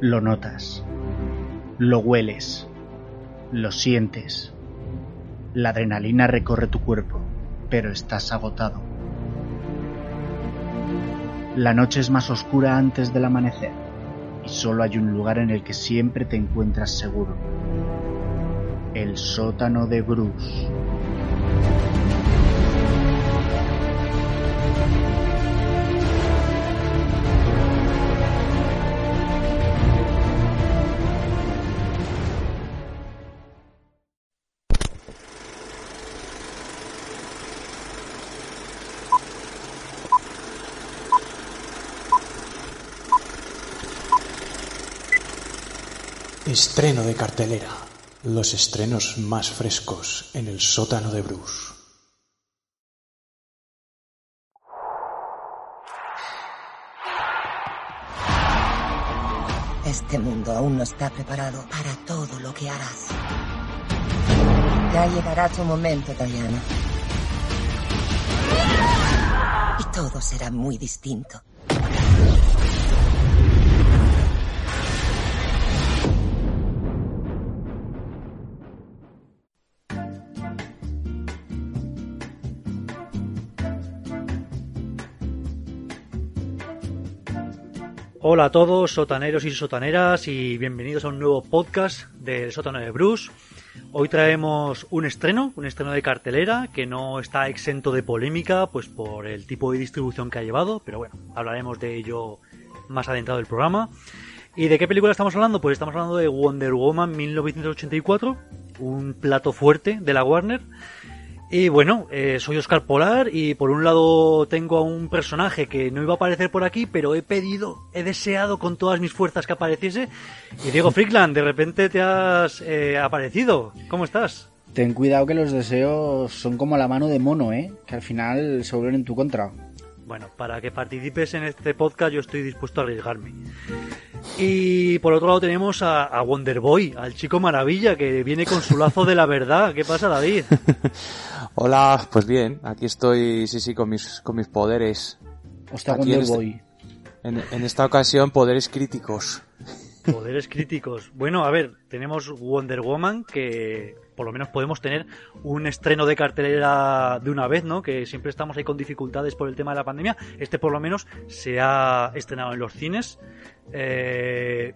Lo notas. Lo hueles. Lo sientes. La adrenalina recorre tu cuerpo, pero estás agotado. La noche es más oscura antes del amanecer y solo hay un lugar en el que siempre te encuentras seguro. El sótano de Bruce. Estreno de cartelera. Los estrenos más frescos en el sótano de Bruce. Este mundo aún no está preparado para todo lo que harás. Ya llegará tu momento, Diana. Y todo será muy distinto. Hola a todos, sotaneros y sotaneras, y bienvenidos a un nuevo podcast del sótano de Bruce. Hoy traemos un estreno, un estreno de cartelera que no está exento de polémica, pues por el tipo de distribución que ha llevado, pero bueno, hablaremos de ello más adentrado del programa. ¿Y de qué película estamos hablando? Pues estamos hablando de Wonder Woman 1984, un plato fuerte de la Warner y bueno, eh, soy Oscar Polar y por un lado tengo a un personaje que no iba a aparecer por aquí, pero he pedido, he deseado con todas mis fuerzas que apareciese. Y Diego Frickland, de repente te has eh, aparecido. ¿Cómo estás? Ten cuidado que los deseos son como la mano de mono, ¿eh? Que al final se vuelven en tu contra. Bueno, para que participes en este podcast yo estoy dispuesto a arriesgarme. Y por otro lado tenemos a, a Wonder Boy, al chico maravilla que viene con su lazo de la verdad. ¿Qué pasa, David? Hola, pues bien, aquí estoy, sí, sí, con mis, con mis poderes. Hostia, Aquí en este- Boy. En, en esta ocasión, poderes críticos. Poderes críticos. Bueno, a ver, tenemos Wonder Woman que por lo menos podemos tener un estreno de cartelera de una vez, ¿no? Que siempre estamos ahí con dificultades por el tema de la pandemia. Este por lo menos se ha estrenado en los cines. Eh,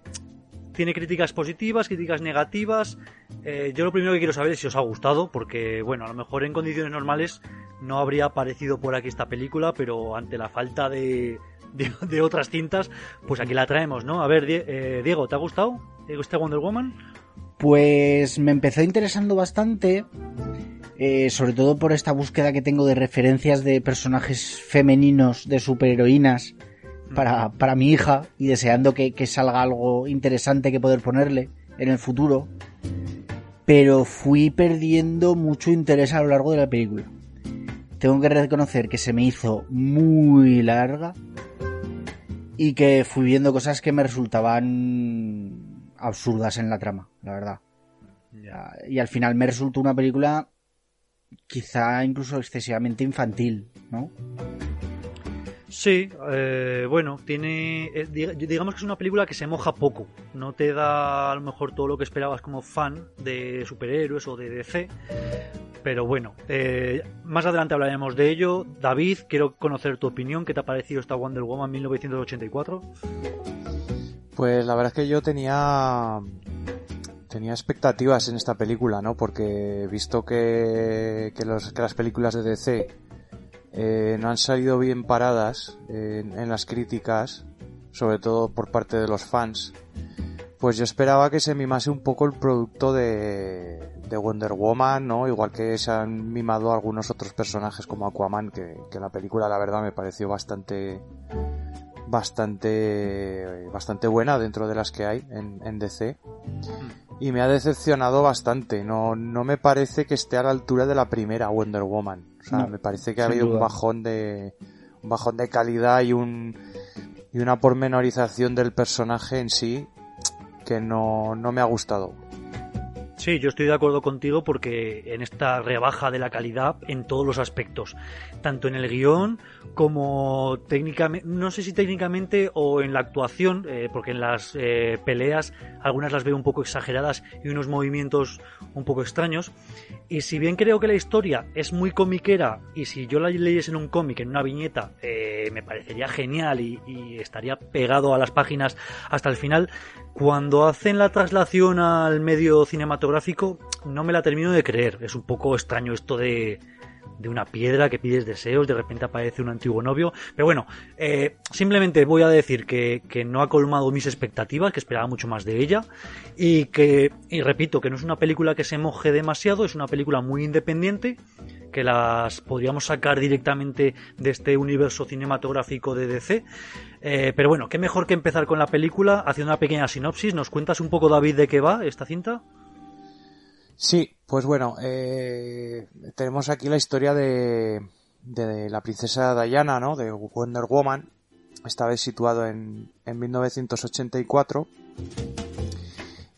tiene críticas positivas, críticas negativas. Eh, yo lo primero que quiero saber es si os ha gustado, porque bueno, a lo mejor en condiciones normales no habría aparecido por aquí esta película, pero ante la falta de, de, otras cintas, pues aquí la traemos, ¿no? A ver, eh, Diego, ¿te ha gustado este Wonder Woman? Pues me empezó interesando bastante, eh, sobre todo por esta búsqueda que tengo de referencias de personajes femeninos, de superheroínas, para, para mi hija, y deseando que, que salga algo interesante que poder ponerle en el futuro. Pero fui perdiendo mucho interés a lo largo de la película. Tengo que reconocer que se me hizo muy larga y que fui viendo cosas que me resultaban absurdas en la trama, la verdad. Ya, Y al final me resultó una película quizá incluso excesivamente infantil, ¿no? Sí, eh, bueno, tiene. eh, diga- digamos que es una película que se moja poco. No te da a lo mejor todo lo que esperabas como fan de superhéroes o de DC. Pero bueno, eh, más adelante hablaremos de ello. David, quiero conocer tu opinión. ¿Qué te ha parecido esta Wonder Woman 1984? Pues la verdad es que yo tenía tenía expectativas en esta película, ¿no? Porque visto que, que las películas de DC eh, no han salido bien paradas en, en las críticas, sobre todo por parte de los fans, pues yo esperaba que se mimase un poco el producto de, de Wonder Woman, ¿no? Igual que se han mimado algunos otros personajes como Aquaman, que, que la película la verdad me pareció bastante bastante bastante buena dentro de las que hay en, en DC y me ha decepcionado bastante. No no me parece que esté a la altura de la primera Wonder Woman o sea No, me parece que ha habido un bajón de un bajón de calidad y un y una pormenorización del personaje en sí que no, no me ha gustado. Sí, yo estoy de acuerdo contigo porque en esta rebaja de la calidad en todos los aspectos, tanto en el guion como técnicamente, no sé si técnicamente o en la actuación, eh, porque en las eh, peleas algunas las veo un poco exageradas y unos movimientos un poco extraños. Y si bien creo que la historia es muy comiquera y si yo la leyese en un cómic, en una viñeta, eh, me parecería genial y, y estaría pegado a las páginas hasta el final, cuando hacen la traslación al medio cinematográfico, no me la termino de creer. Es un poco extraño esto de, de una piedra que pides deseos, de repente aparece un antiguo novio. Pero bueno, eh, simplemente voy a decir que, que, no ha colmado mis expectativas, que esperaba mucho más de ella. Y que, y repito, que no es una película que se moje demasiado, es una película muy independiente, que las podríamos sacar directamente de este universo cinematográfico de DC. Eh, pero bueno, qué mejor que empezar con la película haciendo una pequeña sinopsis. ¿Nos cuentas un poco, David, de qué va esta cinta? Sí, pues bueno, eh, tenemos aquí la historia de, la princesa Diana, ¿no? De Wonder Woman, esta vez situado en, en 1984.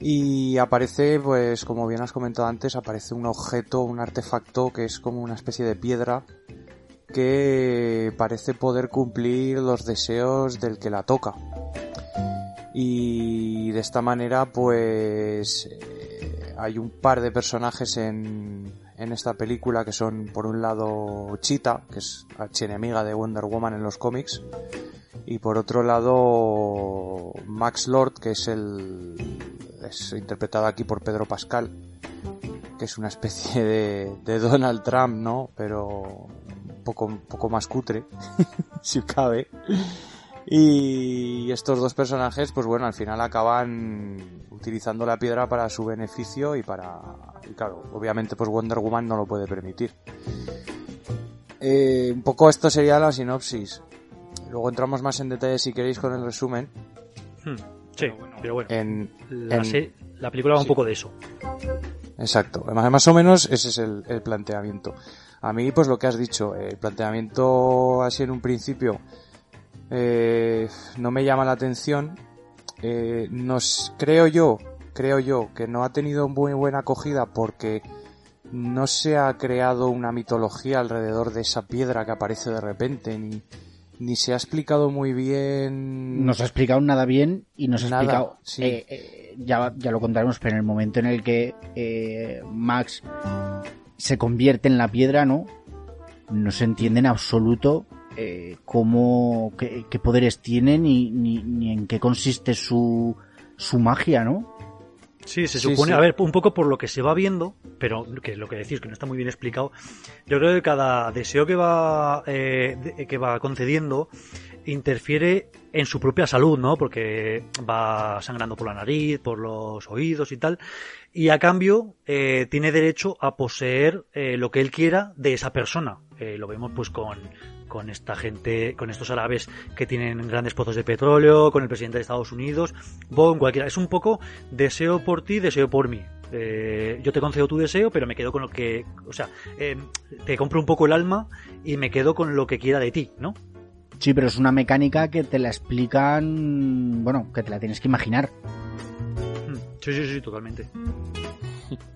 Y aparece, pues como bien has comentado antes, aparece un objeto, un artefacto que es como una especie de piedra que parece poder cumplir los deseos del que la toca. Y de esta manera, pues hay un par de personajes en, en esta película que son, por un lado, Cheetah, que es archienemiga de Wonder Woman en los cómics, y por otro lado, Max Lord, que es el. es interpretado aquí por Pedro Pascal, que es una especie de, de Donald Trump, ¿no? Pero poco, un poco más cutre, si cabe. Y estos dos personajes, pues bueno, al final acaban utilizando la piedra para su beneficio y para... Y claro, obviamente pues Wonder Woman no lo puede permitir. Eh, un poco esto sería la sinopsis. Luego entramos más en detalle si queréis con el resumen. Hmm, sí, pero bueno, pero bueno en, la, en, la, película va sí. un poco de eso. Exacto, más, más o menos ese es el, el planteamiento. A mí, pues lo que has dicho, el planteamiento así en un principio eh, no me llama la atención. Eh, nos, creo yo, creo yo que no ha tenido muy buena acogida porque no se ha creado una mitología alrededor de esa piedra que aparece de repente, ni, ni se ha explicado muy bien. No se ha explicado nada bien y nos ha nada, explicado. Sí. Eh, eh, ya, ya lo contaremos, pero en el momento en el que eh, Max se convierte en la piedra, ¿no? No se entiende en absoluto eh, cómo, qué, qué, poderes tiene ni, ni, ni, en qué consiste su, su magia, ¿no? Sí, se supone, sí, sí. a ver, un poco por lo que se va viendo, pero que lo que decís, que no está muy bien explicado, yo creo que cada deseo que va, eh, que va concediendo interfiere en su propia salud, ¿no? Porque va sangrando por la nariz, por los oídos y tal. Y a cambio, eh, tiene derecho a poseer eh, lo que él quiera de esa persona. Eh, lo vemos pues con, con esta gente, con estos árabes que tienen grandes pozos de petróleo, con el presidente de Estados Unidos, con cualquiera. Es un poco deseo por ti, deseo por mí. Eh, yo te concedo tu deseo, pero me quedo con lo que, o sea, eh, te compro un poco el alma y me quedo con lo que quiera de ti, ¿no? Sí, pero es una mecánica que te la explican, bueno, que te la tienes que imaginar. Sí, sí, sí, totalmente.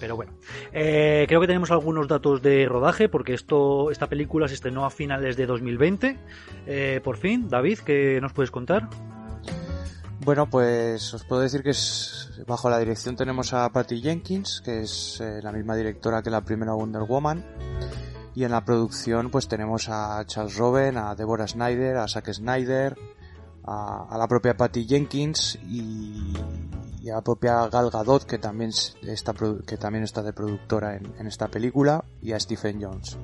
Pero bueno, eh, creo que tenemos algunos datos de rodaje porque esto, esta película se estrenó a finales de 2020. Eh, por fin, David, ¿qué nos puedes contar? Bueno, pues os puedo decir que es, bajo la dirección tenemos a Patty Jenkins, que es eh, la misma directora que la primera Wonder Woman. Y en la producción pues tenemos a Charles Robin, a Deborah Snyder, a Zack Snyder, a, a la propia Patty Jenkins y, y, a la propia Gal Gadot que también está, que también está de productora en, esta película y a Stephen Jones.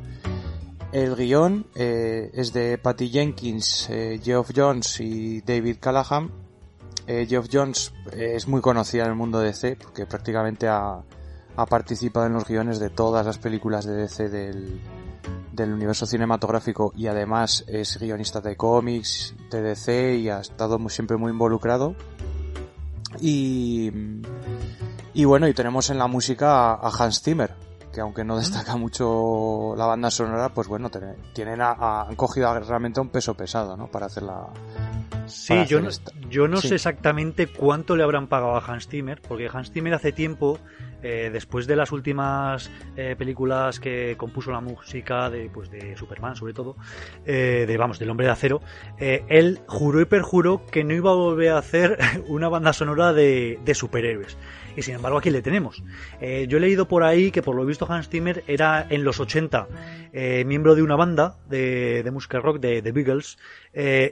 El guion eh, es de Patty Jenkins, eh, Geoff Jones y David Callahan. Eh, Geoff Jones es muy conocida en el mundo de DC porque prácticamente ha, ha participado en los guiones de todas las películas de DC del, del universo cinematográfico y además es guionista de cómics, de DC y ha estado siempre muy involucrado. Y, y bueno, y tenemos en la música a, Hans Zimmer, que aunque no destaca mucho la banda sonora, pues bueno, tienen a, a, han cogido realmente un peso pesado, ¿no? Para hacer la... Sí, para yo, no, yo no sí. sé exactamente cuánto le habrán pagado a Hans Zimmer, porque Hans Zimmer hace tiempo Eh, después de las últimas eh, películas que compuso la música de, pues, de Superman, sobre todo, eh, de vamos, del Hombre de Acero, él juró y perjuró que no iba a volver a hacer una banda sonora de, de superhéroes. Y sin embargo aquí le tenemos. yo he leído por ahí que por lo visto Hans Zimmer era en los 80 miembro de una banda de, de música rock de The Beagles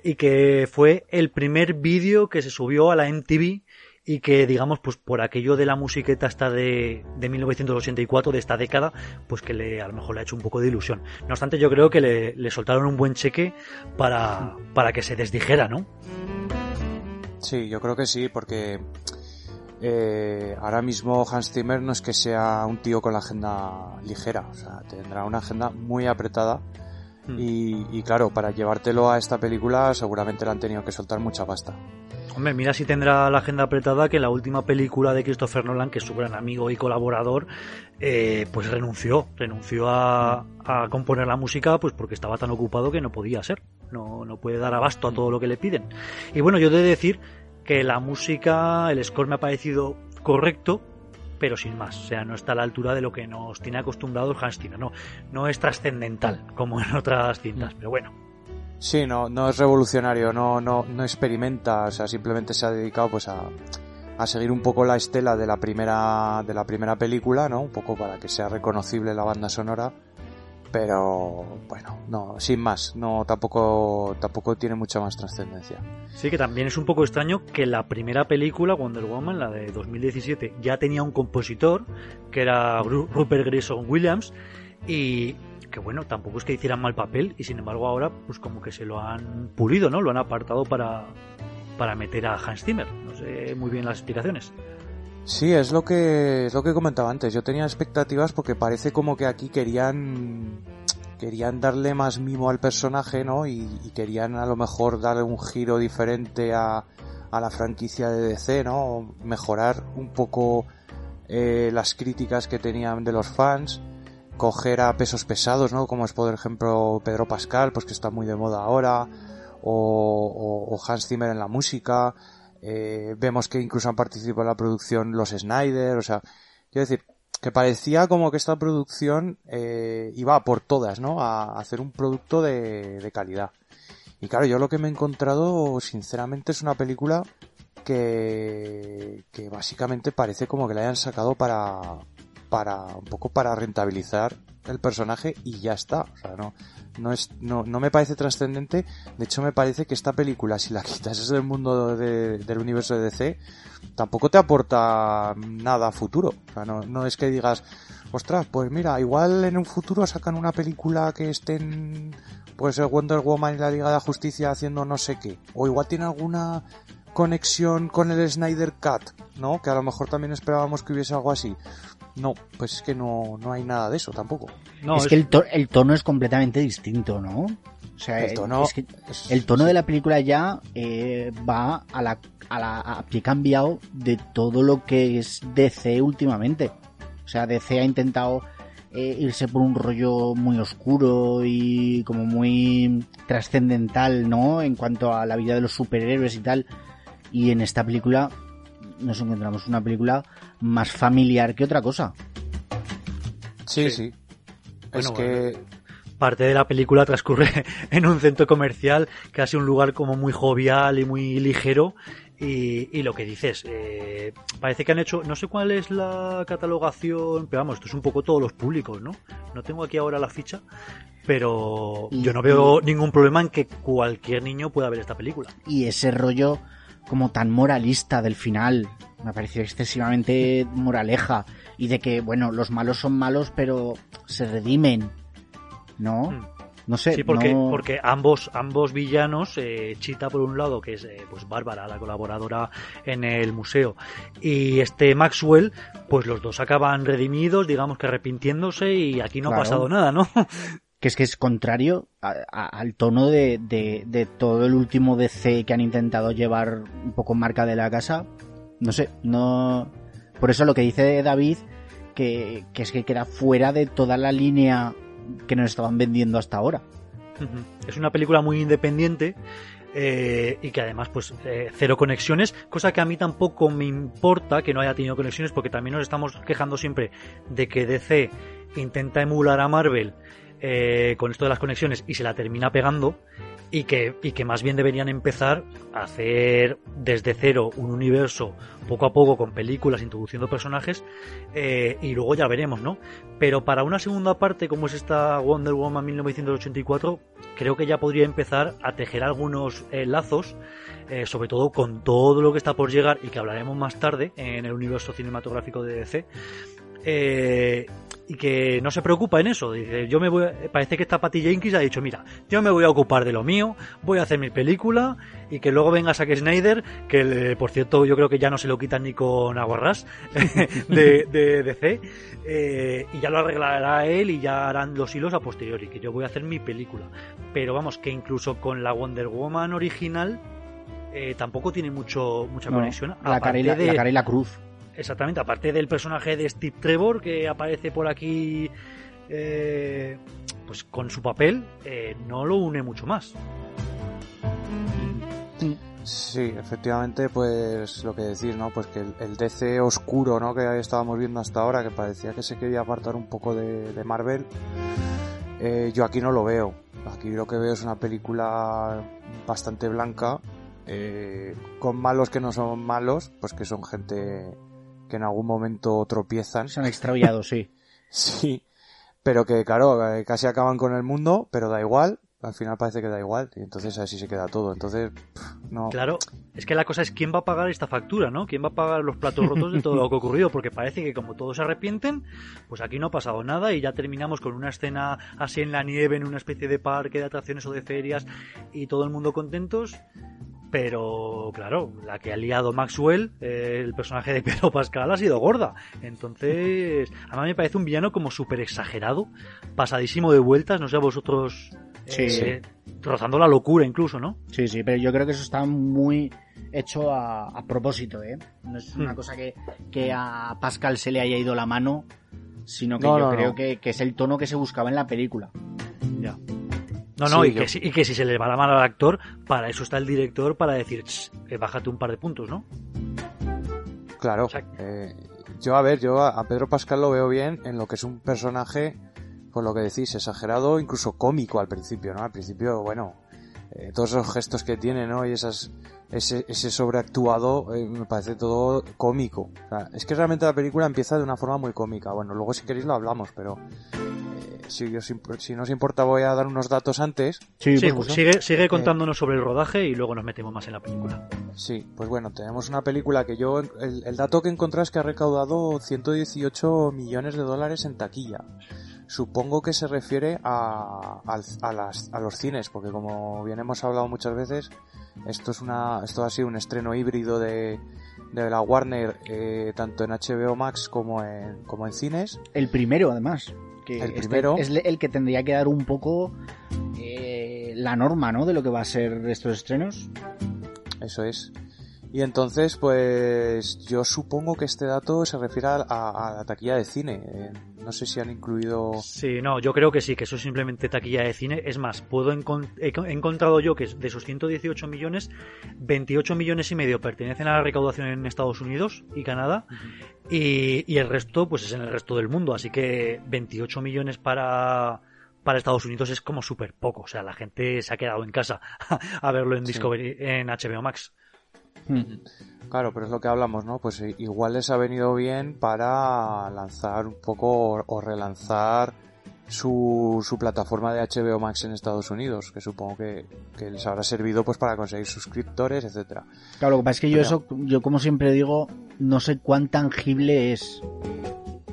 y que fue el primer vídeo que se subió a la MTV y que digamos pues por aquello de la musiqueta hasta de, de 1984 de esta década pues que le a lo mejor le ha hecho un poco de ilusión no obstante yo creo que le, le soltaron un buen cheque para, para que se desdijera ¿no? Sí, yo creo que sí porque eh, ahora mismo Hans Zimmer no es que sea un tío con la agenda ligera, o sea, tendrá una agenda muy apretada hmm. y, y, claro, para llevártelo a esta película seguramente le han tenido que soltar mucha pasta. Hombre, mira si tendrá la agenda apretada que la última película de Christopher Nolan, que es su gran amigo y colaborador, eh, pues renunció, renunció a, componer la música pues porque estaba tan ocupado que no podía ser, no, no puede dar abasto a todo lo que le piden. Y bueno, yo he de decir que la música, el score me ha parecido correcto, pero sin más. O sea, no está a la altura de lo que nos tiene acostumbrados Hans Zimmer. No, no es trascendental como en otras cintas, pero bueno. Sí, no, no es revolucionario, no, no, no experimenta, o sea, simplemente se ha dedicado pues a, a seguir un poco la estela de la primera, de la primera película, ¿no? Un poco para que sea reconocible la banda sonora. Pero bueno, no, sin más, no tampoco, tampoco tiene mucha más trascendencia. Sí, que también es un poco extraño que la primera película, Wonder Woman, la de 2017, ya tenía un compositor, que era Rupert Grayson Williams, y que bueno, tampoco es que hicieran mal papel y sin embargo ahora pues como que se lo han pulido, ¿no? Lo han apartado para, para meter a Hans Zimmer. No sé muy bien las explicaciones. Sí, es lo que es lo que comentaba antes. Yo tenía expectativas porque parece como que aquí querían querían darle más mimo al personaje, ¿no? Y, querían a lo mejor darle un giro diferente a, a la franquicia de DC, ¿no? Mejorar un poco eh, las críticas que tenían de los fans coger a pesos pesados, ¿no? Como es por ejemplo Pedro Pascal, pues que está muy de moda ahora, o, Hans Zimmer en la música, eh, vemos que incluso han participado en la producción los Snyder, o sea, quiero decir, que parecía como que esta producción eh, iba por todas, ¿no? A hacer un producto de, de calidad. Y claro, yo lo que me he encontrado, sinceramente, es una película que, que básicamente parece como que la hayan sacado para, para un poco para rentabilizar el personaje y ya está. O sea, no, no, es, no, no me parece trascendente. De hecho, me parece que esta película, si la quitas del mundo del universo de DC, tampoco te aporta nada a futuro. O sea, no, no es que digas, ostras, pues mira, igual en un futuro sacan una película que estén, pues el Wonder Woman y la Liga de la Justicia haciendo no sé qué. O igual tiene alguna conexión con el Snyder Cut, ¿no? Que a lo mejor también esperábamos que hubiese algo así. No, pues es que no, no hay nada de eso tampoco. No, es, que el, el, tono es completamente distinto, ¿no? O sea, el tono, es que el tono de la película ya eh, va a la, a la a pie cambiado de todo lo que es DC últimamente. O sea, DC ha intentado eh, irse por un rollo muy oscuro y como muy trascendental, ¿no? En cuanto a la vida de los superhéroes y tal. Y en esta película nos encontramos una película más familiar que otra cosa. Sí, sí. es que... parte de la película transcurre en un centro comercial, casi un lugar como muy jovial y muy ligero. Y, lo que dices, eh, parece que han hecho, no sé cuál es la catalogación, pero vamos, esto es un poco todos los públicos, ¿no? No tengo aquí ahora la ficha, pero yo no veo ningún problema en que cualquier niño pueda ver esta película. Y ese rollo como tan moralista del final. Me ha parecido excesivamente moraleja. Y de que, bueno, los malos son malos, pero se redimen. ¿No? Hmm. No sé. Sí, porque, porque ambos, ambos villanos, eh, Chita por un lado, que es eh, pues Bárbara, la colaboradora en el museo, y este Maxwell, pues los dos acaban redimidos, digamos que arrepintiéndose, y aquí no ha pasado nada, ¿no? Que es que es contrario al tono de, de, todo el último DC que han intentado llevar un poco marca de la casa. No sé, no... Por eso lo que dice David, que, que es que queda fuera de toda la línea que nos estaban vendiendo hasta ahora. Es una película muy independiente, eh, y que además pues eh, cero conexiones, cosa que a mí tampoco me importa que no haya tenido conexiones porque también nos estamos quejando siempre de que DC intenta emular a Marvel eh, con esto de las conexiones y se la termina pegando y que, y que más bien deberían empezar a hacer desde cero un universo poco a poco con películas, introduciendo personajes eh, y luego ya veremos, ¿no? Pero para una segunda parte como es esta Wonder Woman 1984, creo que ya podría empezar a tejer algunos eh, lazos, sobre todo con todo lo que está por llegar y que hablaremos más tarde en el universo cinematográfico de DC. Y que no se preocupa en eso. Dice, yo me voy, parece que esta Patty Jenkins ha dicho, mira, yo me voy a ocupar de lo mío, voy a hacer mi película y que luego venga Zack Snyder, que por cierto yo creo que ya no se lo quitan ni con aguarrás de, de DC, eh, y ya lo arreglará él y ya harán los hilos a posteriori, que yo voy a hacer mi película. Pero vamos, que incluso con la Wonder Woman original eh, tampoco tiene mucho mucha No, conexión. la, cara y la, aparte de- la cara y la cruz. Exactamente, aparte del personaje de Steve Trevor que aparece por aquí, eh, pues con su papel, eh, no lo une mucho más. Sí, efectivamente, pues lo que decís, ¿no? Pues que el, DC oscuro, ¿no? Que estábamos viendo hasta ahora, que parecía que se quería apartar un poco de, de Marvel, eh, yo aquí no lo veo. Aquí lo que veo es una película bastante blanca, eh, con malos que no son malos, pues que son gente que en algún momento tropiezan. Se han extraviado, sí. Sí, pero que claro, eh, casi acaban con el mundo, pero da igual. Al final parece que da igual, y entonces así se queda todo. Entonces, pff, no. Claro, es que la cosa es quién va a pagar esta factura, ¿no? ¿Quién va a pagar los platos rotos de todo lo que ha ocurrido? Porque parece que como todos se arrepienten, pues aquí no ha pasado nada y ya terminamos con una escena así en la nieve, en una especie de parque de atracciones o de ferias y todo el mundo contentos. Pero claro, la que ha liado Maxwell, eh, el personaje de Pedro Pascal, ha sido gorda. Entonces, a mí me parece un villano como súper exagerado, pasadísimo de vueltas, no sé a vosotros, Sí, eh, rozando la locura incluso, ¿no? Sí, sí, pero yo creo que eso está muy hecho a, a propósito, ¿eh? No es una Hmm. cosa que, que a Pascal se le haya ido la mano, sino que No, yo no, creo no. Que, que es el tono que se buscaba en la película. Ya. No, no, Sí, y, yo- que si, y que si se le va la mano al actor, para eso está el director, para decir, "Ch, eh, bájate un par de puntos, ¿no? Claro. O sea- eh, yo, a ver, yo a, a Pedro Pascal lo veo bien en lo que es un personaje, por lo que decís, exagerado, incluso cómico al principio, ¿no? Al principio, bueno, eh, todos esos gestos que tiene, ¿no? Y esas, ese, ese sobreactuado, eh, me parece todo cómico. O sea, es que realmente la película empieza de una forma muy cómica. Bueno, luego si queréis lo hablamos, pero si, os imp- si no os importa voy a dar unos datos antes. Sí, supuesto. sigue, sigue contándonos sobre el rodaje y luego nos metemos más en la película. Sí, pues bueno, tenemos una película que yo, el, el dato que encontré es que ha recaudado 118 millones de dólares en taquilla. Supongo que se refiere a, al- a las- a los cines, porque como bien hemos hablado muchas veces, esto es una, esto ha sido un estreno híbrido de, de la Warner, eh, tanto en HBO Max como en, como en cines. El primero, además. Que El este primero. es el que tendría que dar un poco eh, la norma, ¿no? De lo que va a ser estos estrenos. Eso es. Y entonces, pues yo supongo que este dato se refiere a, a- a la taquilla de cine. No sé si han incluido... Sí, no, yo creo que sí, que eso es simplemente taquilla de cine. Es más, puedo he co- he encontrado yo que de esos 118 millones, 28 millones y medio pertenecen a la recaudación en Estados Unidos y Canadá, y, y el resto, pues es en el resto del mundo. Así que 28 millones para, para Estados Unidos es como súper poco. O sea, la gente se ha quedado en casa a verlo en Sí. Discovery, en HBO Max. Claro, pero es lo que hablamos, ¿no? Pues i- igual les ha venido bien para lanzar un poco o- relanzar su, su plataforma de HBO Max en Estados Unidos, que supongo que, que les habrá servido pues para conseguir suscriptores, etcétera. Claro, lo que pasa es que yo Pero- eso, yo como siempre digo, no sé cuán tangible es.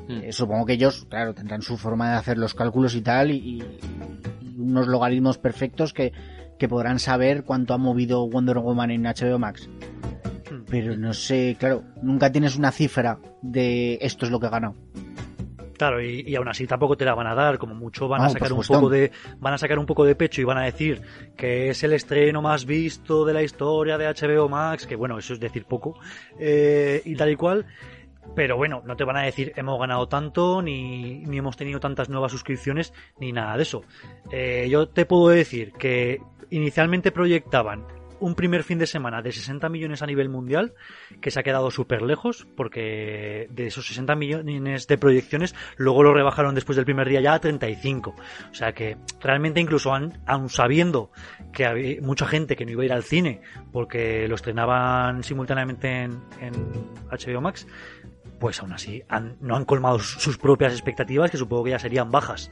Eh, supongo que ellos, claro, tendrán su forma de hacer los cálculos y tal, y unos logaritmos perfectos que, que podrán saber cuánto ha movido Wonder Woman en HBO Max. Pero no sé, claro, nunca tienes una cifra de esto es lo que ha ganado. Claro, y, y aún así tampoco te la van a dar, como mucho van No, a sacar un poco de van a sacar un poco de pecho y van a decir que es el estreno más visto de la historia de HBO Max, que bueno, eso es decir poco, eh, y tal y cual. Pero bueno, no te van a decir hemos ganado tanto, ni, ni hemos tenido tantas nuevas suscripciones, ni nada de eso. Eh, yo te puedo decir que inicialmente proyectaban un primer fin de semana de 60 millones a nivel mundial, que se ha quedado súper lejos, porque de esos 60 millones de proyecciones, luego lo rebajaron después del primer día ya a 35. O sea que realmente incluso aun, sabiendo que había mucha gente que no iba a ir al cine, porque lo estrenaban simultáneamente en, en HBO Max, pues aún así no han colmado sus propias expectativas, que supongo que ya serían bajas.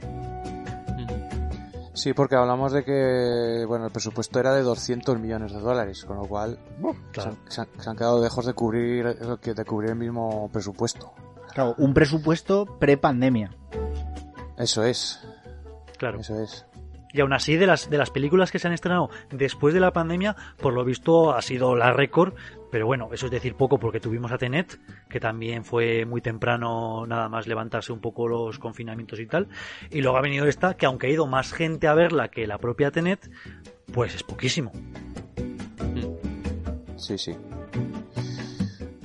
Sí, porque hablamos de que bueno el presupuesto era de 200 millones de dólares, con lo cual se, han, quedado lejos de cubrir de cubrir el mismo presupuesto. Claro, un presupuesto pre-pandemia. Eso es. Claro. Eso es. Y aún así, de las, de las películas que se han estrenado después de la pandemia, por lo visto ha sido la récord. Pero bueno, eso es decir poco porque tuvimos a Tenet, que también fue muy temprano nada más levantarse un poco los confinamientos y tal. Y luego ha venido esta, que aunque ha ido más gente a verla que la propia Tenet, pues es poquísimo. Sí, sí.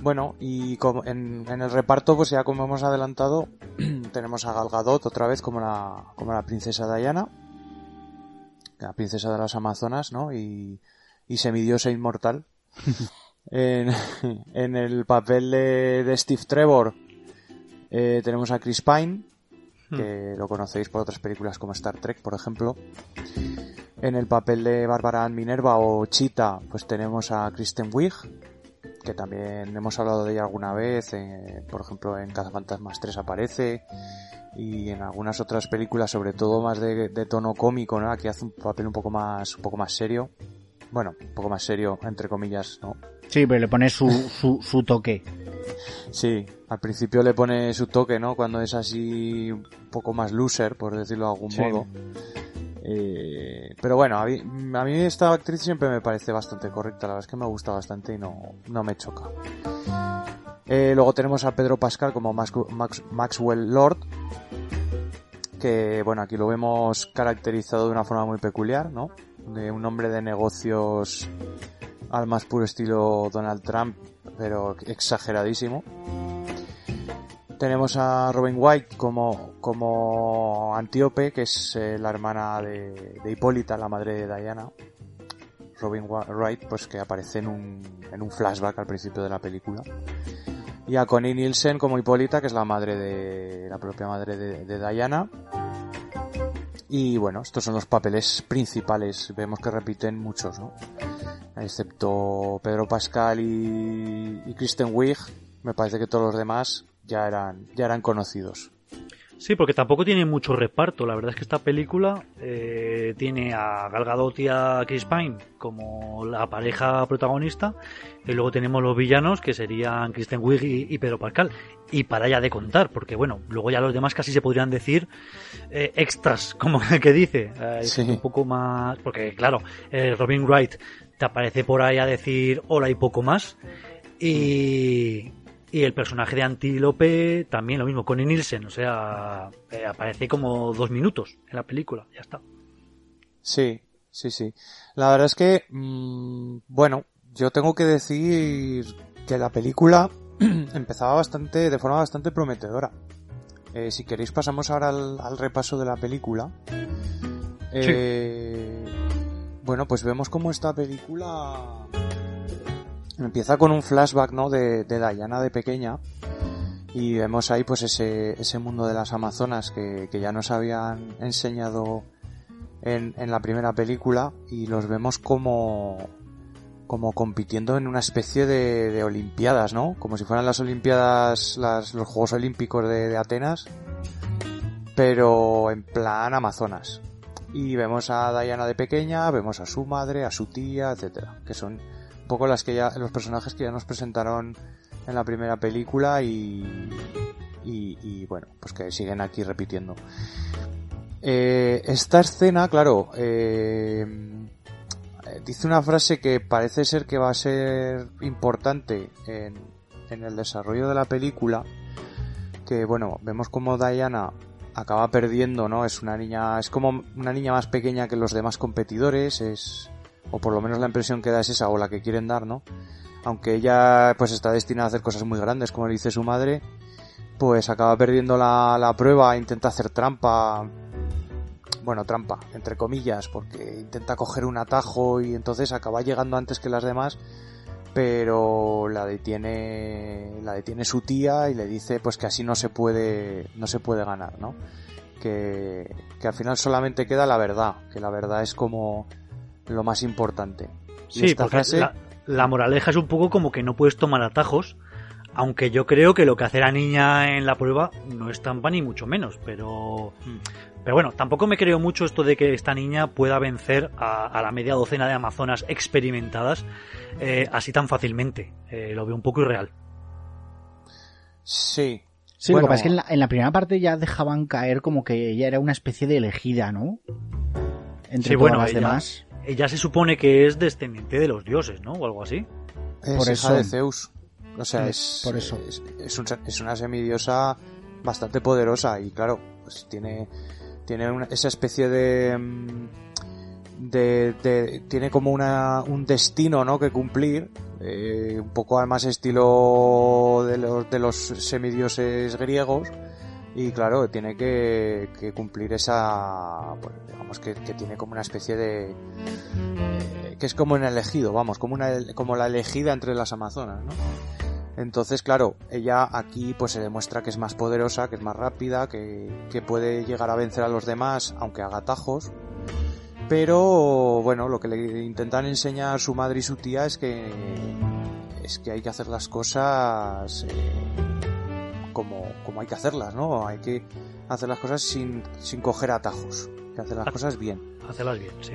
Bueno, y en, en, el reparto, pues ya como hemos adelantado, tenemos a Gal Gadot otra vez como la, como la princesa Diana la princesa de las Amazonas, ¿no? Y, y semidiosa inmortal. en, en, el papel de, Steve Trevor eh, tenemos a Chris Pine, que hmm. lo conocéis por otras películas como Star Trek, por ejemplo. En el papel de Bárbara Ann Minerva o Chita, pues tenemos a Kristen Wiig, que también hemos hablado de ella alguna vez, eh, por ejemplo en Cazafantasmas 3 aparece, y en algunas otras películas, sobre todo más de, tono cómico, ¿no? Aquí hace un papel un poco más, un poco más serio. Bueno, un poco más serio, entre comillas, ¿no? Sí, pero le pone su, su, su toque. Sí, al principio le pone su toque, ¿no? Cuando es así un poco más loser, por decirlo de algún modo. Eh, pero bueno, a mí, a mí, esta actriz siempre me parece bastante correcta, la verdad es que me gusta bastante y no, no me choca. Eh, luego tenemos a Pedro Pascal como Maxwell Lord, que bueno, aquí lo vemos caracterizado de una forma muy peculiar, ¿no? De un hombre de negocios al más puro estilo Donald Trump, pero exageradísimo. Tenemos a Robin White como, como Antíope, que es eh, la hermana de, de Hipólita, la madre de Diana. Robin White, pues que aparece en un, en un flashback al principio de la película y a Connie Nielsen como Hipólita, que es la madre de la propia madre de, Diana. Y bueno, estos son los papeles principales. Vemos que repiten muchos, ¿no? Excepto Pedro Pascal y, y Kristen Wiig, me parece que todos los demás ya eran, ya eran conocidos. Sí, porque tampoco tiene mucho reparto. La verdad es que esta película eh, tiene a Gal Gadot y a Chris Pine como la pareja protagonista y luego tenemos los villanos que serían Kristen Wiig y, Pedro Pascal. Y para ya de contar, porque bueno, luego ya los demás casi se podrían decir eh, extras, como el que dice. Eh, un poco más... Porque claro, Robin Wright te aparece por ahí a decir hola y poco más. Y, y el personaje de Antílope también lo mismo, con Nielsen, o sea, eh, aparece como dos minutos en la película, ya está. Sí, sí, sí. La verdad es que, mm, bueno, yo tengo que decir que la película empezaba bastante, de forma bastante prometedora. Eh, si queréis pasamos ahora al, repaso de la película. Eh, bueno, pues vemos cómo esta película Empieza con un flashback, ¿no? De, de Diana de pequeña. Y vemos ahí pues ese, ese mundo de las Amazonas que, que ya nos habían enseñado en, en la primera película y los vemos como, como compitiendo en una especie de, de olimpiadas, ¿no? Como si fueran las olimpiadas, las, los Juegos Olímpicos de, de Atenas, pero en plan Amazonas. Y vemos a Diana de pequeña, vemos a su madre, a su tía, etcétera, que son un poco las que ya, los personajes que ya nos presentaron en la primera película y, y, bueno, pues que siguen aquí repitiendo. Eh, esta escena, claro, eh, dice una frase que parece ser que va a ser importante en, en el desarrollo de la película, que bueno, vemos como Diana acaba perdiendo, ¿no? Es una niña, es como una niña más pequeña que los demás competidores, es, o por lo menos la impresión que da es esa o la que quieren dar, ¿no? Aunque ella pues está destinada a hacer cosas muy grandes, como le dice su madre, pues acaba perdiendo la, la prueba, intenta hacer trampa, bueno, trampa, entre comillas, porque intenta coger un atajo y entonces acaba llegando antes que las demás, pero la detiene, la detiene su tía y le dice pues que así no se puede, no se puede ganar, ¿no? Que, que al final solamente queda la verdad, que la verdad es como lo más importante. Y sí, porque la, la moraleja es un poco como que no puedes tomar atajos, aunque yo creo que lo que hace la niña en la prueba no es trampa ni mucho menos, pero... Pero bueno, tampoco me creo mucho esto de que esta niña pueda vencer a, la media docena de amazonas experimentadas eh, así tan fácilmente. Eh, lo veo un poco irreal. Sí. Sí, lo que pasa es que en la, primera parte ya dejaban caer como que ella era una especie de elegida, ¿no? Entre sí, bueno, las demás. Ella se supone que es descendiente de los dioses, ¿no? O algo así. Es Por eso. de Zeus. O sea, mm, es, por eso. Es, una semidiosa bastante poderosa y claro, pues tiene, tiene esa especie de, mm, de, tiene como una, un destino, ¿no? Que cumplir, eh, un poco además estilo de los, de los semidioses griegos y claro, tiene que, cumplir esa, pues, digamos que, tiene como una especie de, eh, que es como un elegido, vamos, como una, como la elegida entre las amazonas, ¿no? Entonces, claro, ella aquí pues se demuestra que es más poderosa, que es más rápida, que, que puede llegar a vencer a los demás, aunque haga tajos. Pero bueno, lo que le intentan enseñar su madre y su tía es que es que hay que hacer las cosas eh, como, como hay que hacerlas, ¿no? Hay que hacer las cosas sin, sin coger atajos, hay que hacer las cosas bien. Hacerlas bien, sí.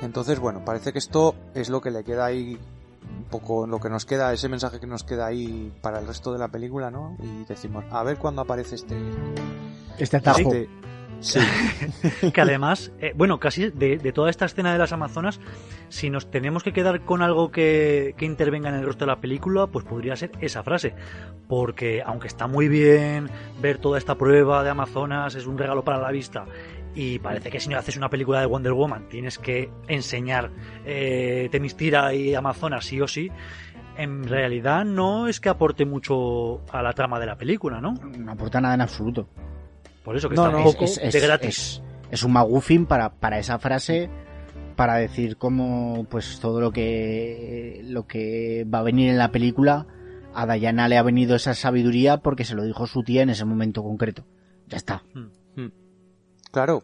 Entonces, bueno, parece que esto es lo que le queda ahí un poco lo que nos queda, ese mensaje que nos queda ahí para el resto de la película, ¿no? Y decimos, a ver cuándo aparece este... Este atajo. Este, sí. que además, eh, bueno, casi de, toda esta escena de las Amazonas, si nos tenemos que quedar con algo que, que, intervenga en el resto de la película, pues podría ser esa frase. Porque aunque está muy bien ver toda esta prueba de Amazonas, es un regalo para la vista, y parece que si no haces una película de Wonder Woman tienes que enseñar eh, Temistira y Amazonas sí o sí. En realidad no es que aporte mucho a la trama de la película, ¿no? No aporta nada en absoluto. Por eso que está un poco de gratis. Es, un maguffin para, para esa frase para decir cómo pues todo lo que lo que va a venir en la película a Dayana le ha venido esa sabiduría porque se lo dijo su tía en ese momento concreto. Ya está. Hmm. Claro,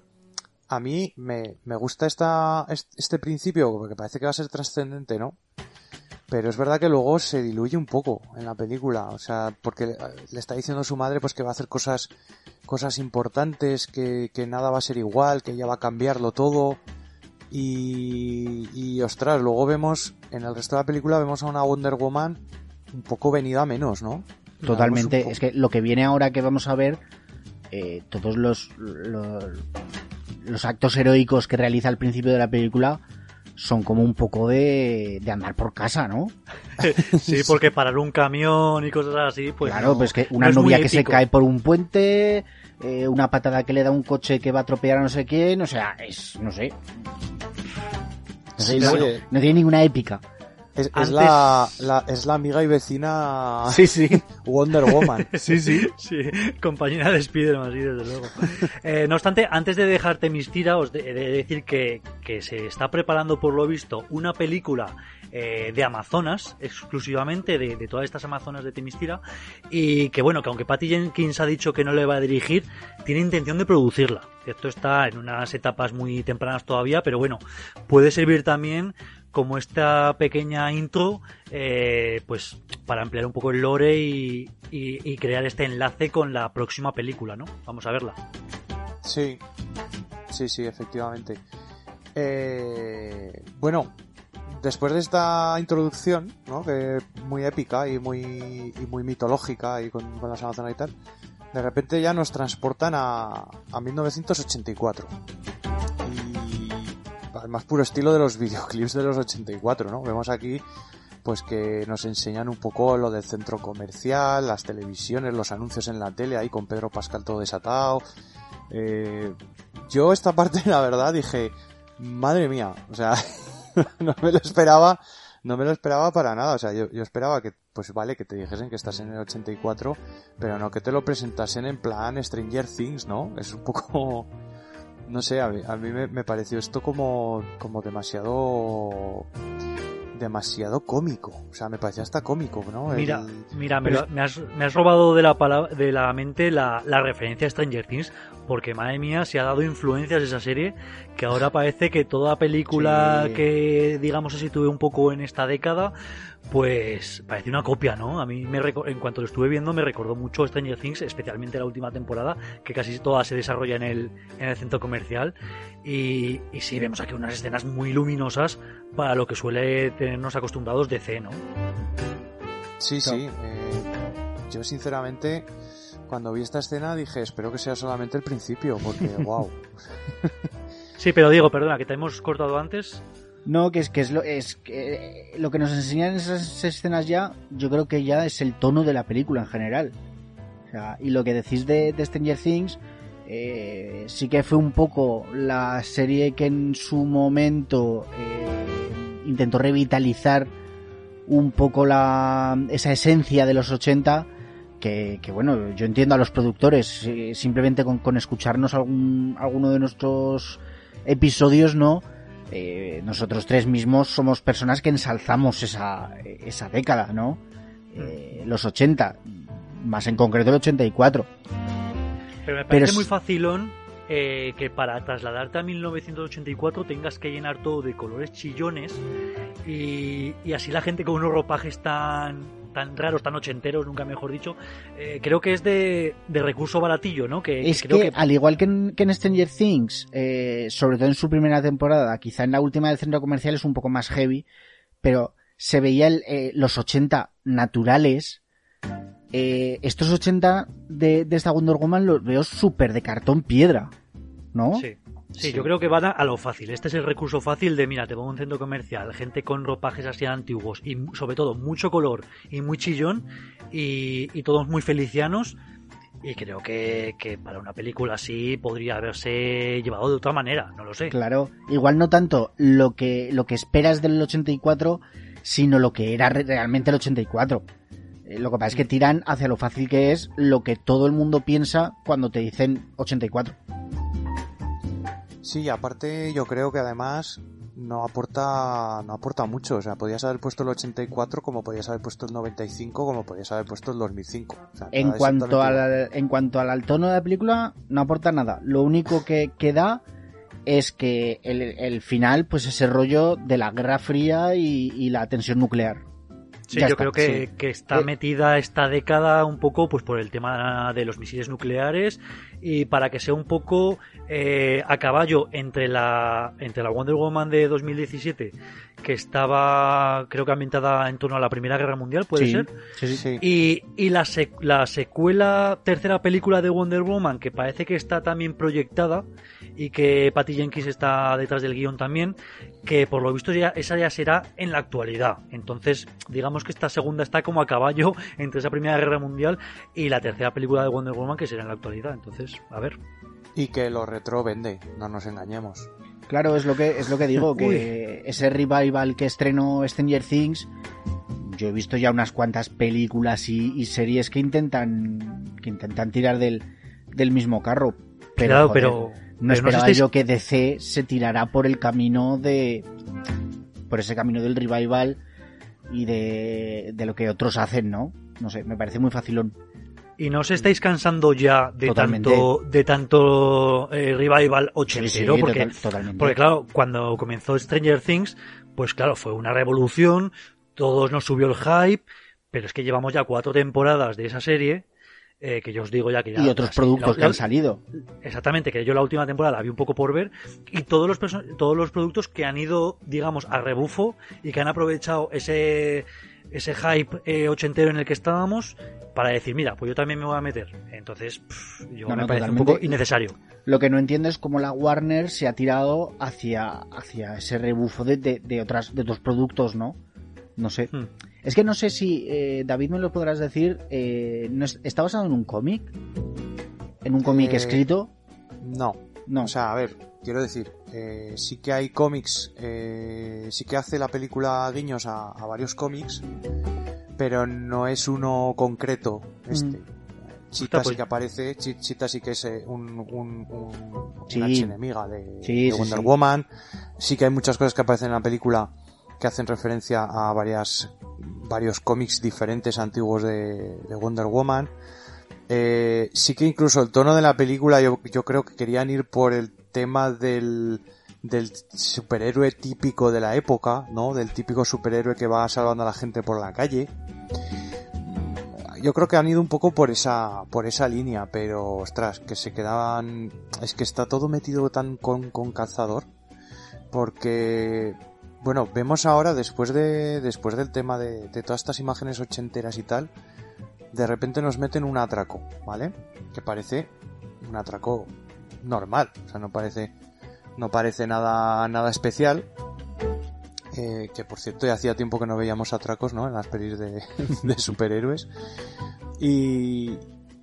a mí me, me gusta esta, este principio porque parece que va a ser trascendente, ¿no? Pero es verdad que luego se diluye un poco en la película, o sea, porque le está diciendo a su madre pues que va a hacer cosas, cosas importantes, que, que nada va a ser igual, que ella va a cambiarlo todo. Y, y ostras, luego vemos, en el resto de la película vemos a una Wonder Woman un poco venida a menos, ¿no? Totalmente, es que lo que viene ahora que vamos a ver eh, todos los, los, actos heroicos que realiza al principio de la película son como un poco de, de andar por casa, ¿no? sí, porque parar un camión y cosas así, pues. Claro, pues que una novia que se cae por un puente, eh, una patada que le da un coche que va a atropellar a no sé quién, o sea, es, no sé. no tiene ninguna épica. Es, la, es la amiga y vecina sí, sí. Wonder Woman. sí, sí. sí, compañera de Spider-Man, sí, desde luego. Eh, no obstante, antes de dejarte mis tira, os de, de decir que, que, se está preparando, por lo visto, una película eh, de Amazonas, exclusivamente de, de, todas estas Amazonas de Temistira, y que bueno, que aunque Patty Jenkins ha dicho que no le va a dirigir, tiene intención de producirla. Esto está en unas etapas muy tempranas todavía, pero bueno, puede servir también como esta pequeña intro, eh, pues para ampliar un poco el lore y, crear este enlace con la próxima película, ¿no? Vamos a verla. Sí, sí, sí, efectivamente. Eh, bueno, después de esta introducción, ¿no? Que muy épica y muy, y muy mitológica y con, con Amazonas y tal, de repente ya nos transportan a, a 1984 al más puro estilo de los videoclips de los 84, ¿no? Vemos aquí pues que nos enseñan un poco lo del centro comercial, las televisiones, los anuncios en la tele, ahí con Pedro Pascal todo desatado. Eh, yo esta parte, la verdad, dije, madre mía, o sea, no me lo esperaba, no me lo esperaba para nada, o sea, yo, yo, esperaba que, pues vale, que te dijesen que estás en el 84, pero no que te lo presentasen en plan Stranger Things, ¿no? Es un poco, No sé, a mí, a mí me, me pareció esto como, como demasiado demasiado cómico. O sea, me parecía hasta cómico, ¿no? El- Mira, mira, me has, me has robado de la, palabra, de la mente la, la referencia a Stranger Things, porque madre mía, se ha dado influencias esa serie, que ahora parece que toda película Sí. que, digamos, se sitúe un poco en esta década, pues parece una copia, ¿no? A mí, me reco- en cuanto lo estuve viendo, me recordó mucho Stranger Things, especialmente la última temporada, que casi toda se desarrolla en el, en el centro comercial. Y, y sí, vemos aquí unas escenas muy luminosas para lo que suele tenernos acostumbrados de C, ¿no? Sí, sí. eh, yo sinceramente, cuando vi esta escena dije, espero que sea solamente el principio, porque wow. Sí, pero Diego, perdona, que te hemos cortado antes. No, que es que es lo, es que eh, lo que nos enseñan esas escenas ya, yo creo que ya es el tono de la película en general. O sea, y lo que decís de, de Stranger Things, eh, sí que fue un poco la serie que en su momento eh, intentó revitalizar un poco la, esa esencia de los 80 que, que, bueno, yo entiendo a los productores, eh, simplemente con, con escucharnos algún, alguno de nuestros episodios, ¿no? Eh, nosotros tres mismos somos personas que ensalzamos esa, esa década, ¿no? Eh, los 80, más en concreto el 84. Pero me Pero parece es- muy facilón eh, que para trasladarte a 1984 tengas que llenar todo de colores chillones y, y así la gente con unos ropajes tan tan raros, tan ochenteros, nunca mejor dicho, eh, creo que es de, de recurso baratillo, ¿no? Que, Es creo que, al igual que en, que en Stranger Things, eh, sobre todo en su primera temporada, quizá en la última del centro comercial es un poco más heavy, pero se veía el, eh, los 80 naturales. Eh, estos 80 de, de esta Wonder Woman los veo súper de cartón piedra, ¿no? Sí. Sí, Sí. yo creo que van a, lo fácil. Este es el recurso fácil de, mira, te pongo un centro comercial, gente con ropajes así antiguos y sobre todo mucho color y muy chillón y, y todos muy felicianos. Y creo que, que para una película así podría haberse llevado de otra manera, no lo sé. Claro, igual no tanto lo que, lo que esperas del 84, sino lo que era re- realmente el 84. Eh, Lo que pasa es que tiran hacia lo fácil que es lo que todo el mundo piensa cuando te dicen 84. Sí, aparte yo creo que además no aporta no aporta mucho. O sea, podías haber puesto el 84 como podías haber puesto el 95 como podías haber puesto el 2005. O sea, En cuanto, al, en cuanto al tono de la película, no aporta nada. Lo único que, que da es que el, el final, pues ese rollo de la Guerra Fría y, y la tensión nuclear. Sí, Ya yo está, creo que, sí. que está Eh, metida esta década un poco pues por el tema de los misiles nucleares y para que sea un poco eh, a caballo entre la entre la Wonder Woman de 2017 que estaba creo que ambientada en torno a la Primera Guerra Mundial, puede Sí, ser, sí, sí. Sí. y, y la, sec- la secuela, tercera película de Wonder Woman, que parece que está también proyectada y que Patty Jenkins está detrás del guion también, que por lo visto ya, esa ya será en la actualidad. Entonces, digamos que esta segunda está como a caballo entre esa Primera Guerra Mundial y la tercera película de Wonder Woman, que será en la actualidad. Entonces, a ver. Y que lo retro vende, no nos engañemos. Claro, es lo que es lo que digo, que ese revival que estrenó Stranger Things, yo he visto ya unas cuantas películas y, y series que intentan que intentan tirar del, del mismo carro. Pero, Claro, joder, pero, no pero no esperaba estáis- yo que DC se tirara por el camino de por ese camino del revival y de, de lo que otros hacen, ¿no? No sé, me parece muy facilón. Y no os estáis cansando ya de Totalmente. tanto, de tanto eh, revival ochentero, porque, total- porque claro, cuando comenzó Stranger Things, pues claro, fue una revolución, todos nos subió el hype, pero es que llevamos ya cuatro temporadas de esa serie, eh, que yo os digo ya que ya... y otros productos la- que han salido. Exactamente, que yo la última temporada la vi un poco por ver y todos los todos los productos que han ido, digamos, a rebufo y que han aprovechado ese ese hype eh, ochentero en el que estábamos para decir, mira, pues yo también me voy a meter. Entonces, pff, yo No, me no, parece un poco innecesario. Lo que no entiendo es cómo la Warner se ha tirado hacia, hacia ese rebufo de, de, de otras, de otros productos, ¿no? No sé. Hmm. Es que no sé si, eh, David, me lo podrás decir, eh, ¿no es- ¿está basado en un cómic? ¿En un cómic Eh, escrito? No. No. O sea, a ver, quiero decir, eh, sí que hay cómics, eh, sí que hace la película guiños a, a varios cómics, pero no es uno concreto este. Mm. Chita pues- sí que aparece, Chi- Chita sí que es eh, un, un, un- Sí. una archienemiga de, Sí, de sí, Wonder sí. Woman. Sí que hay muchas cosas que aparecen en la película que hacen referencia a varias varios cómics diferentes antiguos de, de Wonder Woman. Eh, sí que incluso el tono de la película yo, yo creo que querían ir por el tema del, del superhéroe típico de la época, ¿no? Del típico superhéroe que va salvando a la gente por la calle. Yo creo que han ido un poco por esa, por esa línea, pero ostras, que se quedaban, es que está todo metido tan con, con calzador, porque, bueno, vemos ahora después de, después del tema de, de todas estas imágenes ochenteras y tal, de repente nos meten un atraco, ¿vale? Que parece un atraco normal, o sea, no parece, no parece nada, nada especial. Eh, que por cierto ya hacía tiempo que no veíamos atracos, ¿no? En las pelis de, de superhéroes. Y,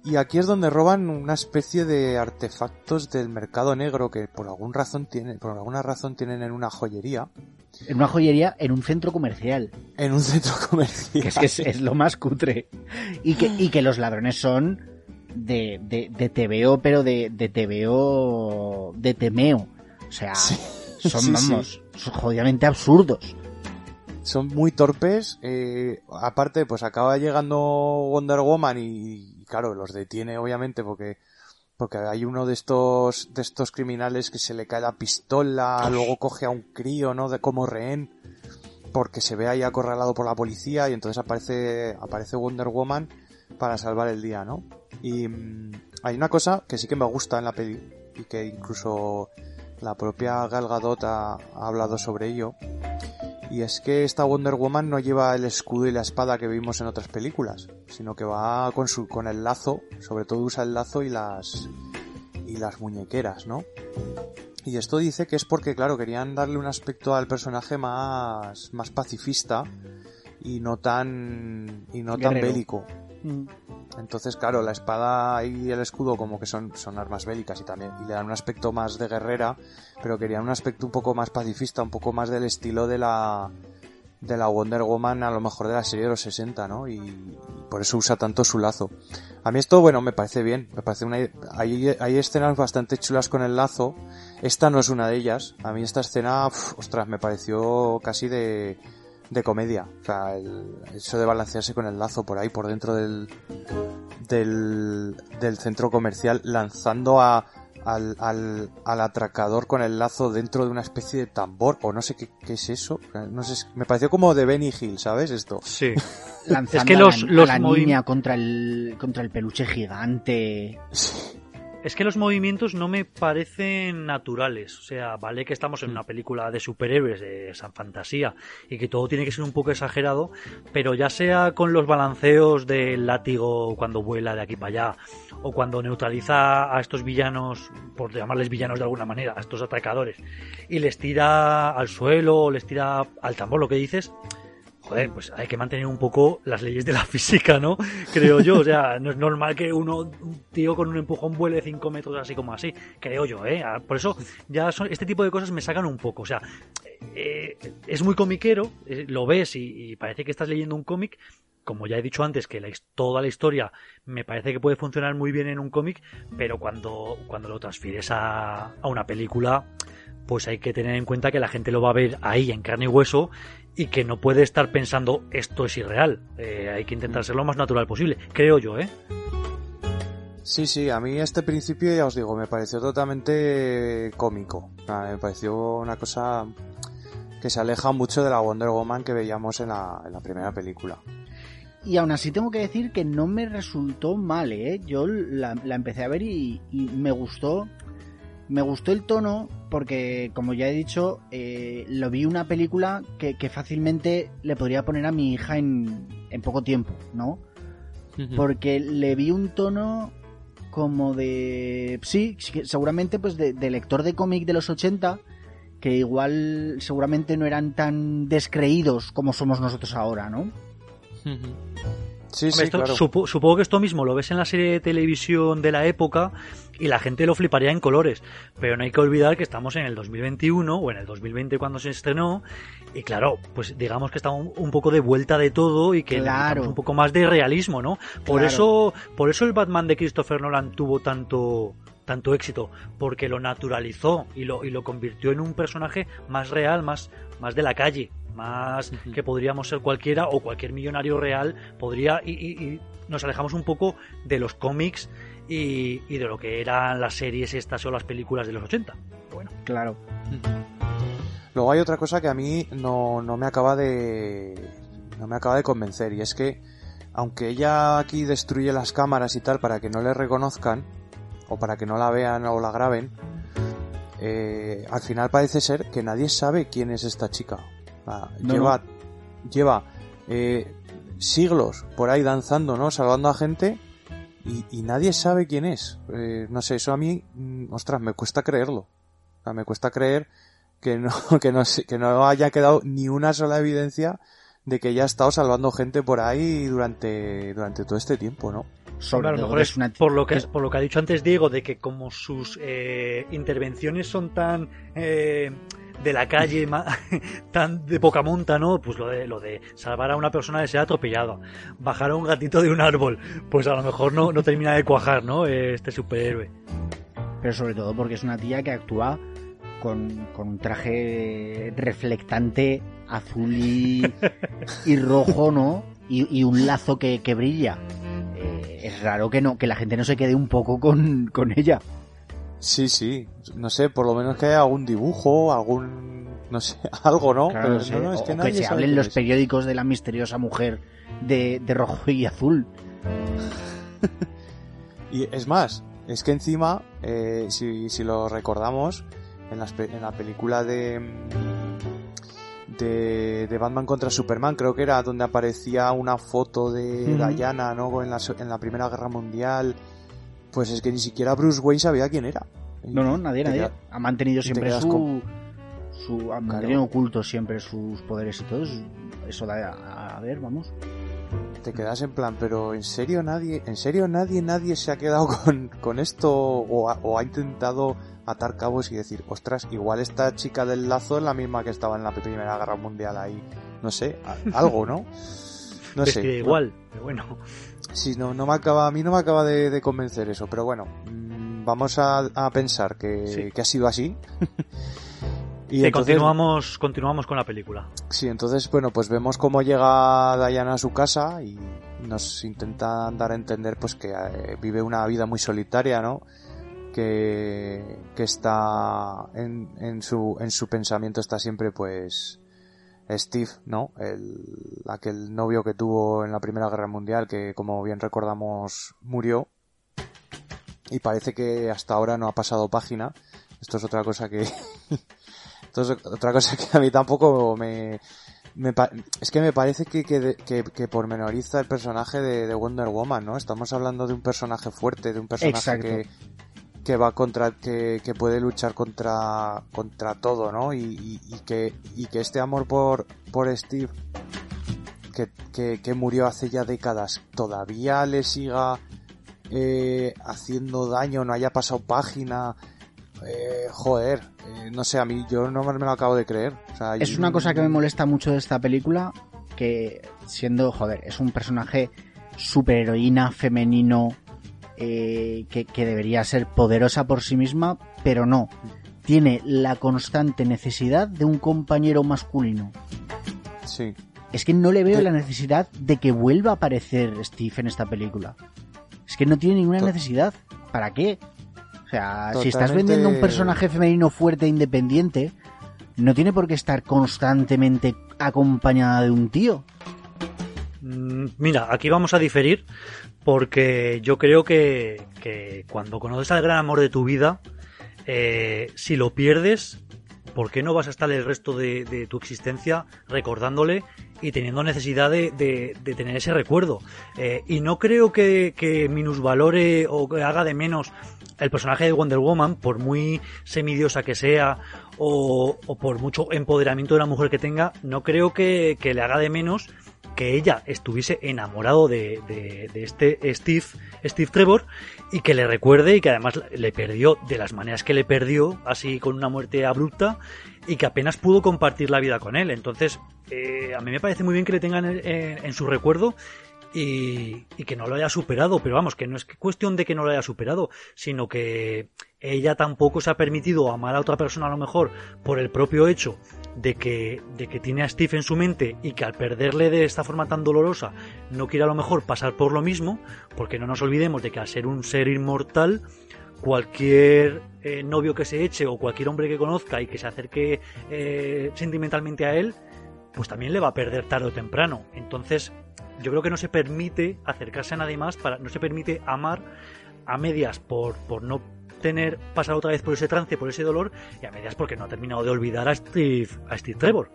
y aquí es donde roban una especie de artefactos del mercado negro que por algún razón tienen, por alguna razón tienen en una joyería, En una joyería, en un centro comercial. en un centro comercial. Que es que es, es lo más cutre. Y que, y que los ladrones son de, de, de TVO, pero de, de TVO de temeo. O sea, Sí. son, Sí, sí. vamos, son jodidamente absurdos. son muy torpes. eh, aparte, pues acaba llegando Wonder Woman y, y, claro, los detiene obviamente porque porque hay uno de estos de estos criminales que se le cae la pistola, luego coge a un crío, ¿no? De como rehén porque se ve ahí acorralado por la policía y entonces aparece aparece Wonder Woman para salvar el día, ¿no? Y mm, hay una cosa que sí que me gusta en la peli y que incluso la propia Gal Gadot ha- ha hablado sobre ello y es que esta Wonder Woman no lleva el escudo y la espada que vimos en otras películas, sino que va con su con el lazo, sobre todo usa el lazo y las y las muñequeras, ¿no? Y esto dice que es porque claro, querían darle un aspecto al personaje más más pacifista y no tan y no tan Guerrero. Bélico. Entonces, claro, la espada y el escudo como que son, son armas bélicas y también y le dan un aspecto más de guerrera, pero querían un aspecto un poco más pacifista, un poco más del estilo de la de la Wonder Woman a lo mejor de la serie de los 60, ¿no? Y, por eso usa tanto su lazo. A mí esto, bueno, me parece bien, me parece una hay, hay escenas bastante chulas con el lazo. Esta no es una de ellas. A mí esta escena, ostras, me pareció casi de de comedia. O sea, el, eso de balancearse con el lazo por ahí, por dentro del, del, del centro comercial, lanzando a, al, al, al atracador con el lazo dentro de una especie de tambor, o no sé qué, qué es eso. No sé, me pareció como de Benny Hill, ¿sabes? Esto. Sí. Lanzando Es que a los- la, los a la movi- niña contra el, contra el peluche gigante. Es que los movimientos no me parecen naturales. O sea, vale que estamos en una película de superhéroes, de esa fantasía, y que todo tiene que ser un poco exagerado, pero ya sea con los balanceos del látigo cuando vuela de aquí para allá, o cuando neutraliza a estos villanos, por llamarles villanos de alguna manera, a estos atracadores, y les tira al suelo, o les tira al tambor, lo que dices, joder, pues hay que mantener un poco las leyes de la física, ¿no? Creo yo, o sea, no es normal que uno, un tío con un empujón vuele 5 metros así como así, creo yo, ¿eh? Ah, Por eso ya son, este tipo de cosas me sacan un poco, o sea, eh, es muy comiquero, eh, lo ves y, parece que estás leyendo un cómic, como ya he dicho antes, que la, toda la historia me parece que puede funcionar muy bien en un cómic, pero cuando, cuando lo transfieres a, a una película, pues hay que tener en cuenta que la gente lo va a ver ahí en carne y hueso y que no puede estar pensando esto es irreal. Eh, hay que intentar ser lo más natural posible, creo yo, ¿eh? Sí, sí, a mí este principio, ya os digo, me pareció totalmente cómico. Sea, Me pareció una cosa que se aleja mucho de la Wonder Woman que veíamos en la, en la primera película. Y aún así tengo que decir que no me resultó mal, ¿eh? Yo la, la empecé a ver y, y me gustó. Me gustó el tono porque, como ya he dicho, eh, lo vi una película que, que fácilmente le podría poner a mi hija en, en poco tiempo, ¿no? Porque le vi un tono como de... Sí, seguramente pues de, de lector de cómic de los 80, que igual seguramente no eran tan descreídos como somos nosotros ahora, ¿no? Sí, sí, Esto- claro. supo- supongo que esto mismo lo ves en la serie de televisión de la época y la gente lo fliparía en colores. Pero no hay que olvidar que estamos en el 2021 o en el 2020 cuando se estrenó. Y claro, pues digamos que está un, un poco de vuelta de todo y que Claro. un poco más de realismo, ¿no? Por Claro. eso, por eso el Batman de Christopher Nolan tuvo tanto tanto éxito porque lo naturalizó y lo, y lo convirtió en un personaje más real, más, más de la calle, más que podríamos ser cualquiera o cualquier millonario real podría y, y- y nos alejamos un poco de los cómics y, y de lo que eran las series estas o las películas de los 80. Pero bueno, Claro. Luego hay otra cosa que a mí no, no me acaba de. no me acaba de convencer. Y es que, aunque ella aquí destruye las cámaras y tal para que no le reconozcan, o para que no la vean o la graben, eh, al final parece ser que nadie sabe quién es esta chica. Ah, No, lleva lleva eh, siglos por ahí danzando, ¿no? Salvando a gente. Y, y nadie sabe quién es. Eh, no sé, eso a mí, mm, ostras, me cuesta creerlo. O sea, me cuesta creer que no, que no, que no haya quedado ni una sola evidencia de que ella ha estado salvando gente por ahí durante, durante todo este tiempo, ¿no? Sobre Hombre, a lo todo mejor es es una por lo que es- por lo que ha dicho antes Diego de que como sus eh, intervenciones son tan eh, de la calle tan de poca monta no pues lo de lo de salvar a una persona de ser atropellada bajar a un gatito de un árbol pues a lo mejor no, no termina de cuajar no este superhéroe Pero sobre todo porque es una tía que actúa con, con un traje reflectante azul y, y rojo, ¿no? Y, y un lazo que, que brilla. Eh, es raro que no que la gente no se quede un poco con, con ella. Sí, sí. No sé, por lo menos que haya algún dibujo, algún, no sé, algo, ¿no? Claro, Pero no sé, no, es que o nadie que se hablen los es. periódicos de la misteriosa mujer de, de rojo y azul. Y es más, es que encima, eh, si, si lo recordamos, en, pe- en la película de, mm, de, de Batman contra Superman, creo que era donde aparecía una foto de Ujú. Diana, ¿no? En la, en la Primera Guerra Mundial. Pues es que ni siquiera Bruce Wayne sabía quién era. No, no, nadie, nadie. Ha mantenido te siempre su, con- su... Ha mantenido ocultos siempre sus poderes y todo. Eso da a, a ver, vamos. te quedas en plan, pero ¿en serio nadie, en serio nadie, nadie se ha quedado con, con esto o ha, o ha intentado atar cabos y decir, ostras, igual esta chica del lazo es la misma que estaba en la Primera Guerra Mundial ahí, no sé, algo, ¿no? No sé. igual pero bueno Sí, no, no me acaba, a mí no me acaba de, de convencer eso, pero bueno, mm, vamos a, a pensar que, Sí. que ha sido así. y Sí, entonces, continuamos continuamos con la película Sí, entonces, bueno, pues vemos cómo llega Diana a su casa y nos intentan dar a entender pues que eh, vive una vida muy solitaria, ¿no? Que, que está en, en su, en su pensamiento está siempre pues Steve, ¿no? El, aquel novio que tuvo en la Primera Guerra Mundial que como bien recordamos murió y parece que hasta ahora no ha pasado página. Esto es otra cosa que esto es otra cosa que a mí tampoco me, es que me parece que, que, que, que pormenoriza el personaje de, de Wonder Woman, ¿no? Estamos hablando de un personaje fuerte, de un personaje que, que va contra, que, que puede luchar contra, contra todo, ¿no? Y, y, y que, y que este amor por, por Steve, que, que, que murió hace ya décadas, todavía le siga eh, haciendo daño, no haya pasado página, eh, joder, eh, no sé, a mí yo no me lo acabo de creer. O sea, Es yo- una cosa que me molesta mucho de esta película, que siendo, joder, es un personaje superheroína, femenino, eh, que, que debería ser poderosa por sí misma, pero no. Tiene la constante necesidad de un compañero masculino. Sí, Es que no le veo la necesidad de que vuelva a aparecer Steve en esta película. Es que no tiene ninguna necesidad. ¿Para qué? O sea, si estás vendiendo un personaje femenino fuerte e independiente, no tiene por qué estar constantemente acompañada de un tío. Mm, Mira, aquí vamos a diferir porque yo creo que, que cuando conoces al gran amor de tu vida, eh, si lo pierdes, ¿por qué no vas a estar el resto de, de tu existencia recordándole y teniendo necesidad de, de- tener ese recuerdo? Eh, y no creo que, que minusvalore o que haga de menos el personaje de Wonder Woman, por muy semidiosa que sea o, o por mucho empoderamiento de la mujer que tenga, no creo que, que le haga de menos que ella estuviese enamorado de, de, de este Steve, Steve Trevor y que le recuerde y que además le perdió de las maneras que le perdió, así con una muerte abrupta y que apenas pudo compartir la vida con él. Entonces, eh, a mí me parece muy bien que le tengan en, en- su recuerdo y, y que no lo haya superado, pero vamos, que no es cuestión de que no lo haya superado, sino que ella tampoco se ha permitido amar a otra persona a lo mejor por el propio hecho de que, de que tiene a Steve en su mente y que al perderle de esta forma tan dolorosa no quiere a lo mejor pasar por lo mismo, porque no nos olvidemos de que al ser un ser inmortal, cualquier eh, novio que se eche o cualquier hombre que conozca y que se acerque eh, sentimentalmente a él, pues también le va a perder tarde o temprano. Entonces, yo creo que no se permite acercarse a nadie más, para, no se permite amar a medias por, por no tener pasar otra vez por ese trance, por ese dolor, y a medias porque no ha terminado de olvidar a Steve, a Steve Trevor.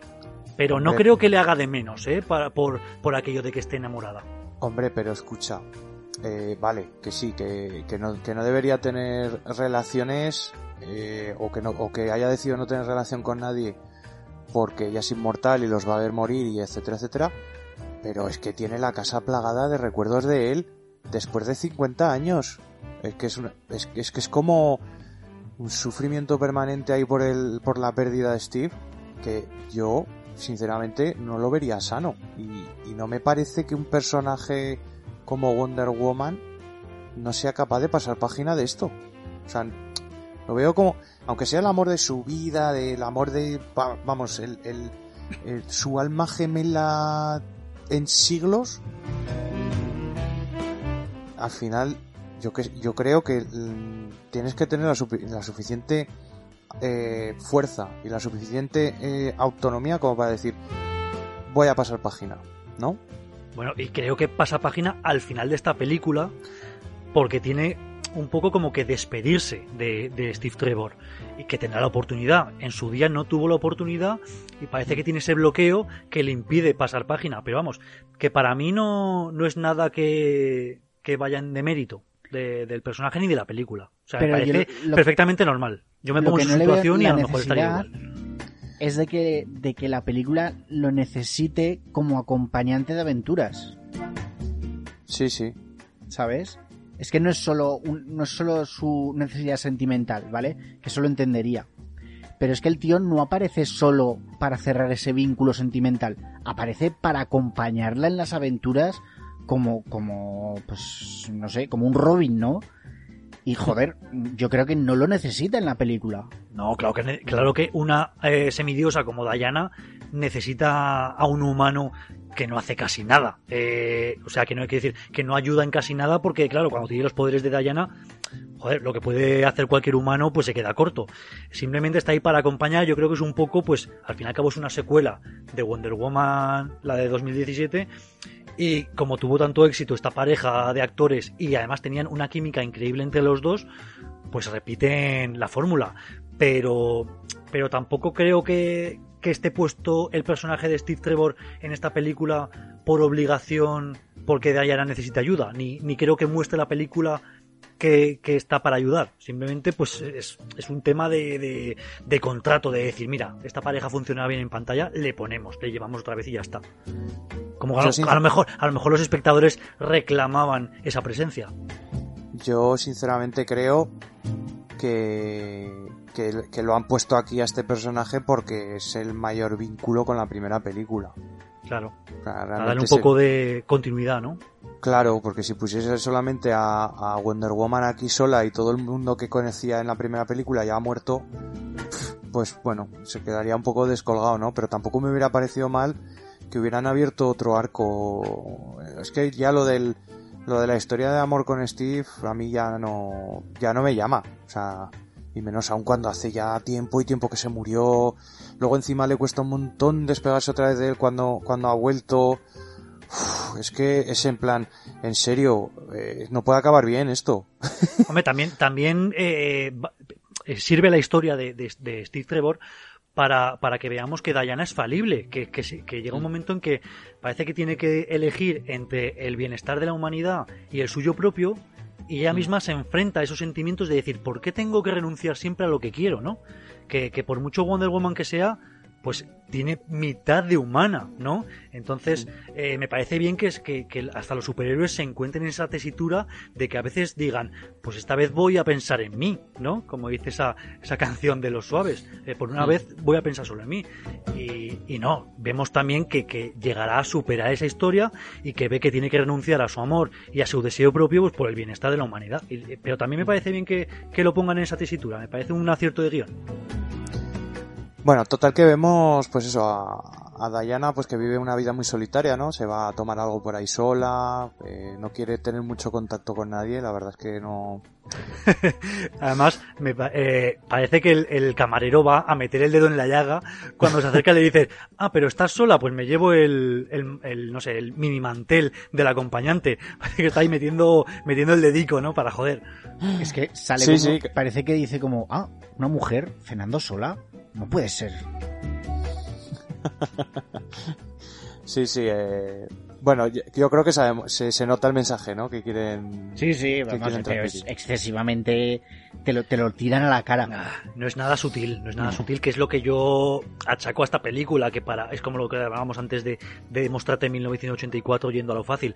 Pero no Hombre. creo que le haga de menos, ¿eh? Para, por, por aquello de que esté enamorada. Hombre, pero escucha, eh, vale, que sí, que, que, no, que no debería tener relaciones eh, o, que no, o que haya decidido no tener relación con nadie porque ella es inmortal y los va a ver morir y etcétera, etcétera. Pero es que tiene la casa plagada de recuerdos de él después de 50 años. Es que es, una- es, es que es como un sufrimiento permanente ahí por, el, por la pérdida de Steve que yo sinceramente no lo vería sano y, y no me parece que un personaje como Wonder Woman no sea capaz de pasar página de esto. O sea, lo veo como, aunque sea el amor de su vida, del amor de, va- vamos, el- el- su alma gemela en siglos, al final yo, que, yo creo que mm, tienes que tener la, sufi- la suficiente eh, fuerza y la suficiente eh, autonomía como para decir voy a pasar página, ¿no? Bueno, y creo que pasa página al final de esta película porque tiene un poco como que despedirse de, de Steve Trevor y que tendrá la oportunidad. En su día no tuvo la oportunidad y parece que tiene ese bloqueo que le impide pasar página. Pero vamos, que para mí no, no es nada que, que vaya en demérito de- del personaje ni de la película. O sea, Pero me yo parece lo- perfectamente normal. Yo me pongo en su no situación y a lo mejor estaría igual. es de que, de que la película lo necesite como acompañante de aventuras, Sí, sí. ¿sabes? Es que no es solo un- no es solo su necesidad sentimental, ¿vale? Que eso lo entendería. Pero es que el tío no aparece solo para cerrar ese vínculo sentimental, aparece para acompañarla en las aventuras como como pues no sé, como un Robin, ¿no? Y joder, yo creo que no lo necesita en la película. No, claro que, claro que una eh, semidiosa como Diana necesita a un humano que no hace casi nada. Eh, o sea, que no hay que decir que no ayuda en casi nada porque, claro, cuando tiene los poderes de Diana, joder, lo que puede hacer cualquier humano pues se queda corto. Simplemente está ahí para acompañar, yo creo que es un poco, pues, al fin y al cabo es una secuela de Wonder Woman, la de 2017, y como tuvo tanto éxito esta pareja de actores y además tenían una química increíble entre los dos, pues repiten la fórmula. Pero, pero tampoco creo que, que esté puesto el personaje de Steve Trevor en esta película por obligación porque Diana necesita ayuda. Ni, ni creo que muestre la película que, que está para ayudar. Simplemente, pues es, es un tema de, de, contrato, de decir, mira, esta pareja funciona bien en pantalla, le ponemos, le llevamos otra vez y ya está. Como a, lo- sin- a lo mejor, a lo mejor los espectadores reclamaban esa presencia. Yo sinceramente creo que, que, que lo han puesto aquí a este personaje porque es el mayor vínculo con la primera película. Claro, para darle un se- poco de continuidad, ¿no? Claro, porque si pusiese solamente a, a Wonder Woman aquí sola y todo el mundo que conocía en la primera película ya ha muerto, pues bueno, se quedaría un poco descolgado, ¿no? Pero tampoco me hubiera parecido mal que hubieran abierto otro arco. Es que ya lo del lo de la historia de amor con Steve a mí ya no ya no me llama, o sea, y menos aún cuando hace ya tiempo y tiempo que se murió. Luego encima le cuesta un montón despegarse otra vez de él cuando cuando ha vuelto. Es que es en plan, en serio, eh, no puede acabar bien esto. Hombre, también, también eh, sirve la historia de- de Steve Trevor para, para que veamos que Diana es falible, que, que, llega un momento en que parece que tiene que elegir entre el bienestar de la humanidad y el suyo propio, y ella misma se enfrenta a esos sentimientos de decir, ¿por qué tengo que renunciar siempre a lo que quiero, no? Que, que por mucho Wonder Woman que sea, pues tiene mitad de humana, ¿no? Entonces, eh, me parece bien que, es que, que, hasta los superhéroes se encuentren en esa tesitura de que a veces digan, pues esta vez voy a pensar en mí, ¿no? Como dice esa, esa canción de los suaves, eh, por una vez voy a pensar solo en mí. Y, y no, vemos también que, que, llegará a superar esa historia y que ve que tiene que renunciar a su amor y a su deseo propio pues, por el bienestar de la humanidad. Y, pero también me parece bien que, que lo pongan en esa tesitura, me parece un acierto de guion. Bueno, total que vemos, pues eso, a, a, Diana, pues que vive una vida muy solitaria, ¿no? Se va a tomar algo por ahí sola, eh, no quiere tener mucho contacto con nadie, la verdad es que no... Además, me eh, parece que el, el, camarero va a meter el dedo en la llaga cuando se acerca y le dice, ah, pero estás sola, pues me llevo el, el, el, no sé, el mini mantel del acompañante. Parece que está ahí metiendo, metiendo el dedico, ¿no? Para joder. Es que sale sí, como, sí. parece que dice como, ah, una mujer cenando sola. No puede ser. sí, sí. Eh... Bueno, yo creo que sabemos, se, se, nota el mensaje, ¿no? Que quieren. Sí, sí, vamos, pero es excesivamente. Te lo, te lo tiran a la cara. No, no es nada sutil, no es nada sutil, que es lo que yo achaco a esta película, que para. Es como lo que hablábamos antes de, de demostrarte en 1984 yendo a lo fácil.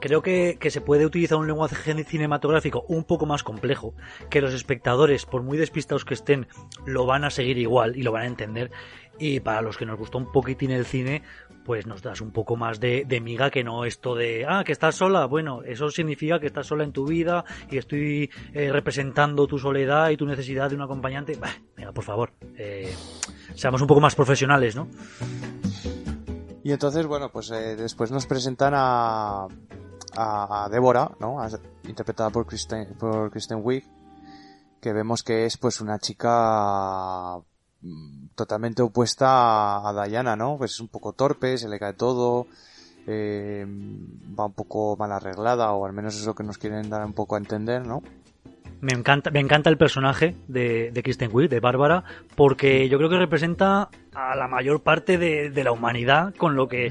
Creo que, que se puede utilizar un lenguaje cinematográfico un poco más complejo, que los espectadores, por muy despistados que estén, lo van a seguir igual y lo van a entender y para los que nos gustó un poquitín el cine, pues nos das un poco más de, miga que no esto de, ah, que estás sola, bueno, eso significa que estás sola en tu vida y estoy eh, representando tu soledad y tu necesidad de un acompañante. Venga, por favor, eh, seamos un poco más profesionales, ¿no? Y entonces, bueno, pues eh, después nos presentan a, a, Débora, ¿no? Interpretada por Kristen, por Kristen Wiig, que vemos que es pues una chica totalmente opuesta a, Diana, ¿no? Pues es un poco torpe, se le cae todo, eh, va un poco mal arreglada, o al menos es lo que nos quieren dar un poco a entender, ¿no? Me encanta, me encanta el personaje de, Kristen Wiig, de Bárbara, porque yo creo que representa a la mayor parte de la humanidad con lo que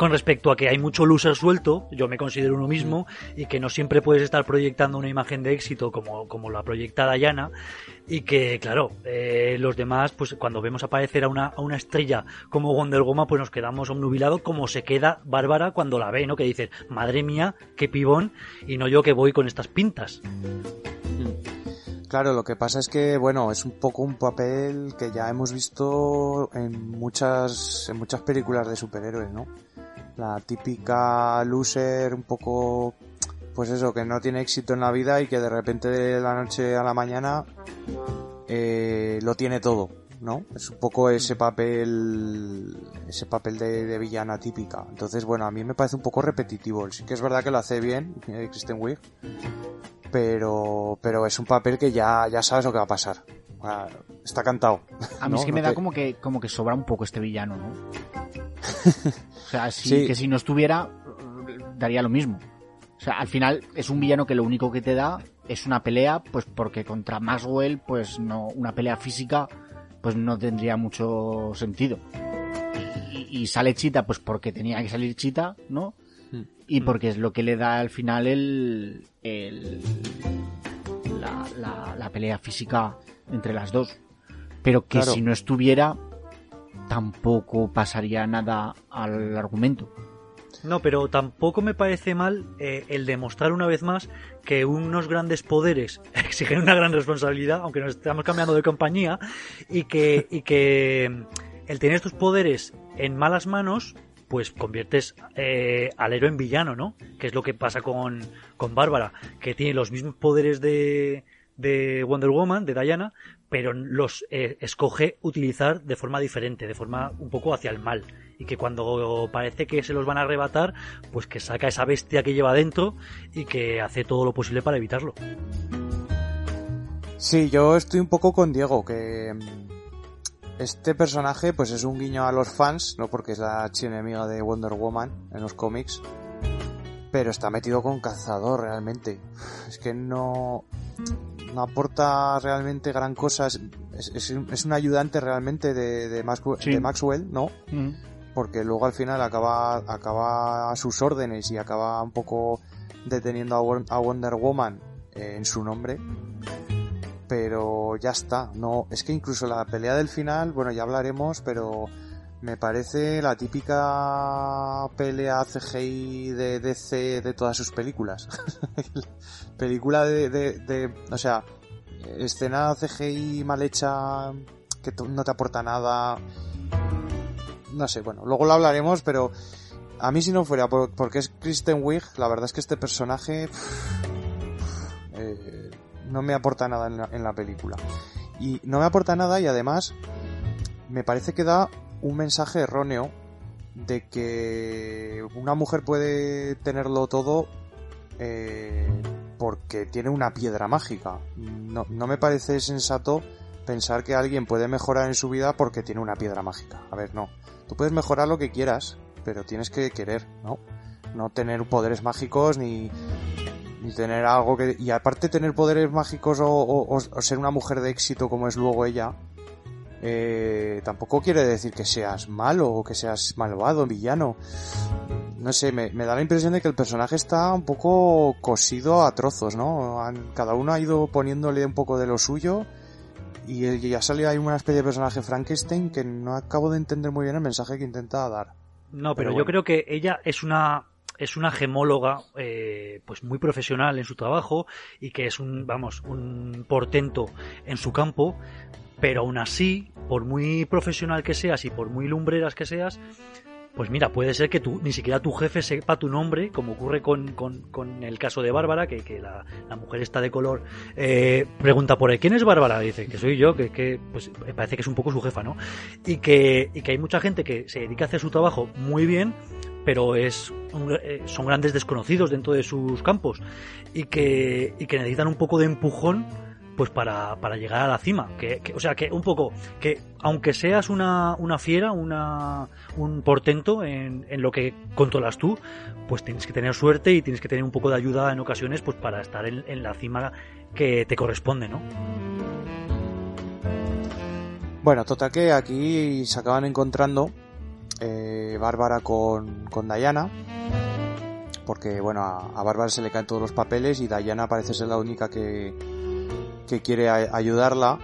con respecto a que hay mucho loser suelto, yo me considero uno mismo, y que no siempre puedes estar proyectando una imagen de éxito como, como la proyecta Diana, y que, claro, eh, los demás, pues cuando vemos aparecer a una, a una estrella como Wonder Woman, pues nos quedamos obnubilados como se queda Bárbara cuando la ve, ¿no? Que dices, madre mía, qué pibón, y no yo que voy con estas pintas. Claro, lo que pasa es que, bueno, es un poco un papel que ya hemos visto en muchas, en muchas películas de superhéroes, ¿no? La típica loser un poco, pues eso, que no tiene éxito en la vida y que de repente de la noche a la mañana eh, lo tiene todo, ¿no? Es un poco ese papel, ese papel de, de, villana típica. Entonces, bueno, a mí me parece un poco repetitivo. Sí que es verdad que lo hace bien, eh, Kristen Wiig, pero, pero es un papel que ya, ya sabes lo que va a pasar. Está cantado. A mí ¿no? es que no me te... da como que, como que sobra un poco este villano, ¿no? O sea, si, sí. que si no estuviera, daría lo mismo. O sea, al final es un villano que lo único que te da es una pelea, pues porque contra Maxwell, pues no, una pelea física, pues no tendría mucho sentido. Y, y sale Chita, pues porque tenía que salir Chita, ¿no? Y porque es lo que le da al final el, el la, la, la pelea física entre las dos. Pero que claro. si no estuviera, tampoco pasaría nada al argumento. No, pero tampoco me parece mal eh, el demostrar una vez más que unos grandes poderes exigen una gran responsabilidad, aunque nos estamos cambiando de compañía, y que, y que el tener estos poderes en malas manos pues conviertes eh, al héroe en villano, ¿no? Que es lo que pasa con, con Bárbara, que tiene los mismos poderes de, de Wonder Woman, de Diana, pero los eh, escoge utilizar de forma diferente, de forma un poco hacia el mal. Y que cuando parece que se los van a arrebatar, pues que saca esa bestia que lleva dentro y que hace todo lo posible para evitarlo. Sí, yo estoy un poco con Diego, que este personaje pues es un guiño a los fans, no porque es la archienemiga de Wonder Woman en los cómics, pero está metido con cazador realmente. Es que no, no aporta realmente gran cosa, es, es, es un ayudante realmente de, de, Maxwell, sí. de Maxwell, ¿no? Mm. Porque luego al final acaba, acaba a sus órdenes y acaba un poco deteniendo a, Wonder Woman en su nombre pero pero ya está. No, es que incluso la pelea del final, bueno, ya hablaremos, pero me parece la típica pelea CGI de DC de todas sus películas. Película de, de, de, o sea, escena CGI mal hecha que no te aporta nada. No sé, bueno, luego lo hablaremos, pero a mí si no fuera porque es Kristen Wiig, la verdad es que este personaje eh, no me aporta nada en la, en la película. Y no me aporta nada y además me parece que da un mensaje erróneo de que una mujer puede tenerlo todo eh, porque tiene una piedra mágica. No, no me parece sensato pensar que alguien puede mejorar en su vida porque tiene una piedra mágica. A ver, no. Tú puedes mejorar lo que quieras, pero tienes que querer, ¿no? No tener poderes mágicos ni, ni tener algo que... Y aparte tener poderes mágicos o, ser una mujer de éxito como es luego ella, eh, tampoco quiere decir que seas malo o que seas malvado, villano. No sé, me, me, da la impresión de que el personaje está un poco cosido a trozos, ¿no? Han, cada uno ha ido poniéndole un poco de lo suyo y, y ha salido ahí una especie de personaje Frankenstein que no acabo de entender muy bien el mensaje que intenta dar. No, pero, pero bueno. yo creo que ella es una es una gemóloga eh, pues muy profesional en su trabajo y que es un vamos un portento en su campo pero aún así, por muy profesional que seas y por muy lumbreras que seas, pues mira, puede ser que tú, ni siquiera tu jefe sepa tu nombre, como ocurre con, con, con el caso de Bárbara, que, que la, la, mujer está de color, eh, pregunta por ahí, ¿quién es Bárbara? Dice que soy yo, que, que pues parece que es un poco su jefa, ¿no? Y que, y que hay mucha gente que se dedica a hacer su trabajo muy bien, pero es eh, son grandes desconocidos dentro de sus campos y que, y que necesitan un poco de empujón pues para, para llegar a la cima. Que, o sea, que un poco, que aunque seas una, una fiera, una, un portento en, en, lo que controlas tú, pues tienes que tener suerte y tienes que tener un poco de ayuda en ocasiones pues para estar en, en la cima que te corresponde, ¿no? Bueno, total que aquí se acaban encontrando eh, Bárbara con, con Diana porque bueno, a, a Bárbara se le caen todos los papeles y Diana parece ser la única que, que quiere ayudarla.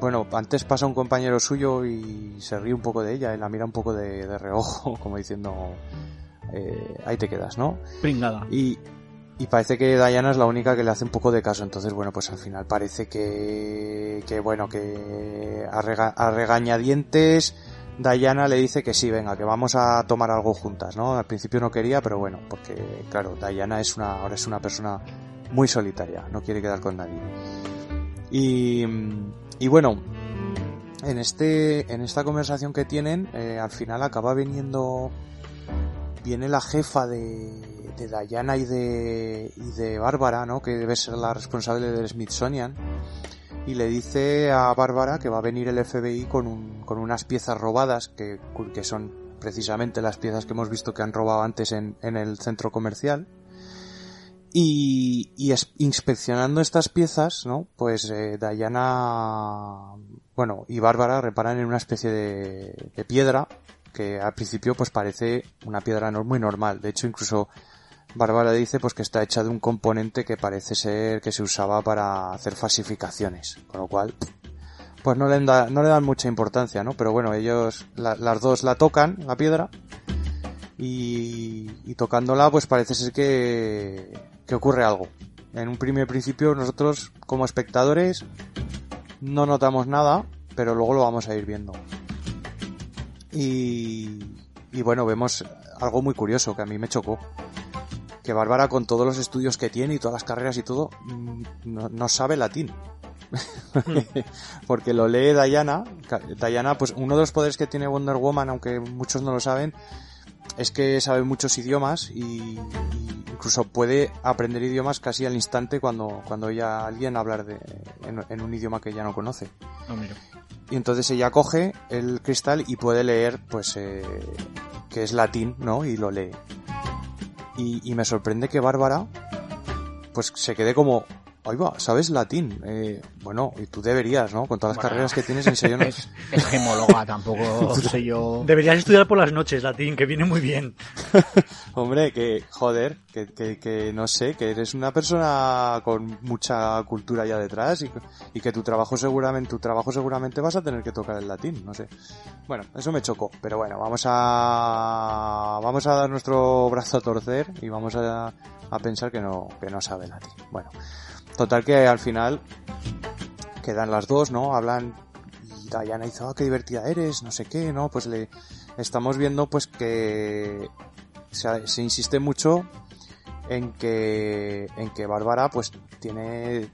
Bueno, antes pasa un compañero suyo y se ríe un poco de ella y la mira un poco de, de reojo, como diciendo, eh, ahí te quedas, ¿no? Pringada. Y, y parece que Diana es la única que le hace un poco de caso. Entonces, bueno, pues al final parece que, que bueno, que a, rega, a regañadientes Diana le dice que sí, venga, que vamos a tomar algo juntas, ¿no? Al principio no quería, pero bueno, porque claro, Diana es una, ahora es una persona muy solitaria, no quiere quedar con nadie. Y, bueno, en este, en esta conversación que tienen, eh, al final acaba viniendo, viene la jefa de, de y de, y de Bárbara, ¿no? Que debe ser la responsable del Smithsonian. Y le dice a Bárbara que va a venir el FBI con, un, con unas piezas robadas, que, que son precisamente las piezas que hemos visto que han robado antes en, en el centro comercial. Y, inspeccionando estas piezas, ¿no? Pues eh, Diana, bueno, y Bárbara reparan en una especie de, piedra que al principio pues parece una piedra muy normal. De hecho, incluso Bárbara dice pues que está hecha de un componente que parece ser que se usaba para hacer falsificaciones. Con lo cual, pues no le, da, no le dan mucha importancia, ¿no? Pero bueno, ellos, la, las dos la tocan, la piedra, y tocándola pues parece ser que, que ocurre algo. En un primer principio nosotros como espectadores no notamos nada, pero luego lo vamos a ir viendo. Y, y bueno, vemos algo muy curioso que a mí me chocó. Que Bárbara con todos los estudios que tiene y todas las carreras y todo, no, no sabe latín. Porque lo lee Diana. Diana, pues uno de los poderes que tiene Wonder Woman, aunque muchos no lo saben, es que sabe muchos idiomas y, y, incluso puede aprender idiomas casi al instante cuando, cuando ella alguien hablar de, en, en, un idioma que ella no conoce. Oh, mira. Y entonces ella coge el cristal y puede leer, pues, eh, que es latín, ¿no? Y lo lee. Y, y me sorprende que Bárbara, pues, se quede como ahí va, ¿sabes latín? Eh, bueno, y tú deberías, ¿no? Con todas las Bueno, carreras que tienes en serio. no- Es, es gemóloga, tampoco sé yo. Deberías estudiar por las noches latín, que viene muy bien. Hombre, que, joder, que, que, que no sé, que eres una persona con mucha cultura ya detrás y, que- y que tu trabajo seguramente, tu trabajo seguramente vas a tener que tocar el latín, no sé. Bueno, eso me chocó, pero bueno, vamos a, vamos a dar nuestro brazo a torcer y vamos a, a pensar que no, que no sabe latín. Bueno, total que al final quedan las dos, ¿no? Hablan y Diana dice, ah, qué divertida eres, no sé qué, ¿no? Pues le estamos viendo pues que se, se insiste mucho en que en que Bárbara pues tiene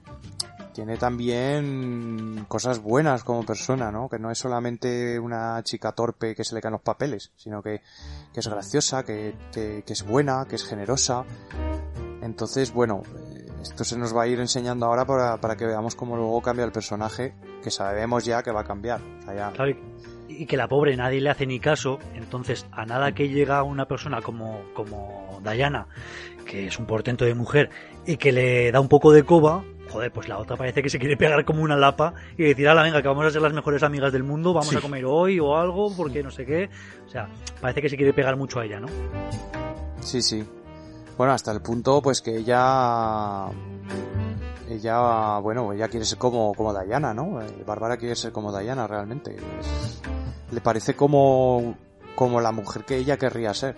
tiene también cosas buenas como persona, ¿no? Que no es solamente una chica torpe que se le caen los papeles, sino que, que es graciosa, que, que, que es buena, que es generosa. Entonces, bueno, esto se nos va a ir enseñando ahora para, para que veamos cómo luego cambia el personaje, que sabemos ya que va a cambiar. O sea, ya- Claro, y que la pobre nadie le hace ni caso, entonces a nada que llega una persona como, como Diana, que es un portento de mujer, y que le da un poco de coba, joder, pues la otra parece que se quiere pegar como una lapa y decir, ala, venga, que vamos a ser las mejores amigas del mundo, vamos Sí. a comer hoy o algo, porque no sé qué. O sea, parece que se quiere pegar mucho a ella, ¿no? Sí, sí. Bueno, hasta el punto pues que ella ella, bueno, ella quiere ser como, como Diana, ¿no? Eh, Bárbara quiere ser como Diana realmente. Le parece como, como la mujer que ella querría ser.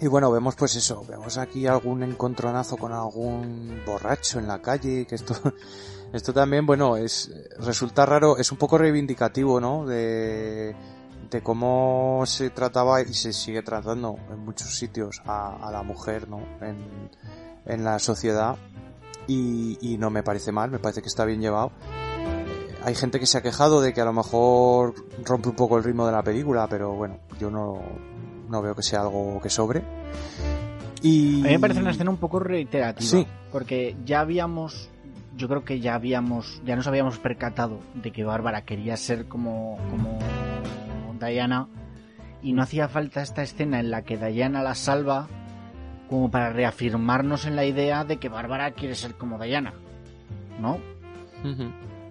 Y bueno, vemos pues eso, vemos aquí algún encontronazo con algún borracho en la calle, que esto, esto también, bueno, es, resulta raro, es un poco reivindicativo, ¿no? De, de cómo se trataba y se sigue tratando en muchos sitios a, a la mujer, ¿no? En, en la sociedad. Y, y no me parece mal, me parece que está bien llevado. Eh, Hay gente que se ha quejado de que a lo mejor rompe un poco el ritmo de la película, pero bueno, yo no, no veo que sea algo que sobre. Y... A mí me parece una escena un poco reiterativa. Sí. Porque ya habíamos. Yo creo que ya habíamos. Ya nos habíamos percatado de que Bárbara quería ser como. como Diana. Y no hacía falta esta escena en la que Diana la salva. Como para reafirmarnos en la idea de que Bárbara quiere ser como Diana. ¿No?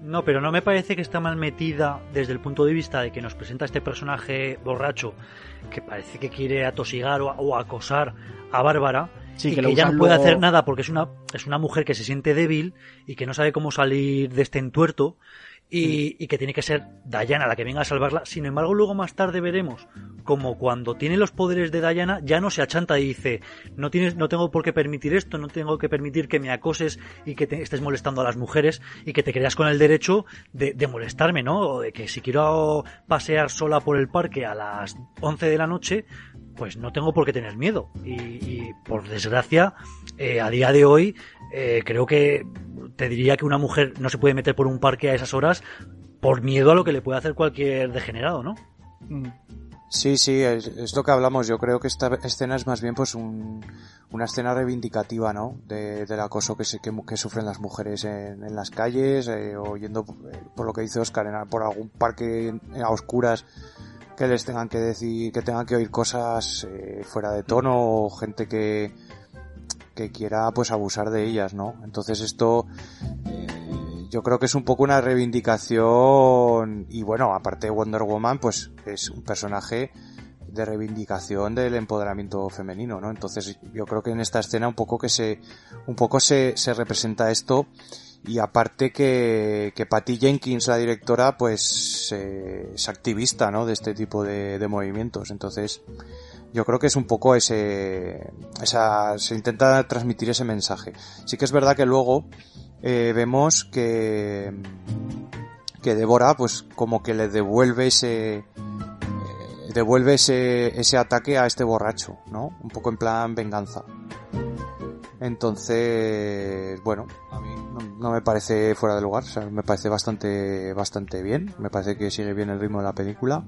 No, pero no me parece que está mal metida desde el punto de vista de que nos presenta este personaje borracho que parece que quiere atosigar o, o acosar a Bárbara Sí, y que que, usan no puede luego- hacer nada porque es una, es una mujer que se siente débil y que no sabe cómo salir de este entuerto y, y que tiene que ser Diana la que venga a salvarla. Sin embargo, luego más tarde veremos como cuando tiene los poderes de Diana ya no se achanta y dice no tienes, no tengo por qué permitir esto, no tengo que permitir que me acoses y que te estés molestando a las mujeres y que te creas con el derecho de, de molestarme, ¿no? O de que si quiero pasear sola por el parque a las 11 de la noche, pues no tengo por qué tener miedo. Y, y, por desgracia, eh, a día de hoy, eh, creo que te diría que una mujer no se puede meter por un parque a esas horas por miedo a lo que le puede hacer cualquier degenerado, ¿no? Sí, sí, es, es lo que hablamos. Yo creo que esta escena es más bien pues un, una escena reivindicativa, ¿no? De, del acoso que, se, que, que sufren las mujeres en, en las calles, eh, o yendo, eh, por lo que dice Oscar, en, por algún parque en- a oscuras que les tengan que decir, que tengan que oír cosas eh, fuera de tono, o gente que, que quiera pues abusar de ellas, ¿no? Entonces esto eh, yo creo que es un poco una reivindicación y bueno, aparte de Wonder Woman pues es un personaje de reivindicación del empoderamiento femenino, ¿no? Entonces yo creo que en esta escena un poco que se un poco se, se representa esto y aparte que, que Patty Jenkins, la directora, pues eh, es activista, ¿no? De este tipo de, de movimientos. Entonces, yo creo que es un poco ese, esa, se intenta transmitir ese mensaje. Sí que es verdad que luego eh, vemos que, que Débora, pues como que le devuelve ese, eh, devuelve ese, ese ataque a este borracho, ¿no? Un poco en plan venganza. Entonces, bueno, a mí no, no me parece fuera de lugar, o sea, me parece bastante, bastante bien, me parece que sigue bien el ritmo de la película.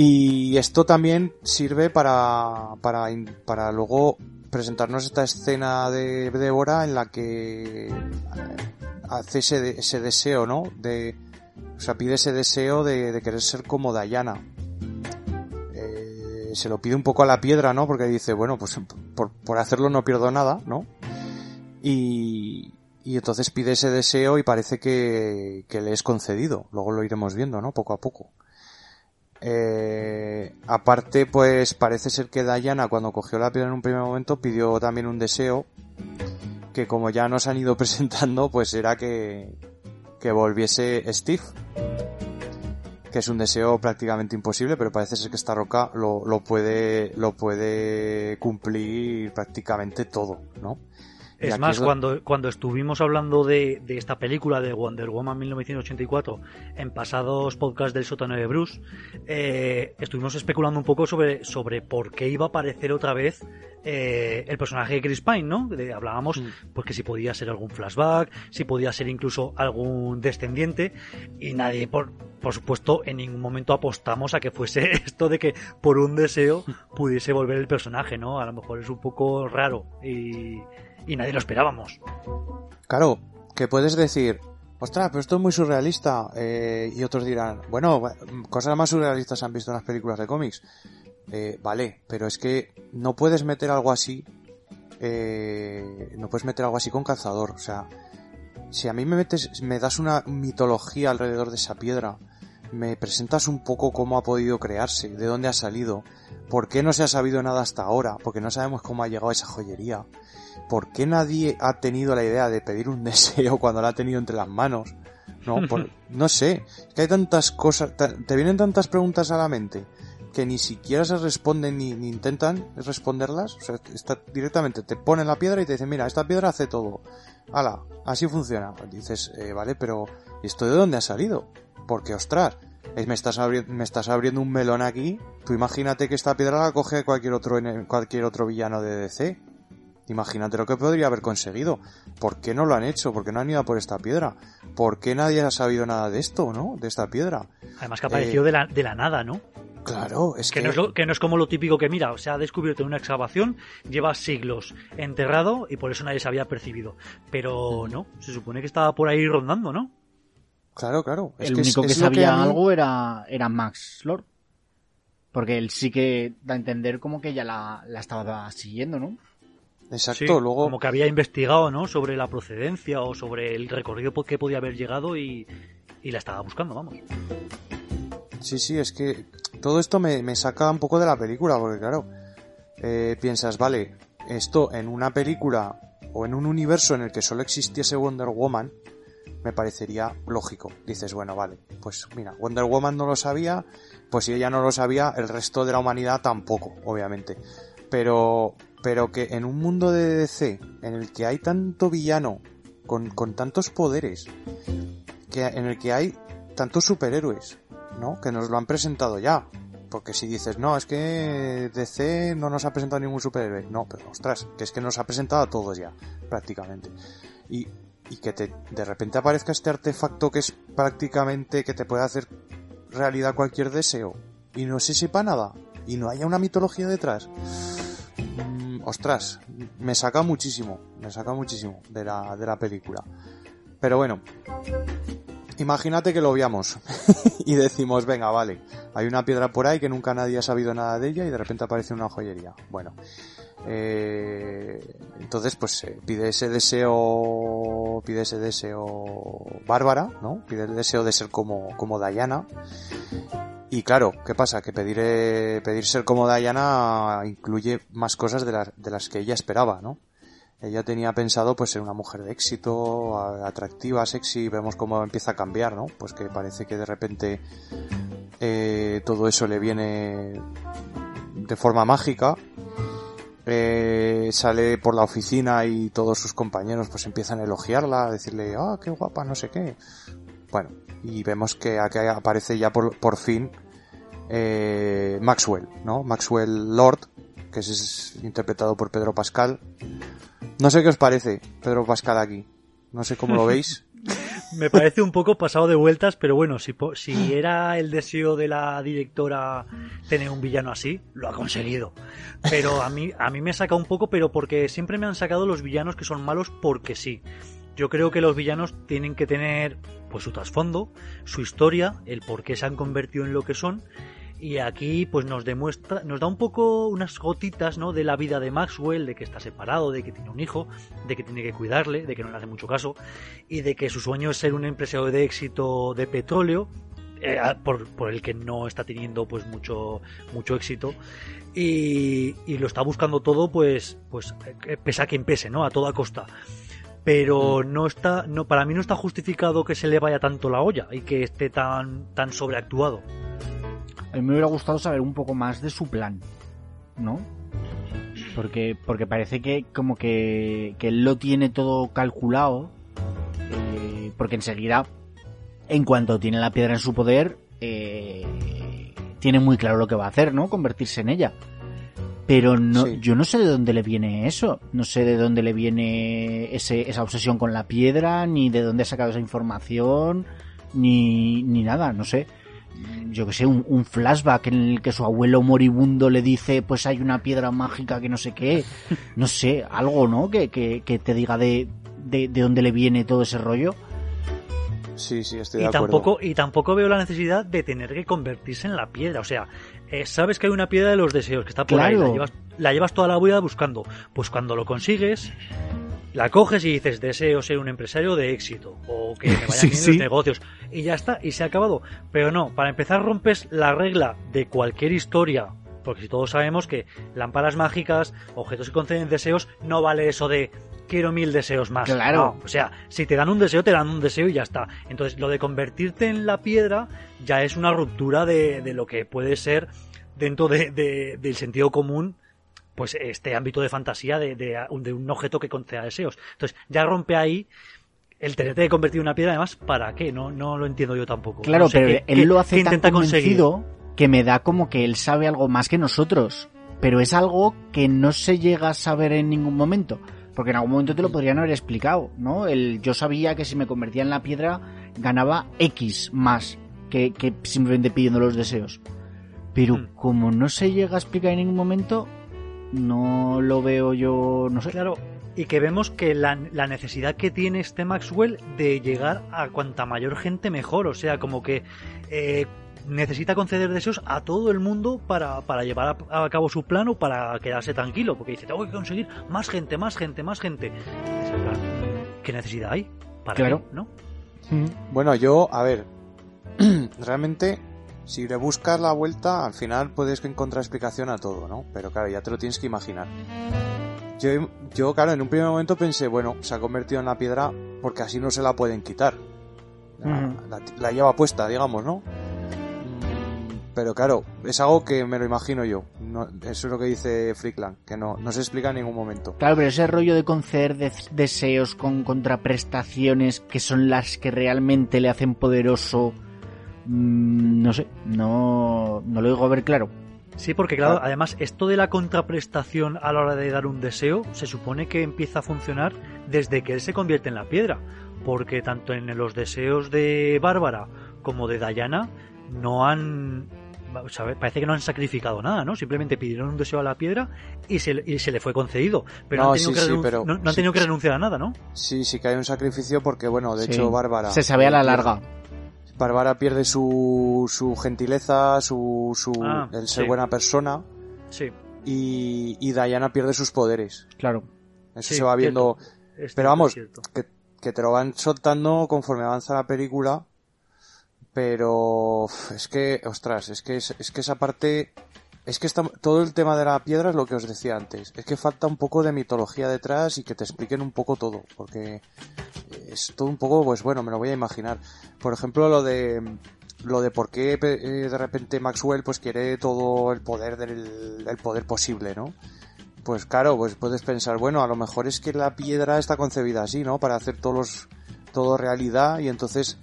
Y esto también sirve para, para, para luego presentarnos esta escena de Débora en la que eh, hace ese, ese deseo, ¿no? De, o sea, pide ese deseo de, de querer ser como Diana. Eh, se lo pide un poco a la piedra, ¿no? Porque dice, bueno, pues por, por hacerlo no pierdo nada, ¿no? Y, y entonces pide ese deseo y parece que, que le es concedido. Luego lo iremos viendo, ¿no? Poco a poco. Eh, aparte, pues parece ser que Diana cuando cogió la piedra en un primer momento pidió también un deseo que como ya nos han ido presentando, pues era que, que volviese Steve. Que es un deseo prácticamente imposible, pero parece ser que esta roca lo, lo puede, lo puede cumplir prácticamente todo, ¿no? Es más, cuando, cuando estuvimos hablando de, de, esta película de Wonder Woman 1984 en pasados podcasts del sótano de Bruce, eh, estuvimos especulando un poco sobre, sobre por qué iba a aparecer otra vez eh, el personaje de Chris Pine, ¿no? De, hablábamos mm. pues que si podía ser algún flashback, si podía ser incluso algún descendiente, y nadie, por, por supuesto, en ningún momento apostamos a que fuese esto de que por un deseo pudiese volver el personaje, ¿no? A lo mejor es un poco raro y y nadie lo esperábamos. Claro, que puedes decir, ostras, pero esto es muy surrealista. Eh, y otros dirán, bueno, cosas más surrealistas han visto en las películas de cómics. Eh, vale, pero es que no puedes meter algo así. Eh, no puedes meter algo así con cazador. O sea, si a mí me metes, me das una mitología alrededor de esa piedra, me presentas un poco cómo ha podido crearse, de dónde ha salido, por qué no se ha sabido nada hasta ahora, porque no sabemos cómo ha llegado esa joyería. ¿Por qué nadie ha tenido la idea de pedir un deseo cuando la ha tenido entre las manos? No, no sé, es que hay tantas cosas, te vienen tantas preguntas a la mente que ni siquiera se responden ni, intentan responderlas, o sea, está, directamente te ponen la piedra y te dicen, mira, esta piedra hace todo. Hala, así funciona. dices, eh, vale, pero ¿esto de dónde ha salido? Porque, ostras, me estás, me estás abriendo un melón aquí. Tú imagínate que esta piedra la coge cualquier otro, cualquier otro villano de DC. Imagínate lo que podría haber conseguido. ¿Por qué no lo han hecho? ¿Por qué no han ido por esta piedra? ¿Por qué nadie ha sabido nada de esto, no? De esta piedra. Además que apareció de, la, de la nada, ¿no? Claro, es que... Que no es, que no es como lo típico que, mira, se ha descubierto en una excavación, lleva siglos enterrado y por eso nadie se había percibido. Pero no, se supone que estaba por ahí rondando, ¿no? Claro, claro. El único que sabía algo era, era Max Lord. Porque él sí que da a entender como que ya la, la estaba siguiendo, ¿no? Exacto, luego. Como que había investigado, ¿no? Sobre la procedencia o sobre el recorrido que podía haber llegado y, y la estaba buscando, vamos. Sí, sí, es que todo esto me, me saca un poco de la película, porque claro, eh, piensas, vale, esto en una película o en un universo en el que solo existiese Wonder Woman, me parecería lógico. Dices, bueno, vale, pues mira, Wonder Woman no lo sabía, pues si ella no lo sabía, el resto de la humanidad tampoco, obviamente. Pero pero que en un mundo de DC en el que hay tanto villano con, con tantos poderes, que en el que hay tantos superhéroes, ¿no? Que nos lo han presentado ya. Porque si dices, no, es que DC no nos ha presentado ningún superhéroe. No, pero ostras, que es que nos ha presentado a todos ya, prácticamente. Y, y que te, de repente aparezca este artefacto que es prácticamente que te puede hacer realidad cualquier deseo. Y no se sepa nada. Y no haya una mitología detrás ostras, me saca muchísimo, me saca muchísimo de la, de la película. Pero bueno, imagínate que lo veamos y decimos, venga, vale, hay una piedra por ahí que nunca nadie ha sabido nada de ella y de repente aparece una joyería. Bueno, eh, entonces pues eh, pide ese deseo, pide ese deseo Bárbara, ¿no? Pide el deseo de ser como, como Diana y claro, ¿qué pasa? Que pedir, eh, pedir ser como Diana incluye más cosas de, las de las que ella esperaba, ¿no? Ella tenía pensado pues ser una mujer de éxito, atractiva, sexy, vemos cómo empieza a cambiar, ¿no? Pues que parece que de repente eh, todo eso le viene de forma mágica. Eh, sale por la oficina y todos sus compañeros pues empiezan a elogiarla, a decirle, ah, qué guapa, no sé qué. Bueno, y vemos que aquí aparece ya por, por fin eh, Maxwell, ¿no? Maxwell Lord, que es, interpretado por Pedro Pascal. No sé qué os parece Pedro Pascal aquí. No sé cómo lo veis. Me parece un poco pasado de vueltas, pero bueno, si, si era el deseo de la directora tener un villano así, lo ha conseguido. Pero a mí, a mí me saca un poco, pero porque siempre me han sacado los villanos que son malos porque sí. Yo creo que los villanos tienen que tener pues su trasfondo, su historia, el por qué se han convertido en lo que son Y aquí pues nos demuestra, nos da un poco unas gotitas, ¿no? De la vida de Maxwell, de que está separado, de que tiene un hijo, de que tiene que cuidarle, de que no le hace mucho caso, y de que su sueño es ser un empresario de éxito de petróleo, eh, por, el que no está teniendo pues mucho mucho éxito y, lo está buscando todo pues pues eh, pese a quien pese no a toda costa pero mm. no está no para mí no está justificado que se le vaya tanto la olla y que esté tan tan sobreactuado a mí me hubiera gustado saber un poco más de su plan no porque porque parece que como que, que él lo tiene todo calculado eh, porque enseguida en cuanto tiene la piedra en su poder, eh, tiene muy claro lo que va a hacer, ¿no? Convertirse en ella. Pero no, sí. yo no sé de dónde le viene eso. No sé de dónde le viene ese, esa obsesión con la piedra, ni de dónde ha sacado esa información, ni, ni nada, no sé. Yo que sé, un, un, flashback en el que su abuelo moribundo le dice, pues hay una piedra mágica que no sé qué. No sé, algo, ¿no? Que, que, que te diga de, de, de dónde le viene todo ese rollo. Sí, sí, estoy y de acuerdo. tampoco y tampoco veo la necesidad de tener que convertirse en la piedra. O sea, eh, sabes que hay una piedra de los deseos que está por claro. ahí, la llevas, la llevas toda la vida buscando. Pues cuando lo consigues, la coges y dices deseo ser un empresario de éxito o que me vayan Sí, bien sí. los negocios y ya está y se ha acabado. Pero no, para empezar rompes la regla de cualquier historia. Porque si todos sabemos que lámparas mágicas, objetos que conceden deseos, no vale eso de quiero mil deseos más. Claro. No, o sea, si te dan un deseo, te dan un deseo y ya está. Entonces, lo de convertirte en la piedra ya es una ruptura de, de lo que puede ser dentro de, de, del sentido común, pues este ámbito de fantasía de, de, de un objeto que conceda deseos. Entonces, ya rompe ahí el tenerte que convertir en una piedra, además, ¿para qué? No, no lo entiendo yo tampoco. Claro, no sé pero qué, él qué- lo hace tan intenta conseguir. convencido que me da como que él sabe algo más que nosotros. Pero es algo que no se llega a saber en ningún momento. Porque en algún momento te lo podrían haber explicado, ¿no? El, yo sabía que si me convertía en la piedra ganaba X más que, que simplemente pidiendo los deseos. Pero Hmm. como no se llega a explicar en ningún momento, no lo veo yo, no sé. Claro, y que vemos que la, la necesidad que tiene este Maxwell de llegar a cuanta mayor gente mejor, o sea, como que eh, necesita conceder deseos a todo el mundo para, para llevar a, a cabo su plan o para quedarse tranquilo, porque dice, tengo que conseguir más gente, más gente, más gente. ¿Qué necesidad hay? ¿Para Claro. qué? ¿No? Bueno, yo, a ver, realmente, si le buscas la vuelta, al final puedes encontrar explicación a todo, ¿no? Pero claro, ya te lo tienes que imaginar. Yo, yo, claro, en un primer momento pensé, bueno, se ha convertido en la piedra porque así no se la pueden quitar. La, Ujú. la- la lleva puesta, digamos, ¿no? Pero claro, es algo que me lo imagino yo. No- eso es lo que dice Freakland, que no, no se explica en ningún momento. Claro, pero ese rollo de conceder des- deseos con contraprestaciones que son las que realmente le hacen poderoso, mm, no sé, no, no lo digo a ver claro. Sí, porque claro, Claro. además esto de la contraprestación a la hora de dar un deseo se supone que empieza a funcionar desde que él se convierte en la piedra, porque tanto en los deseos de Bárbara como de Diana no han o sea, parece que no han sacrificado nada, ¿no? Simplemente pidieron un deseo a la piedra y se, y se le fue concedido, pero No, no han tenido, sí, que, sí, renun- pero- no, no han sí, tenido que renunciar a nada, ¿no? Sí, sí que hay un sacrificio porque, bueno, de Sí. hecho, Bárbara... Se sabe a la larga. Bárbara pierde su, su gentileza, su, su Ah, el ser sí. buena persona Sí, y, y Diana pierde sus poderes. Claro. Eso Sí, se va viendo, pero vamos, que, que te lo van soltando conforme avanza la película, pero es que, ostras, es que, es, que esa parte, es que está, todo el tema de la piedra es lo que os decía antes, es que falta un poco de mitología detrás y que te expliquen un poco todo, porque es todo un poco, pues bueno, me lo voy a imaginar. Por ejemplo, lo de lo de por qué eh, de repente Maxwell pues quiere todo el poder del el poder posible, ¿no? Pues claro, pues puedes pensar, bueno, a lo mejor es que la piedra está concebida así, ¿no? Para hacer todos los, todo realidad y entonces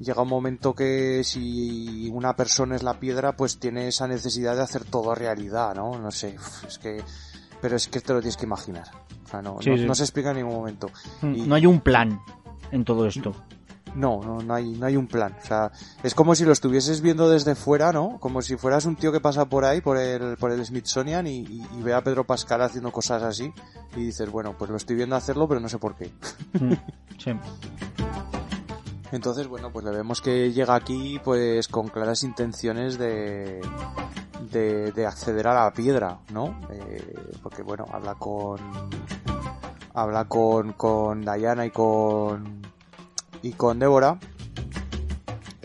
llega un momento que si una persona es la piedra, pues tiene esa necesidad de hacer todo realidad, ¿no? No sé, es que, pero es que te lo tienes que imaginar. O sea, no, Sí, no, sí. no se explica en ningún momento. Y- No hay un plan en todo esto. No, no, no hay, no hay un plan. O sea, es como si lo estuvieses viendo desde fuera, ¿no? Como si fueras un tío que pasa por ahí, por el, por el Smithsonian y, y- y ve a Pedro Pascal haciendo cosas así y dices, bueno, pues lo estoy viendo hacerlo, pero no sé por qué. Mm, sí. Entonces, bueno, pues le vemos que llega aquí pues con claras intenciones de, de, acceder a la piedra, ¿no? Eh, porque, bueno, habla con... Habla con, con Diana y con... Y con Débora.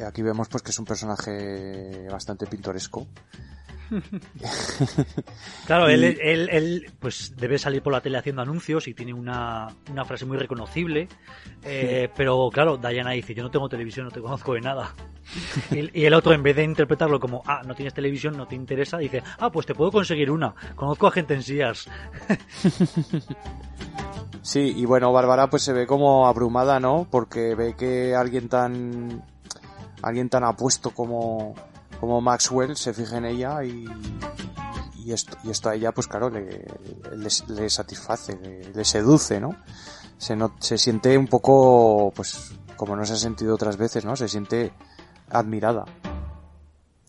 Aquí vemos pues que es un personaje bastante pintoresco. claro, él, él, él, pues debe salir por la tele haciendo anuncios y tiene una, una frase muy reconocible. Eh, pero claro, Diana dice, yo no tengo televisión, no te conozco de nada. y, el otro, en vez de interpretarlo como, ah, no tienes televisión, no te interesa, dice, ah, pues te puedo conseguir una. Conozco a gente en Sears. sí, y bueno, Bárbara pues se ve como abrumada, ¿no? Porque ve que alguien tan... Alguien tan apuesto como, como Maxwell se fija en ella y, y, esto, y esto a ella, pues claro, le, le, satisface, le, seduce, ¿no? Se, no, se siente un poco, pues, como no se ha sentido otras veces, ¿no? Se siente admirada.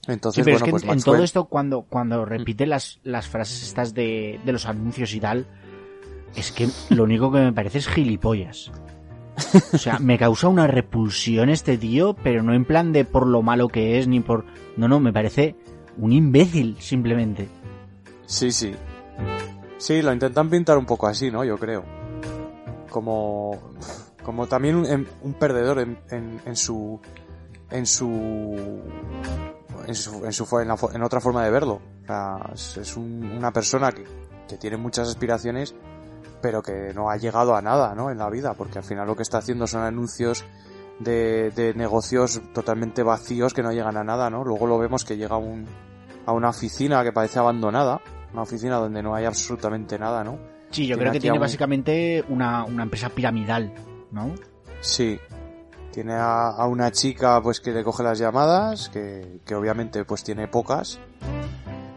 Entonces, bueno, pues en, todo esto, cuando, cuando repite las, las frases estas de, de los anuncios y tal, es que lo único que me parece es gilipollas. O sea, me causa una repulsión este tío, pero no en plan de por lo malo que es, ni por... No, no, me parece un imbécil, simplemente. Sí, sí. Sí, lo intentan pintar un poco así, ¿no? Yo creo. Como... Como también un, perdedor en, en, su... En su... En, su, en, su, en, otra forma de verlo. O sea, es, una persona que, que tiene muchas aspiraciones pero que no ha llegado a nada, ¿no? En la vida, porque al final lo que está haciendo son anuncios de, de negocios totalmente vacíos que no llegan a nada, ¿no? Luego lo vemos que llega un, a una oficina que parece abandonada, una oficina donde no hay absolutamente nada, ¿no? Sí, yo creo que tiene básicamente una, una empresa piramidal, ¿no? Sí, tiene a, a, una chica pues que le coge las llamadas, que, que obviamente pues tiene pocas,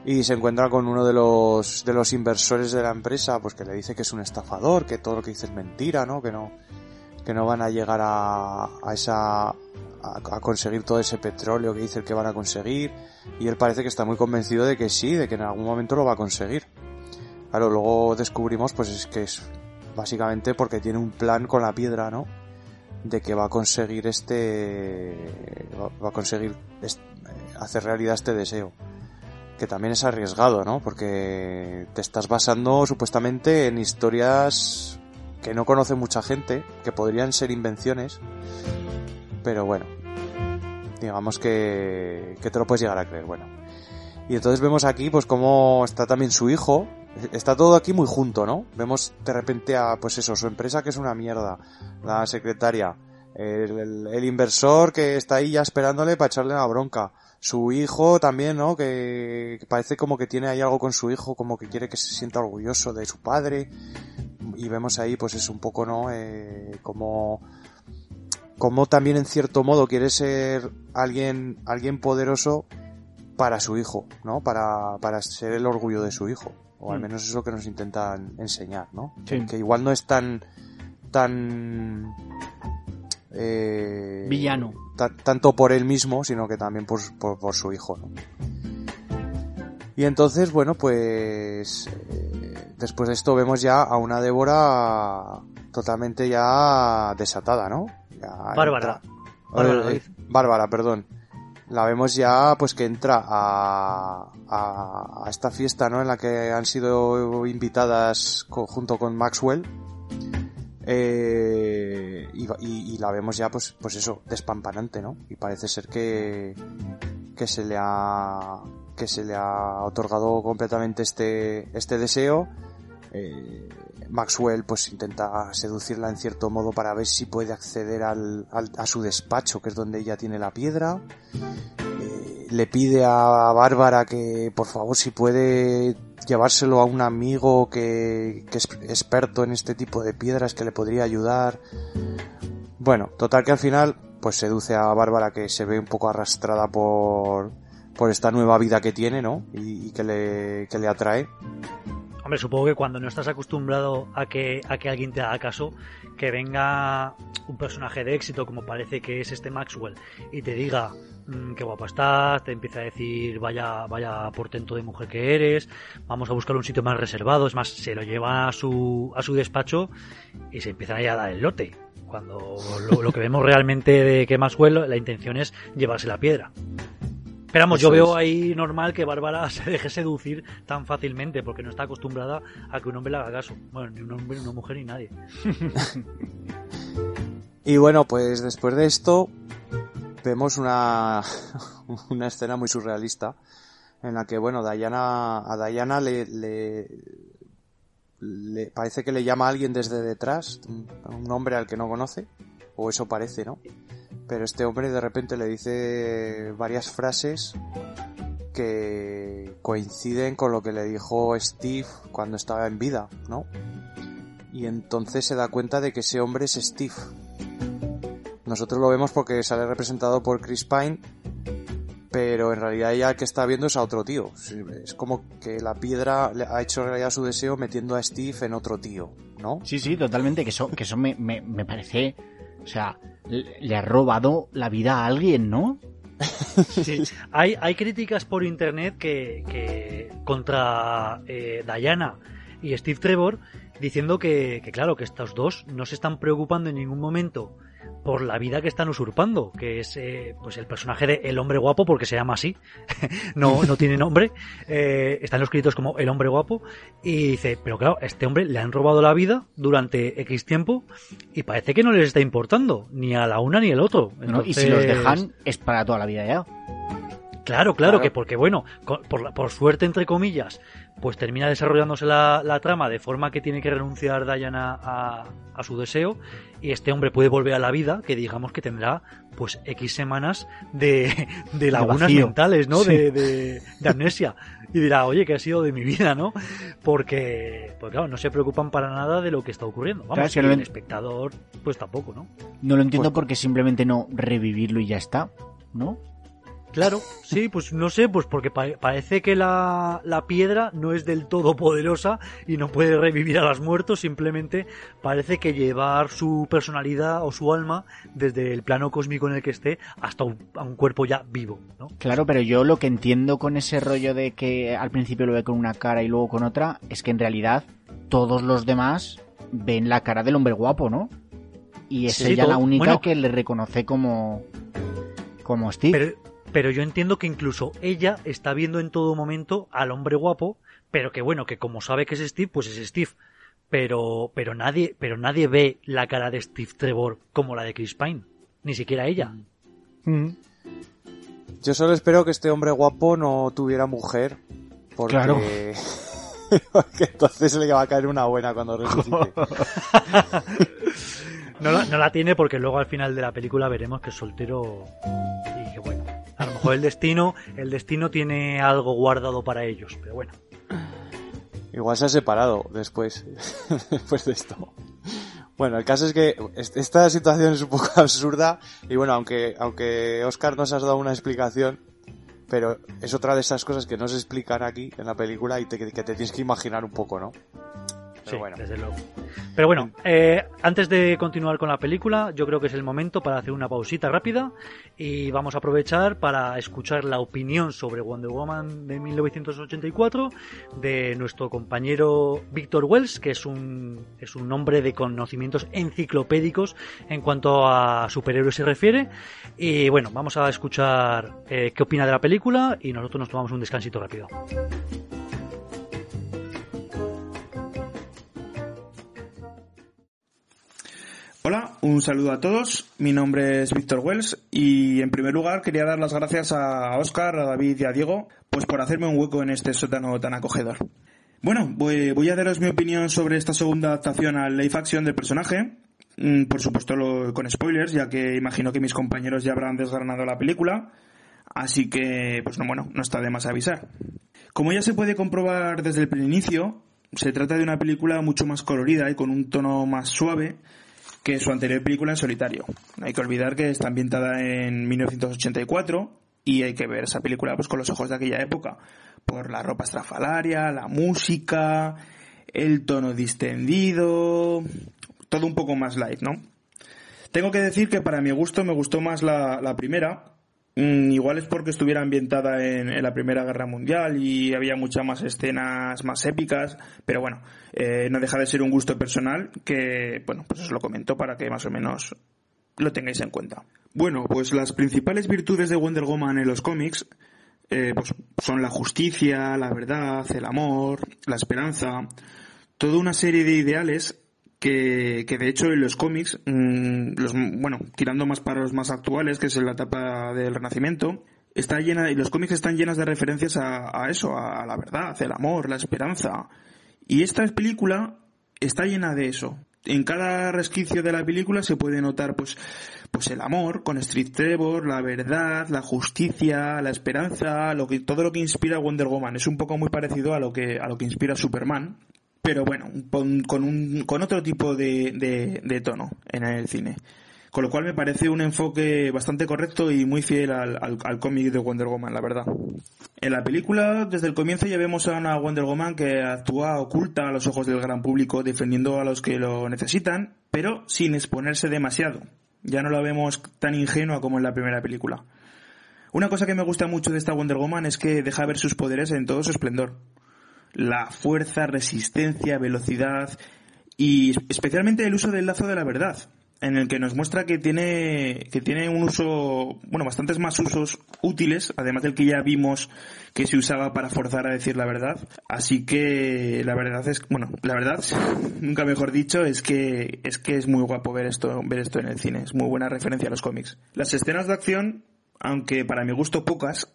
y se encuentra con uno de los de los inversores de la empresa pues que le dice que es un estafador que todo lo que dice es mentira no que no que no van a llegar a, a esa a, conseguir todo ese petróleo que dice que van a conseguir. Y él parece que está muy convencido de que sí de que en algún momento lo va a conseguir. Claro luego descubrimos pues es que es básicamente porque tiene un plan con la piedra no de que va a conseguir este va a conseguir hacer realidad este deseo que también es arriesgado, ¿no? Porque te estás basando supuestamente en historias que no conoce mucha gente, que podrían ser invenciones, pero bueno, digamos que, que te lo puedes llegar a creer, bueno. Y entonces vemos aquí pues cómo está también su hijo, está todo aquí muy junto, ¿no? Vemos de repente a, pues eso, su empresa que es una mierda, la secretaria, el, el inversor que está ahí ya esperándole para echarle la bronca, su hijo también, ¿no? Que, parece como que tiene ahí algo con su hijo, como que quiere que se sienta orgulloso de su padre. Y vemos ahí, pues es un poco, ¿no? Eh, como, como también en cierto modo quiere ser alguien, alguien poderoso para su hijo, ¿no? Para, para ser el orgullo de su hijo. O al mm. menos es lo que nos intentan enseñar, ¿no? Que igual no es tan, tan, eh, Villano. tanto por él mismo, sino que también por, por, su hijo, ¿no? Y entonces, bueno, pues eh, después de esto vemos ya a una Débora totalmente ya desatada, ¿no? Bárbara. Eh, Bárbara, perdón. La vemos ya, pues que entra a, a, a, esta fiesta, ¿no? En la que han sido invitadas junto con Maxwell eh, y, la vemos ya, pues, pues eso, despampanante, ¿no? Y parece ser que, que se le ha, que se le ha otorgado completamente este, este deseo. Eh, Maxwell pues intenta seducirla en cierto modo para ver si puede acceder al, a su despacho, que es donde ella tiene la piedra. Eh, le pide a Bárbara que por favor si puede llevárselo a un amigo que, que, es experto en este tipo de piedras que le podría ayudar. Bueno, total que al final pues seduce a Bárbara que se ve un poco arrastrada por, por esta nueva vida que tiene, ¿no? Y, que, le, que le atrae. Hombre, supongo que cuando no estás acostumbrado a que, a que alguien te haga caso, que venga un personaje de éxito como parece que es este Maxwell y te diga Mm, qué guapa estás, te empieza a decir vaya, vaya portento de mujer que eres, vamos a buscar un sitio más reservado, es más, se lo lleva a su, a su despacho y se empiezan a dar el lote. Cuando lo, lo que vemos realmente de que Maxwell, la intención es llevarse la piedra. Pero vamos, yo veo es. ahí normal que Bárbara se deje seducir tan fácilmente porque no está acostumbrada a que un hombre le haga caso. Bueno, ni un hombre, ni una mujer, ni nadie. Y bueno, pues después de esto vemos una, una escena muy surrealista en la que, bueno, Diana, a Diana le, le, le- parece que le llama a alguien desde detrás, un, hombre al que no conoce, o eso parece, ¿no? Pero este hombre de repente le dice varias frases que coinciden con lo que le dijo Steve cuando estaba en vida, ¿no? Y entonces se da cuenta de que ese hombre es Steve. Nosotros lo vemos porque sale representado por Chris Pine, pero en realidad ella que está viendo es a otro tío. Es como que la piedra le ha hecho realidad su deseo metiendo a Steve en otro tío, ¿no? Sí, sí, totalmente, que eso, que eso me, me, me parece, o sea, le, le ha robado la vida a alguien, ¿no? Sí. Hay, hay críticas por internet que, que contra eh, Diana y Steve Trevor diciendo que, que, claro, que estos dos no se están preocupando en ningún momento por la vida que están usurpando, que es eh, pues el personaje de El Hombre Guapo, porque se llama así, no, no tiene nombre, eh, están los créditos como El Hombre Guapo, y dice, pero claro, a este hombre le han robado la vida durante X tiempo y parece que no les está importando, ni a la una ni al otro. ¿no? Y si los Entonces- dejan, es para toda la vida ya. Claro, claro, Claro. que porque bueno, por, suerte entre comillas, pues termina desarrollándose la, la trama de forma que tiene que renunciar Diana a, a su deseo y este hombre puede volver a la vida, que digamos que tendrá pues X semanas de, de lagunas mentales, ¿no? Sí. De, de, de amnesia. Y dirá, oye, ¿qué ha sido de mi vida, no? Porque, pues claro, no se preocupan para nada de lo que está ocurriendo. Vamos, Claro, y no el espectador, pues tampoco, ¿no? No lo entiendo Pues- porque simplemente no revivirlo y ya está, ¿no? Claro, sí, pues no sé, pues porque pa- parece que la, la piedra no es del todo poderosa y no puede revivir a los muertos, simplemente parece que llevar su personalidad o su alma desde el plano cósmico en el que esté hasta un, a un cuerpo ya vivo, ¿no? Claro, pero yo lo que entiendo con ese rollo de que al principio lo ve con una cara y luego con otra, es que en realidad todos los demás ven la cara del hombre guapo, ¿no? Y es Sí, ella todo- la única bueno. que le reconoce como como Steve. Pero, pero yo entiendo que incluso ella está viendo en todo momento al hombre guapo, pero que bueno, que como sabe que es Steve, pues es Steve. Pero, pero nadie, pero nadie ve la cara de Steve Trevor como la de Chris Pine. Ni siquiera ella. Mm. Yo solo espero que este hombre guapo no tuviera mujer, porque... Claro. porque entonces le va a caer una buena cuando resucite. No la, no la tiene porque luego al final de la película veremos que es soltero y que bueno, el destino, el destino tiene algo guardado para ellos, pero bueno. Igual se ha separado después, después de esto. Bueno, el caso es que est- esta situación es un poco absurda y bueno, aunque, aunque Oscar nos has dado una explicación, pero es otra de esas cosas que no se explican aquí en la película y te- que te tienes que imaginar un poco, ¿no? Pero Sí, bueno. desde luego. Pero bueno, eh, antes de continuar con la película, yo creo que es el momento para hacer una pausita rápida y vamos a aprovechar para escuchar la opinión sobre Wonder Woman de 1984 de nuestro compañero Víctor Wells, que es un, es un hombre de conocimientos enciclopédicos en cuanto a superhéroes se refiere. Y bueno, vamos a escuchar eh, qué opina de la película y nosotros nos tomamos un descansito rápido. Hola, un saludo a todos. Mi nombre es Víctor Wells y en primer lugar quería dar las gracias a Oscar, a David y a Diego pues por hacerme un hueco en este sótano tan acogedor. Bueno, voy, a daros mi opinión sobre esta segunda adaptación al live action del personaje. Mm, Por supuesto lo- con spoilers, ya que imagino que mis compañeros ya habrán desgranado la película. Así que, pues no, bueno, no está de más avisar. Como ya se puede comprobar desde el inicio, se trata de una película mucho más colorida y con un tono más suave que su anterior película en solitario. Hay que olvidar que está ambientada en 1984 y hay que ver esa película pues con los ojos de aquella época, por la ropa estrafalaria, la música, el tono distendido, todo un poco más light, ¿no? Tengo que decir que para mi gusto me gustó más la, primera, igual es porque estuviera ambientada en, en, la Primera Guerra Mundial y había muchas más escenas más épicas, pero bueno, eh, no deja de ser un gusto personal que, bueno, pues os lo comento para que más o menos lo tengáis en cuenta. Bueno, pues las principales virtudes de Wonder Woman en los cómics eh, pues son la justicia, la verdad, el amor, la esperanza, toda una serie de ideales que, de hecho en los cómics, los, bueno, tirando más para los más actuales, que es en la etapa del Renacimiento, está llena, y los cómics están llenas de referencias a, a eso, a, a la verdad, el amor, la esperanza. Y esta película está llena de eso. En cada resquicio de la película se puede notar pues pues el amor con Street Trevor, la verdad, la justicia, la esperanza, lo que todo lo que inspira a Wonder Woman. Es un poco muy parecido a lo que a lo que inspira Superman, pero bueno, con, con un con otro tipo de, de, tono en el cine. Con lo cual me parece un enfoque bastante correcto y muy fiel al, al, al cómic de Wonder Woman, la verdad. En la película, desde el comienzo ya vemos a una Wonder Woman que actúa oculta a los ojos del gran público, defendiendo a los que lo necesitan, pero sin exponerse demasiado. Ya no la vemos tan ingenua como en la primera película. Una cosa que me gusta mucho de esta Wonder Woman es que deja ver sus poderes en todo su esplendor. La fuerza, resistencia, velocidad y especialmente el uso del lazo de la verdad, en el que nos muestra que tiene que tiene un uso, bueno, bastantes más usos útiles, además del que ya vimos que se usaba para forzar a decir la verdad. Así que la verdad es, bueno, la verdad, nunca mejor dicho, es que es que es muy guapo ver esto ver esto en el cine, es muy buena referencia a los cómics. Las escenas de acción, aunque para mi gusto pocas,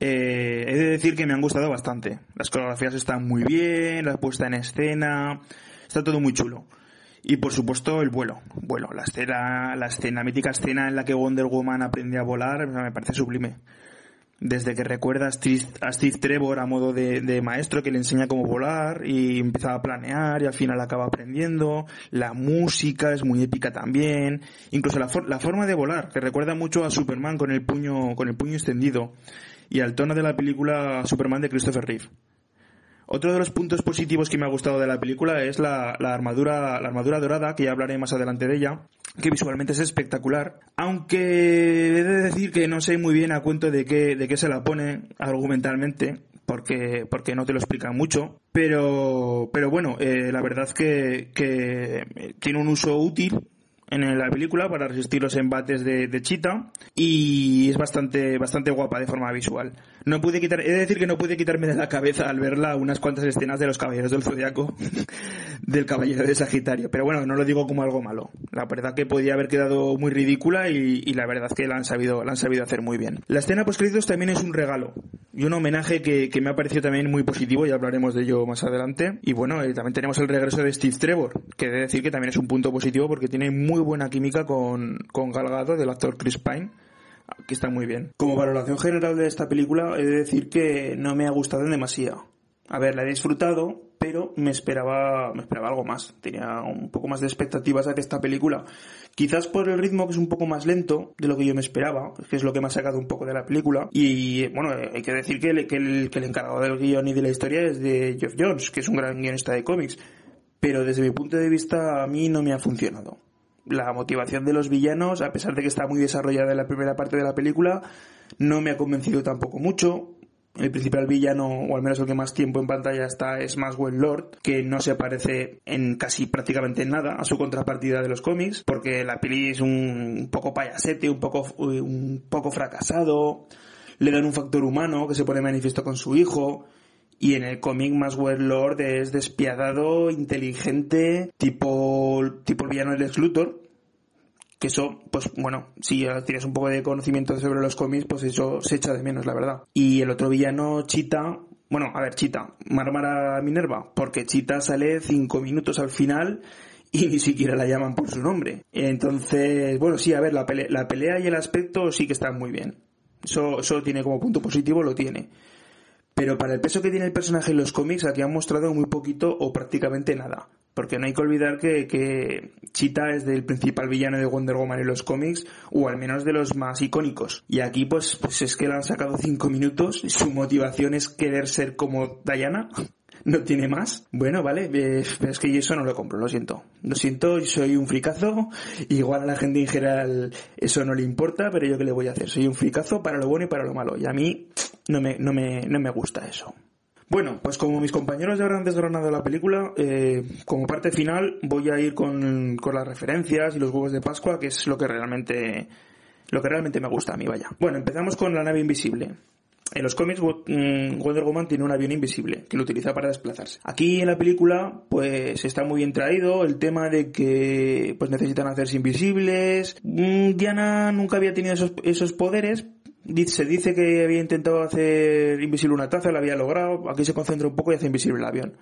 eh, he de decir que me han gustado bastante. Las coreografías están muy bien, la puesta en escena, está todo muy chulo. Y por supuesto el vuelo, vuelo, la escena, la escena, mítica escena en la que Wonder Woman aprende a volar, me parece sublime. Desde que recuerda a Steve, a Steve Trevor a modo de, de, maestro que le enseña cómo volar y empieza a planear y al final acaba aprendiendo. La música es muy épica también. Incluso la, for la forma de volar, que recuerda mucho a Superman con el puño, con el puño extendido. Y al tono de la película Superman de Christopher Reeve. Otro de los puntos positivos que me ha gustado de la película es la, la, armadura, la armadura dorada, que ya hablaré más adelante de ella, que visualmente es espectacular, aunque he de decir que no sé muy bien a cuento de qué, de qué se la pone argumentalmente, porque, porque no te lo explican mucho, pero, pero bueno, eh, la verdad que, que tiene un uso útil en la película para resistir los embates de, de y es bastante bastante guapa de forma visual. No pude quitar, he de decir que no pude quitarme de la cabeza al verla unas cuantas escenas de los caballeros del zodiaco del caballero de Sagitario, pero bueno, no lo digo como algo malo. La verdad que podía haber quedado muy ridícula y, y la verdad que la han sabido la han sabido hacer muy bien. La escena post créditos también es un regalo y un homenaje que, que me ha parecido también muy positivo y hablaremos de ello más adelante. Y bueno, y también tenemos el regreso de Steve Trevor, que he de decir que también es un punto positivo porque tiene muy buena química con, con Galgado del actor Chris Pine que está muy bien. Como valoración general de esta película, he de decir que no me ha gustado en demasía. A ver, la he disfrutado, pero me esperaba, me esperaba algo más. Tenía un poco más de expectativas a esta película. Quizás por el ritmo que es un poco más lento de lo que yo me esperaba, que es lo que me ha sacado un poco de la película. Y bueno, hay que decir que el, que el, encargado del guion y de la historia es de Geoff Jones, que es un gran guionista de cómics. Pero desde mi punto de vista a mí no me ha funcionado la motivación de los villanos, a pesar de que está muy desarrollada en la primera parte de la película, no me ha convencido tampoco mucho. El principal villano, o al menos el que más tiempo en pantalla está, es Maxwell Lord, que no se parece en casi prácticamente nada a su contrapartida de los cómics, porque la peli es un poco payasete, un poco, un poco fracasado, le dan un factor humano que se pone manifiesto con su hijo, y en el cómic Maxwell Lord es despiadado, inteligente, tipo, tipo el villano del ex Luthor. Que eso, pues bueno, si tienes un poco de conocimiento sobre los cómics, pues eso se echa de menos, la verdad. Y el otro villano, Chita, bueno, a ver, Chita, Marmara Minerva, porque Chita sale cinco minutos al final y ni siquiera la llaman por su nombre. Entonces, bueno, sí, a ver, la pelea, la pelea y el aspecto sí que están muy bien. Eso, eso tiene como punto positivo, lo tiene. Pero para el peso que tiene el personaje en los cómics, aquí han mostrado muy poquito o prácticamente nada. Porque no hay que olvidar que, que Cheetah es del principal villano de Wonder Woman en los cómics, o al menos de los más icónicos. Y aquí, pues, pues es que le han sacado cinco minutos, y su motivación es querer ser como Diana. no tiene más. Bueno, vale, eh, es que yo eso no lo compro, lo siento. Lo siento, soy un fricazo, igual a la gente en general eso no le importa, pero yo qué le voy a hacer, soy un fricazo para lo bueno y para lo malo, y a mí no me, no me, no me gusta eso. Bueno, pues como mis compañeros ya habrán desgranado la película, eh, como parte final voy a ir con, con las referencias y los huevos de Pascua, que es lo que realmente lo que realmente me gusta a mí, vaya. Bueno, empezamos con la nave invisible. En los cómics, mm, Wonder Woman tiene un avión invisible que lo utiliza para desplazarse. Aquí en la película, pues está muy bien traído el tema de que pues necesitan hacerse invisibles. Mm, Diana nunca había tenido esos, esos poderes, se dice que había intentado hacer invisible una taza, lo había logrado. Aquí se concentra un poco y hace invisible el avión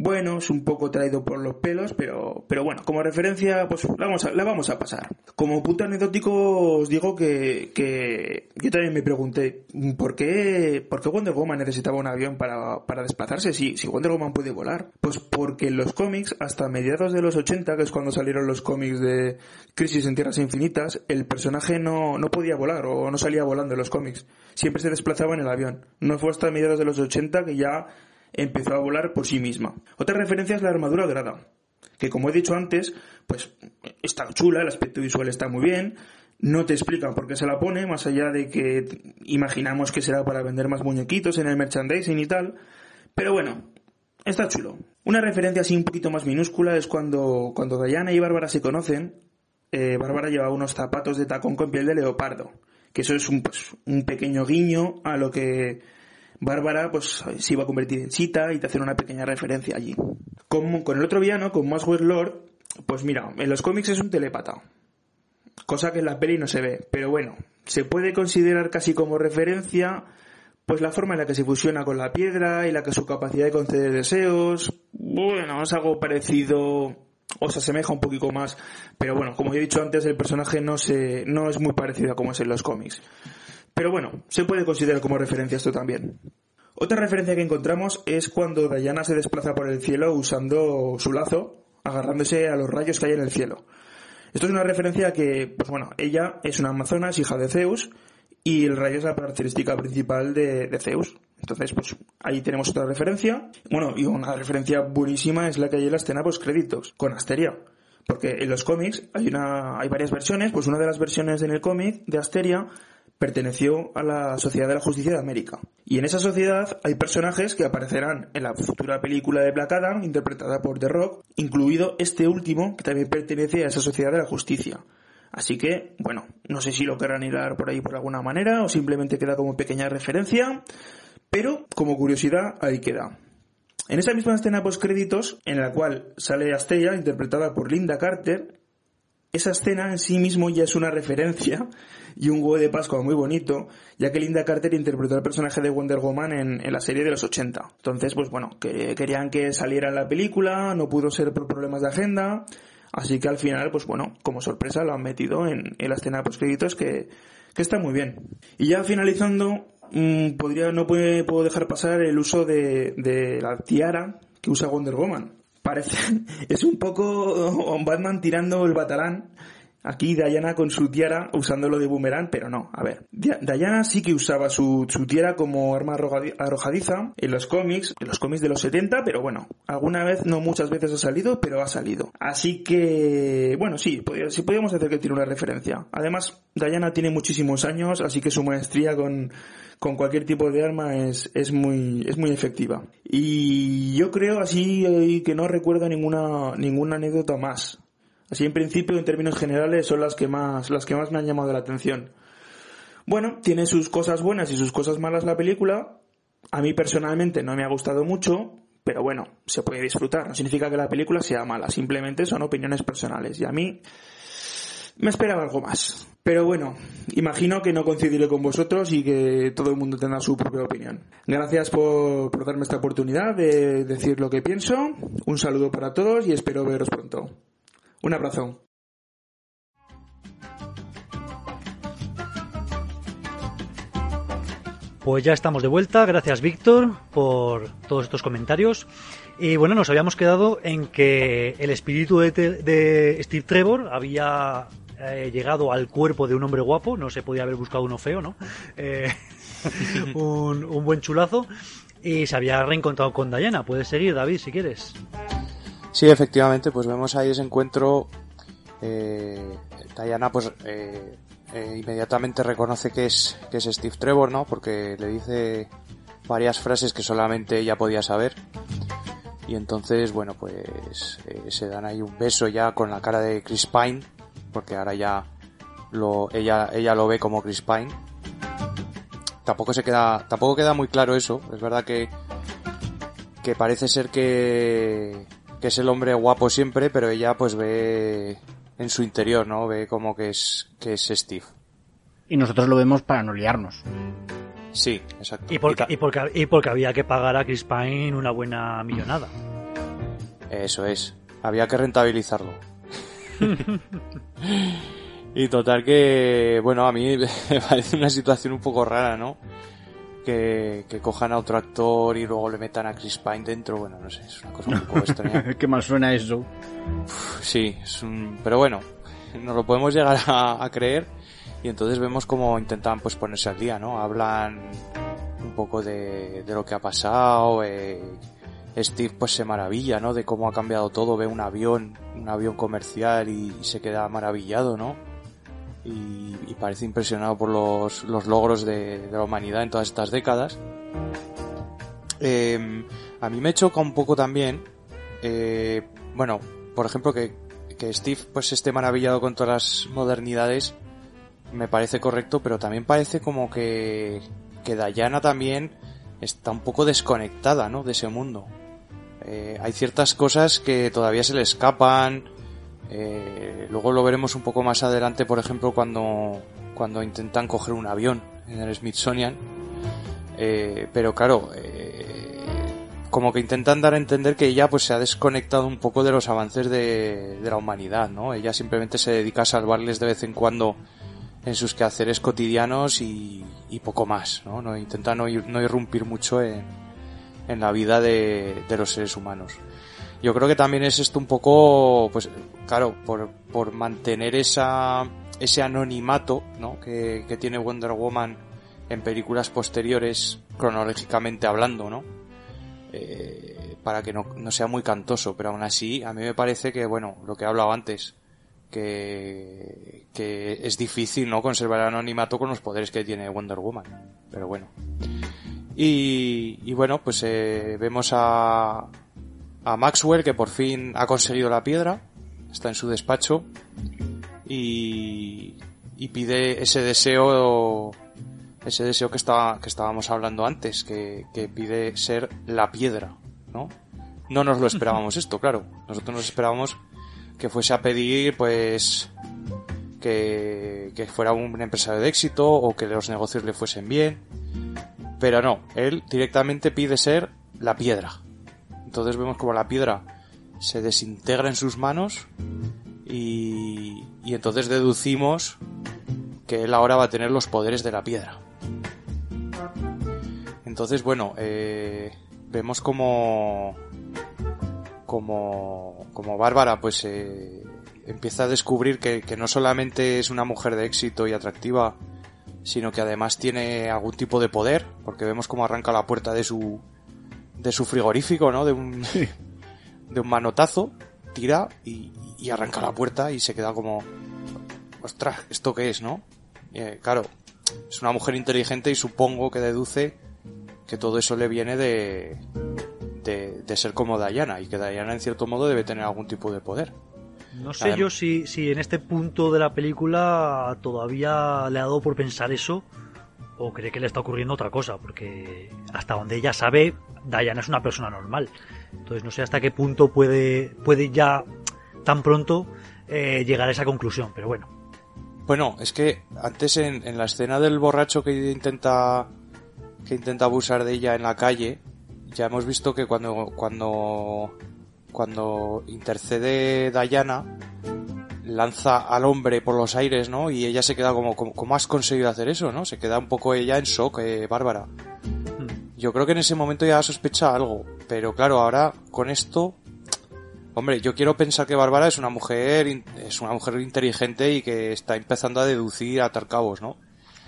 bueno, es un poco traído por los pelos, pero, pero bueno, como referencia, pues la vamos a, pasar. Como punto anecdótico os digo que, que yo también me pregunté, ¿por qué, por qué Wonder Woman necesitaba un avión para, para desplazarse si, si Wonder Woman puede volar? Pues porque en los cómics, hasta mediados de los 80, que es cuando salieron los cómics de Crisis en Tierras Infinitas, el personaje no, no podía volar o no salía volando en los cómics. Siempre se desplazaba en el avión. No fue hasta mediados de los 80 que ya empezó a volar por sí misma. Otra referencia es la armadura dorada, que como he dicho antes, pues está chula, el aspecto visual está muy bien, no te explican por qué se la pone, más allá de que imaginamos que será para vender más muñequitos en el merchandising y tal, pero bueno, está chulo. Una referencia así un poquito más minúscula es cuando, cuando Diana y Bárbara se conocen, eh, Bárbara lleva unos zapatos de tacón con piel de leopardo, que eso es un, pues, un pequeño guiño a lo que Bárbara pues se iba a convertir en Chita y te hacen una pequeña referencia allí. Con, con el otro villano, con Maswell Lord, pues mira, en los cómics es un telépata. Cosa que en la peli no se ve. Pero bueno, se puede considerar casi como referencia pues la forma en la que se fusiona con la piedra y la que su capacidad de conceder deseos. Bueno, es algo parecido o se asemeja un poquito más, pero bueno, como he dicho antes, el personaje no se no es muy parecido a como es en los cómics. Pero bueno, se puede considerar como referencia esto también. Otra referencia que encontramos es cuando Diana se desplaza por el cielo usando su lazo, agarrándose a los rayos que hay en el cielo. Esto es una referencia que, pues bueno, ella es una amazonas, hija de Zeus, y el rayo es la característica principal de, Zeus. Entonces, pues ahí tenemos otra referencia. Bueno, y una referencia buenísima es la que hay en la escena post créditos, con Asteria. Porque en los cómics hay una, hay varias versiones, pues una de las versiones en el cómic de Asteria perteneció a la Sociedad de la Justicia de América. Y en esa sociedad hay personajes que aparecerán en la futura película de Black Adam, interpretada por The Rock, incluido este último, que también pertenece a esa Sociedad de la Justicia. Así que, bueno, no sé si lo querrán hilar por ahí por alguna manera o simplemente queda como pequeña referencia, pero como curiosidad ahí queda. En esa misma escena post créditos, en la cual sale Astella, interpretada por Linda Carter, esa escena en sí mismo ya es una referencia y un huevo de Pascua muy bonito, ya que Linda Carter interpretó el personaje de Wonder Woman en, la serie de los 80. Entonces, pues bueno, que querían que saliera en la película, no pudo ser por problemas de agenda, así que al final, pues bueno, como sorpresa lo han metido en, la escena de postcréditos que, que está muy bien. Y ya finalizando, mm, podría, no puedo dejar pasar el uso de, de la tiara que usa Wonder Woman parece, es un poco Batman tirando el batalán. Aquí Diana con su tiara usándolo de boomerang, pero no, a ver. Diana sí que usaba su, su tiara como arma arrojadiza en los cómics, en los cómics de los 70, pero bueno, alguna vez, no muchas veces ha salido, pero ha salido. Así que, bueno, sí, sí podríamos hacer que tiene una referencia. Además, Diana tiene muchísimos años, así que su maestría con, con cualquier tipo de arma es, es, muy, es muy efectiva. Y yo creo así que no recuerdo ninguna, ninguna anécdota más. Así en principio, en términos generales, son las que más, las que más me han llamado la atención. Bueno, tiene sus cosas buenas y sus cosas malas la película. A mí personalmente no me ha gustado mucho, pero bueno, se puede disfrutar. No significa que la película sea mala, simplemente son opiniones personales. Y a mí me esperaba algo más. Pero bueno, imagino que no coincidiré con vosotros y que todo el mundo tendrá su propia opinión. Gracias por, darme esta oportunidad de decir lo que pienso. Un saludo para todos y espero veros pronto. Un abrazo. Pues ya estamos de vuelta. Gracias, Víctor, por todos estos comentarios. Y bueno, nos habíamos quedado en que el espíritu de, de Steve Trevor había eh, llegado al cuerpo de un hombre guapo, no se podía haber buscado uno feo, ¿no? Eh, un, buen chulazo. y se había reencontrado con Diana. Puedes seguir, David, si quieres. Sí, efectivamente, pues vemos ahí ese encuentro. Eh, Diana, pues eh, eh, inmediatamente reconoce que es, que es Steve Trevor, ¿no? Porque le dice varias frases que solamente ella podía saber. Y entonces, bueno, pues eh, se dan ahí un beso ya con la cara de Chris Pine, porque ahora ya lo, ella, ella lo ve como Chris Pine. Tampoco se queda, tampoco queda muy claro eso. Es verdad que, que parece ser que, que es el hombre guapo siempre, pero ella pues ve en su interior, ¿no? Ve como que es, que es Steve. Y nosotros lo vemos para no liarnos. Sí, exacto. Y porque, y porque, y porque había que pagar a Chris Pine una buena millonada. Eso es. Había que rentabilizarlo. y total que, bueno, a mí me parece una situación un poco rara, ¿no? Que, que cojan a otro actor y luego le metan a Chris Pine dentro. Bueno, no sé, es una cosa un poco extraña. Qué mal suena eso. Sí, es un... pero bueno, nos lo podemos llegar a, a creer y entonces vemos cómo intentan pues ponerse al día, ¿no? Hablan un poco de, de lo que ha pasado, eh, Steve pues se maravilla, ¿no? De cómo ha cambiado todo, ve un avión, un avión comercial y, y se queda maravillado, ¿no? Y, y parece impresionado por los, los logros de, de la humanidad en todas estas décadas. Eh, a mí me choca un poco también, eh, bueno, por ejemplo, que, que Steve pues esté maravillado con todas las modernidades, me parece correcto, pero también parece como que, que Diana también está un poco desconectada, ¿no? De ese mundo. Eh, hay ciertas cosas que todavía se le escapan. Eh, luego lo veremos un poco más adelante, por ejemplo, cuando, cuando intentan coger un avión en el Smithsonian. Eh, pero claro, eh, como que intentan dar a entender que ella pues se ha desconectado un poco de los avances de, la humanidad, ¿no? Ella simplemente se dedica a salvarles de vez en cuando en sus quehaceres cotidianos y, poco más, ¿no? no intenta no, no irrumpir mucho en, en la vida de los seres humanos. Yo creo que también es esto un poco, pues, claro, por, por mantener esa, ese anonimato, ¿no? Que, que tiene Wonder Woman en películas posteriores, cronológicamente hablando, ¿no? Eh, para que no, no sea muy cantoso, pero aún así, a mí me parece que, bueno, lo que he hablado antes, que, que es difícil, ¿no? Conservar el anonimato con los poderes que tiene Wonder Woman. Pero bueno. Y, y bueno, pues eh, vemos a, a Maxwell que por fin ha conseguido la piedra, está en su despacho y, y pide ese deseo, ese deseo que estaba, que estábamos hablando antes, que, que pide ser la piedra, ¿no? No nos lo esperábamos esto, claro. Nosotros nos esperábamos que fuese a pedir, pues, que, que fuera un empresario de éxito o que los negocios le fuesen bien. Pero no, él directamente pide ser la piedra. Entonces vemos como la piedra se desintegra en sus manos y, y entonces deducimos que él ahora va a tener los poderes de la piedra. Entonces, bueno, eh, vemos como como como Bárbara pues eh, empieza a descubrir que, que no solamente es una mujer de éxito y atractiva sino que además tiene algún tipo de poder porque vemos cómo arranca la puerta de su de su frigorífico no de un de un manotazo tira y, y arranca la puerta y se queda como ostras esto qué es no Eh, claro es una mujer inteligente y supongo que deduce que todo eso le viene de de, de ser como Diana y que Diana en cierto modo debe tener algún tipo de poder. No sé yo si, si en este punto de la película todavía le ha dado por pensar eso o cree que le está ocurriendo otra cosa, porque hasta donde ella sabe, Diana es una persona normal. Entonces no sé hasta qué punto puede, puede ya tan pronto eh, llegar a esa conclusión, pero bueno. Bueno, es que antes en, en la escena del borracho que intenta que intenta abusar de ella en la calle, ya hemos visto que cuando cuando cuando intercede Diana lanza al hombre por los aires, ¿no? Y ella se queda como, como ¿cómo has conseguido hacer eso, no? Se queda un poco ella en shock, eh, Bárbara. Yo creo que en ese momento ya sospecha algo, pero claro, ahora con esto Hombre, yo quiero pensar que Bárbara es una mujer es una mujer inteligente y que está empezando a deducir, a atar cabos, ¿no?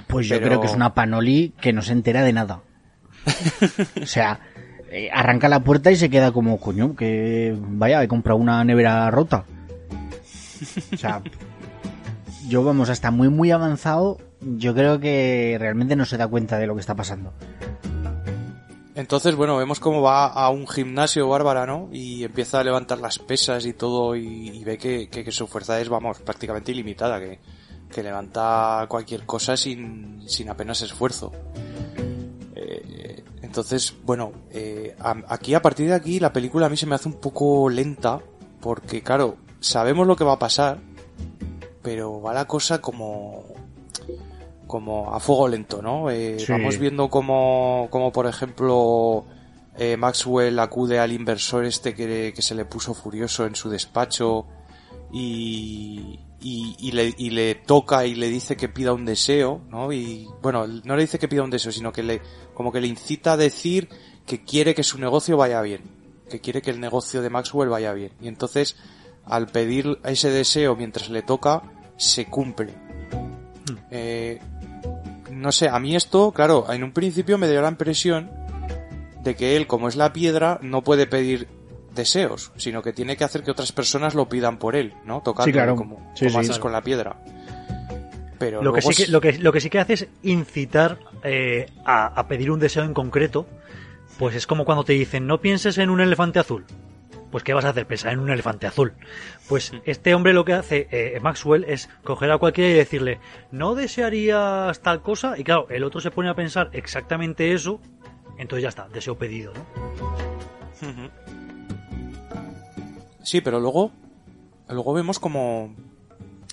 Pues yo creo que es una panoli que no se entera de nada. O sea, eh, arranca la puerta y se queda como, coño, que vaya, he comprado una nevera rota. O sea, yo vamos, hasta muy muy avanzado, yo creo que realmente no se da cuenta de lo que está pasando. Entonces, bueno, vemos cómo va a un gimnasio bárbara, ¿no? Y empieza a levantar las pesas y todo y, ve que, su fuerza es, vamos, prácticamente ilimitada, que, levanta cualquier cosa sin, sin apenas esfuerzo. Eh, entonces, bueno, eh, aquí a partir de aquí la película a mí se me hace un poco lenta porque, claro, sabemos lo que va a pasar, pero va la cosa como como a fuego lento, ¿no? Eh, Sí. Vamos viendo como, como por ejemplo, eh, Maxwell acude al inversor este que, que se le puso furioso en su despacho y, y, y le, y le toca y le dice que pida un deseo, ¿no? Y bueno, no le dice que pida un deseo, sino que le, como que le incita a decir que quiere que su negocio vaya bien, que quiere que el negocio de Maxwell vaya bien. Y entonces, al pedir ese deseo mientras le toca, se cumple. Eh, no sé, a mí esto, claro, en un principio me dio la impresión de que él, como es la piedra, no puede pedir deseos, sino que tiene que hacer que otras personas lo pidan por él, ¿no? Tocando Sí, claro. como, Sí, como sí. haces Claro. con la piedra. Pero Lo que, sí que, lo, que, lo que sí que hace es incitar eh, a, a pedir un deseo en concreto. Pues es como cuando te dicen, no pienses en un elefante azul. Pues ¿qué vas a hacer? Pensar en un elefante azul. Pues este hombre lo que hace, eh, Maxwell, es coger a cualquiera y decirle, ¿no desearías tal cosa? Y claro, el otro se pone a pensar exactamente eso. Entonces ya está, deseo pedido, ¿no? Sí, pero luego, luego vemos como,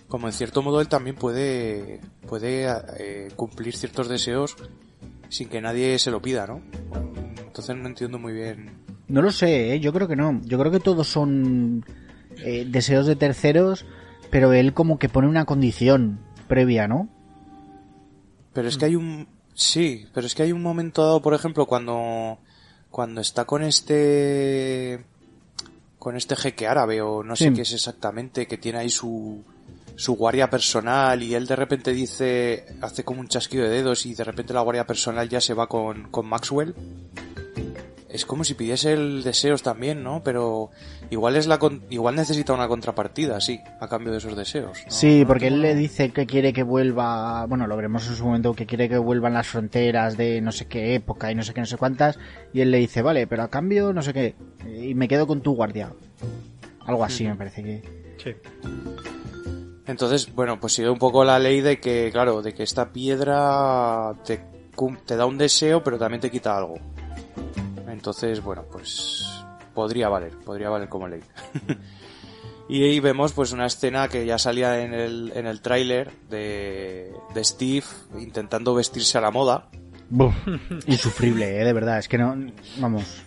como en cierto modo él también puede, puede eh, cumplir ciertos deseos sin que nadie se lo pida, ¿no? Entonces no entiendo muy bien. No lo sé, ¿eh? yo creo que no. Yo creo que todos son eh, deseos de terceros, pero él como que pone una condición previa, ¿no? Pero es que hay un, sí, pero es que hay un momento dado, por ejemplo, cuando, cuando está con este, con este jeque árabe o no sé qué es exactamente, que tiene ahí su, su guardia personal y él de repente dice, hace como un chasquido de dedos y de repente la guardia personal ya se va con, con Maxwell. Es como si pidiese el deseos también, ¿no? Pero igual es la con- igual necesita una contrapartida, sí, a cambio de esos deseos. ¿no? Sí, No porque él le dice que quiere que vuelva, bueno, lo veremos en su momento, que quiere que vuelvan las fronteras de no sé qué época y no sé qué, no sé cuántas, y él le dice, vale, pero a cambio no sé qué, y me quedo con tu guardia. Algo así me parece que... Sí. Entonces, bueno, pues sigue un poco la ley de que, claro, de que esta piedra te, te da un deseo, pero también te quita algo. Entonces, bueno, pues podría valer, podría valer como ley. y ahí vemos pues una escena que ya salía en el, en el tráiler de, de Steve intentando vestirse a la moda. Buf, insufrible, ¿eh? de verdad, es que no... Vamos.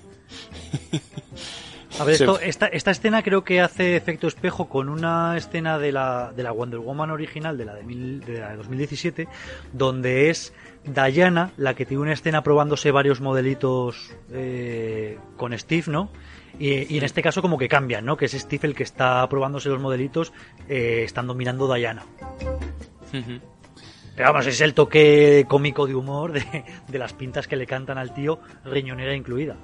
A ver, esto, esta, esta escena creo que hace efecto espejo con una escena de la, de la Wonder Woman original, de la de, mil- de la de 2017, donde es Diana la que tiene una escena probándose varios modelitos eh, con Steve, ¿no? Y, y en este caso como que cambian, ¿no? Que es Steve el que está probándose los modelitos eh, estando mirando a Diana. Pero vamos, es el toque cómico de humor de, de las pintas que le cantan al tío, riñonera incluida.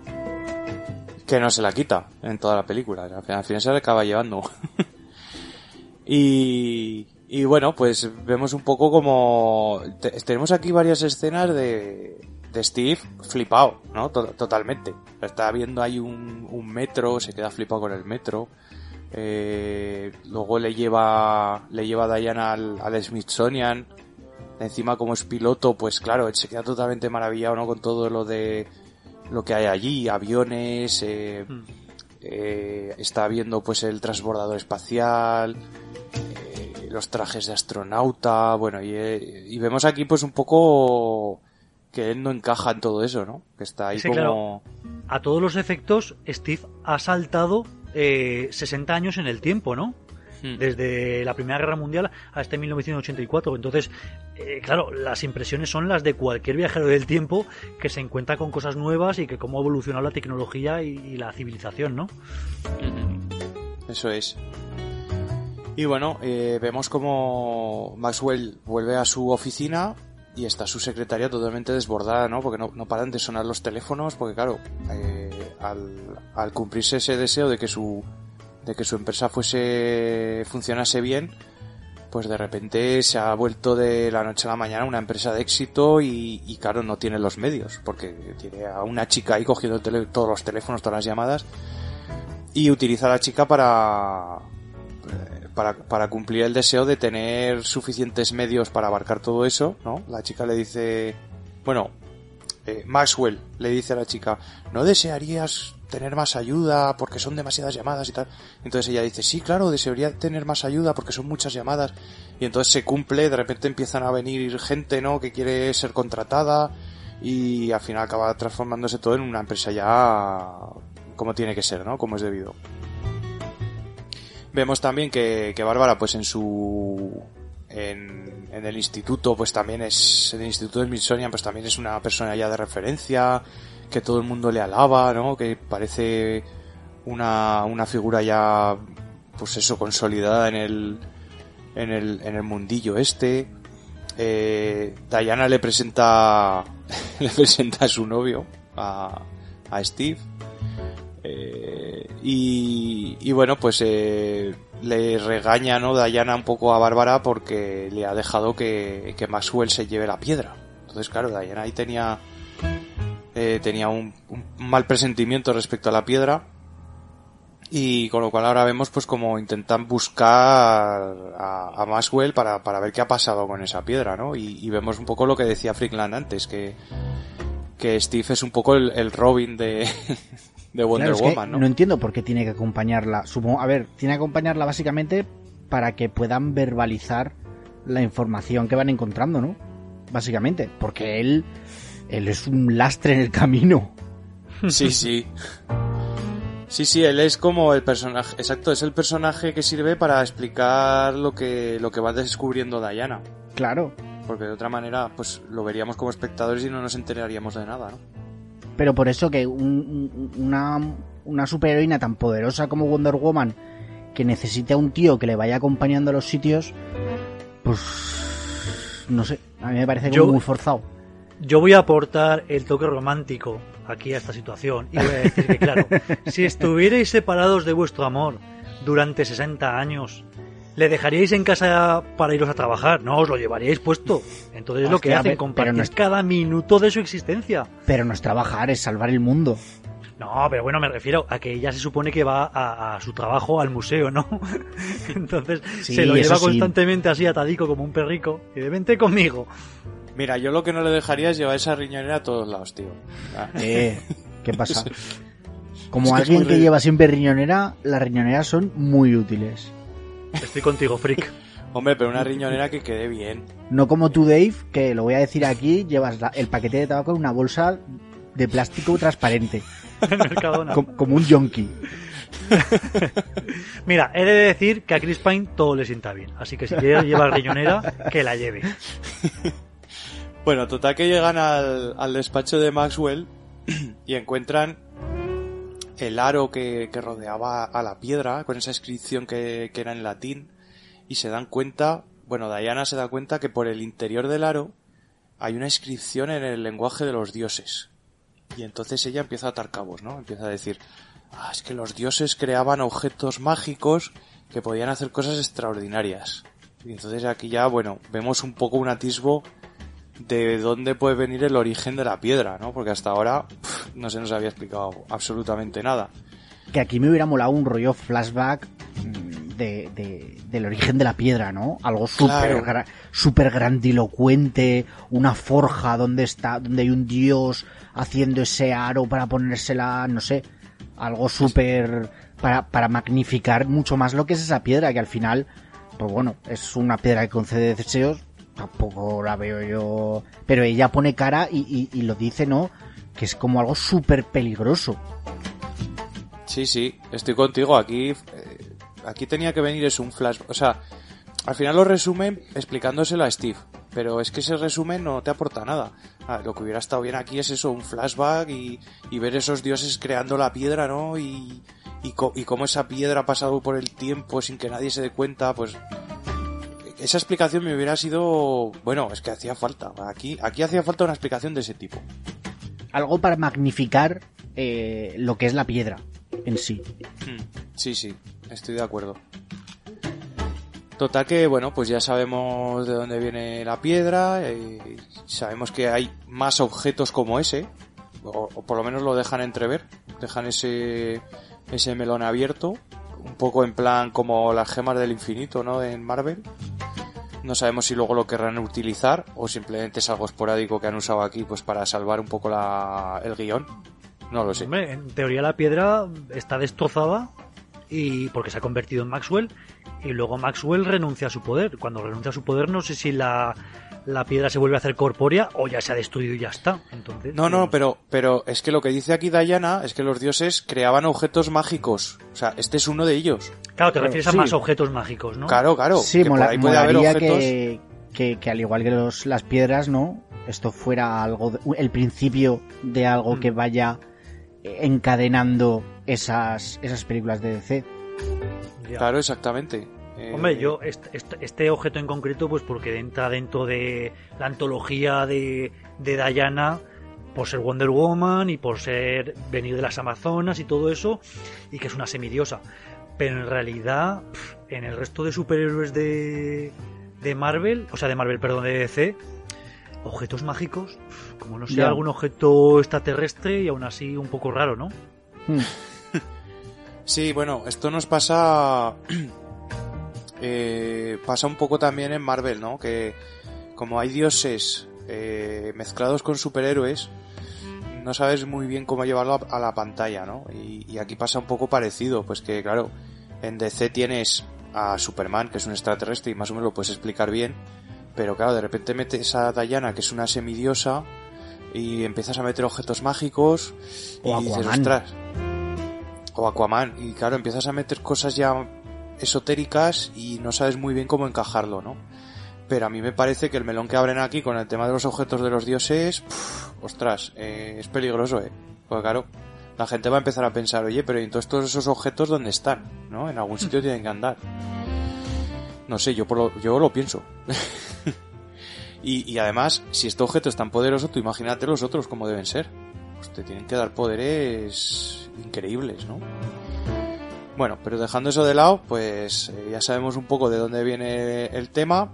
que no se la quita en toda la película. Al final, al final se la acaba llevando. y, y bueno, pues vemos un poco como... te- tenemos aquí varias escenas de, de Steve flipado, ¿no? To- totalmente. Está viendo ahí un, un metro, se queda flipado con el metro. Eh, luego le lleva, le lleva a Diana al, al Smithsonian. Encima como es piloto, pues claro, él se queda totalmente maravillado, ¿no? Con todo lo de lo que hay allí, aviones, eh, eh, está viendo pues el transbordador espacial, eh, los trajes de astronauta, bueno, y, eh, y vemos aquí pues un poco que él no encaja en todo eso, ¿no? Que está ahí Sí, como... a todos los efectos, Steve ha saltado eh, 60 años en el tiempo, ¿no? Hmm. Desde la Primera Guerra Mundial hasta 1984. Entonces, eh, claro, las impresiones son las de cualquier viajero del tiempo que se encuentra con cosas nuevas y que cómo ha evolucionado la tecnología y, y la civilización, ¿no? Eso es. Y bueno, eh, vemos como Maxwell vuelve a su oficina y está su secretaria totalmente desbordada, ¿no? Porque no, no paran de sonar los teléfonos, porque claro, eh, al, cumplirse ese deseo de que su de que su empresa fuese funcionase bien, pues de repente se ha vuelto de la noche a la mañana una empresa de éxito y, y claro, no tiene los medios, porque tiene a una chica ahí cogiendo el tele- todos los teléfonos, todas las llamadas, y utiliza a la chica para, para, para cumplir el deseo de tener suficientes medios para abarcar todo eso, ¿no? La chica le dice, bueno, eh, Maxwell le dice a la chica, ¿no desearías tener más ayuda porque son demasiadas llamadas y tal? Entonces ella dice, sí, claro, desearía tener más ayuda porque son muchas llamadas. Y entonces se cumple, de repente empiezan a venir gente, ¿no? Que quiere ser contratada y al final acaba transformándose todo en una empresa ya como tiene que ser, ¿no? Como es debido. Vemos también que, que Bárbara, pues en su en, el instituto, pues también es, en el instituto de Smithsonian, pues también es una persona ya de referencia, que todo el mundo le alaba, ¿no? Que parece una, una figura ya, pues eso, consolidada en el, en el, en el mundillo este. Eh, Diana le presenta, le presenta a su novio, a, a Steve. Eh, y, y bueno, pues eh, le regaña, ¿no? Diana un poco a Bárbara porque le ha dejado que, que Maxwell se lleve la piedra. Entonces, claro, Diana ahí tenía, eh, tenía un, mal presentimiento respecto a la piedra. Y con lo cual ahora vemos pues como intentan buscar a, Maxwell para, para ver qué ha pasado con esa piedra, ¿no? Y, vemos un poco lo que decía Frickland antes, que, que Steve es un poco el Robin de, de Wonder Claro, es que Woman, ¿no? no entiendo por qué tiene que acompañarla. Supongo, a ver, tiene que acompañarla básicamente para que puedan verbalizar la información que van encontrando, ¿no? Básicamente, porque él, él es un lastre en el camino. Sí, sí. Sí, sí, él es como el personaje, exacto, es el personaje que sirve para explicar lo que, lo que va descubriendo Diana. Claro, Porque de otra manera, pues lo veríamos como espectadores y no nos enteraríamos de nada, ¿no? Pero por eso que un- un- una, una superheroína tan poderosa como Wonder Woman, que necesite a un tío que le vaya acompañando a los sitios, pues no sé, a mí me parece como Yo- muy forzado. Yo voy a aportar el toque romántico aquí a esta situación y voy a decir que, claro, si estuvierais separados de vuestro amor durante 60 años, ¿le dejaríais en casa para iros a trabajar? No, os lo llevaríais puesto. Entonces es lo que hacen, compartir no es- cada minuto de su existencia. Pero no es trabajar, es salvar el mundo. No, pero bueno, me refiero a que ella se supone que va a, a su trabajo al museo, ¿no? Entonces Sí, se lo lleva sí. constantemente así atadico como un perrico y de vente conmigo. Mira, yo lo que no le dejaría es llevar esa riñonera a todos lados, tío. Ah, Eh, ¿qué pasa? Como Es que es alguien que lleva siempre riñonera, las riñoneras son muy útiles. Estoy contigo, freak. Hombre, pero una riñonera que quede bien. No como tú, Dave, que lo voy a decir aquí, llevas la- el paquete de tabaco en una bolsa de plástico transparente, como un yonki. Mira, he de decir que a Chris Pine todo le sienta bien. Así que si quiere llevar riñonera, que la lleve. Bueno, total que llegan al, al despacho de Maxwell y encuentran el aro que, que rodeaba a la piedra con esa inscripción que, que era en latín y se dan cuenta, bueno, Diana se da cuenta que por el interior del aro hay una inscripción en el lenguaje de los dioses. Y entonces ella empieza a atar cabos, ¿no? Empieza a decir, ah, es que los dioses creaban objetos mágicos que podían hacer cosas extraordinarias. Y entonces aquí ya, bueno, vemos un poco un atisbo de dónde puede venir el origen de la piedra, ¿no? Porque hasta ahora no se nos había explicado absolutamente nada. Que aquí me hubiera molado un rollo flashback mm, de, de- del origen de la piedra, ¿no? Algo súper Claro. súper grandilocuente, una forja donde está, donde hay un dios haciendo ese aro para ponérsela, no sé, algo súper para, para magnificar mucho más lo que es esa piedra, que al final, pues bueno, es una piedra que concede deseos, tampoco la veo yo, pero ella pone cara y, y- lo dice, ¿no? Que es como algo súper peligroso. Sí, sí, estoy contigo. Aquí, eh, aquí tenía que venir es un flash, o sea, al final lo resumen explicándoselo a Steve, pero es que ese resumen no te aporta nada. Ah, lo que hubiera estado bien aquí es eso, un flashback y, y ver esos dioses creando la piedra, ¿no? Y, y, co- y cómo esa piedra ha pasado por el tiempo sin que nadie se dé cuenta, pues esa explicación me hubiera sido, bueno, es que hacía falta. Aquí, aquí hacía falta una explicación de ese tipo. algo para magnificar eh, lo que es la piedra en sí. Hmm. Sí, sí, estoy de acuerdo. Total que, bueno, pues ya sabemos de dónde viene la piedra, eh, sabemos que hay más objetos como ese, o, o, por lo menos lo dejan entrever, dejan ese, ese melón abierto, un poco en plan como las gemas del infinito, ¿no? En Marvel. No sabemos si luego lo querrán utilizar o simplemente es algo esporádico que han usado aquí pues para salvar un poco la, el guion. No lo sé. Hombre, en teoría la piedra está destrozada y porque se ha convertido en Maxwell y luego Maxwell renuncia a su poder. Cuando renuncia a su poder no sé si la, la piedra se vuelve a hacer corpórea o ya se ha destruido y ya está. Entonces, no, no, pero, pero es que lo que dice aquí Diana es que los dioses creaban objetos mágicos. O sea, este es uno de ellos. Claro, te refieres sí. a más objetos mágicos, ¿no? Claro, claro. Sí, que mola, puede haber objetos... que, que, que, al igual que los, las piedras, ¿no? Esto fuera algo, de, el principio de algo mm. que vaya encadenando esas, esas películas de DC. Ya. Claro, exactamente. Hombre, yo este, este, objeto en concreto, pues porque entra dentro de la antología de, de Diana por ser Wonder Woman y por ser venir de las Amazonas y todo eso, y que es una semidiosa. Pero en realidad, en el resto de superhéroes de, de Marvel, o sea, de Marvel, perdón, de DC, objetos mágicos, como no sea yeah. algún objeto extraterrestre y aún así un poco raro, ¿no? Hmm. Sí, bueno, esto nos pasa eh, pasa un poco también en Marvel, ¿no? Que como hay dioses eh, mezclados con superhéroes, no sabes muy bien cómo llevarlo a, la pantalla, ¿no? Y, y, aquí pasa un poco parecido, pues que claro, en DC tienes a Superman, que es un extraterrestre, y más o menos lo puedes explicar bien, pero claro, de repente metes a Diana, que es una semidiosa, y empiezas a meter objetos mágicos, o y Aquaman. dices, ostras, o Aquaman, y claro, empiezas a meter cosas ya esotéricas y no sabes muy bien cómo encajarlo, ¿no? Pero a mí me parece que el melón que abren aquí con el tema de los objetos de los dioses, ostras, eh, es peligroso, ¿eh? Porque claro, la gente va a empezar a pensar, oye, pero entonces todos esos objetos dónde están, ¿no? En algún sitio tienen que andar. No sé, yo, por lo, yo lo pienso. y, y, además, si este objeto es tan poderoso, tú imagínate los otros como deben ser. Pues te tienen que dar poderes increíbles, ¿no? Bueno, pero dejando eso de lado, pues eh, ya sabemos un poco de dónde viene el tema.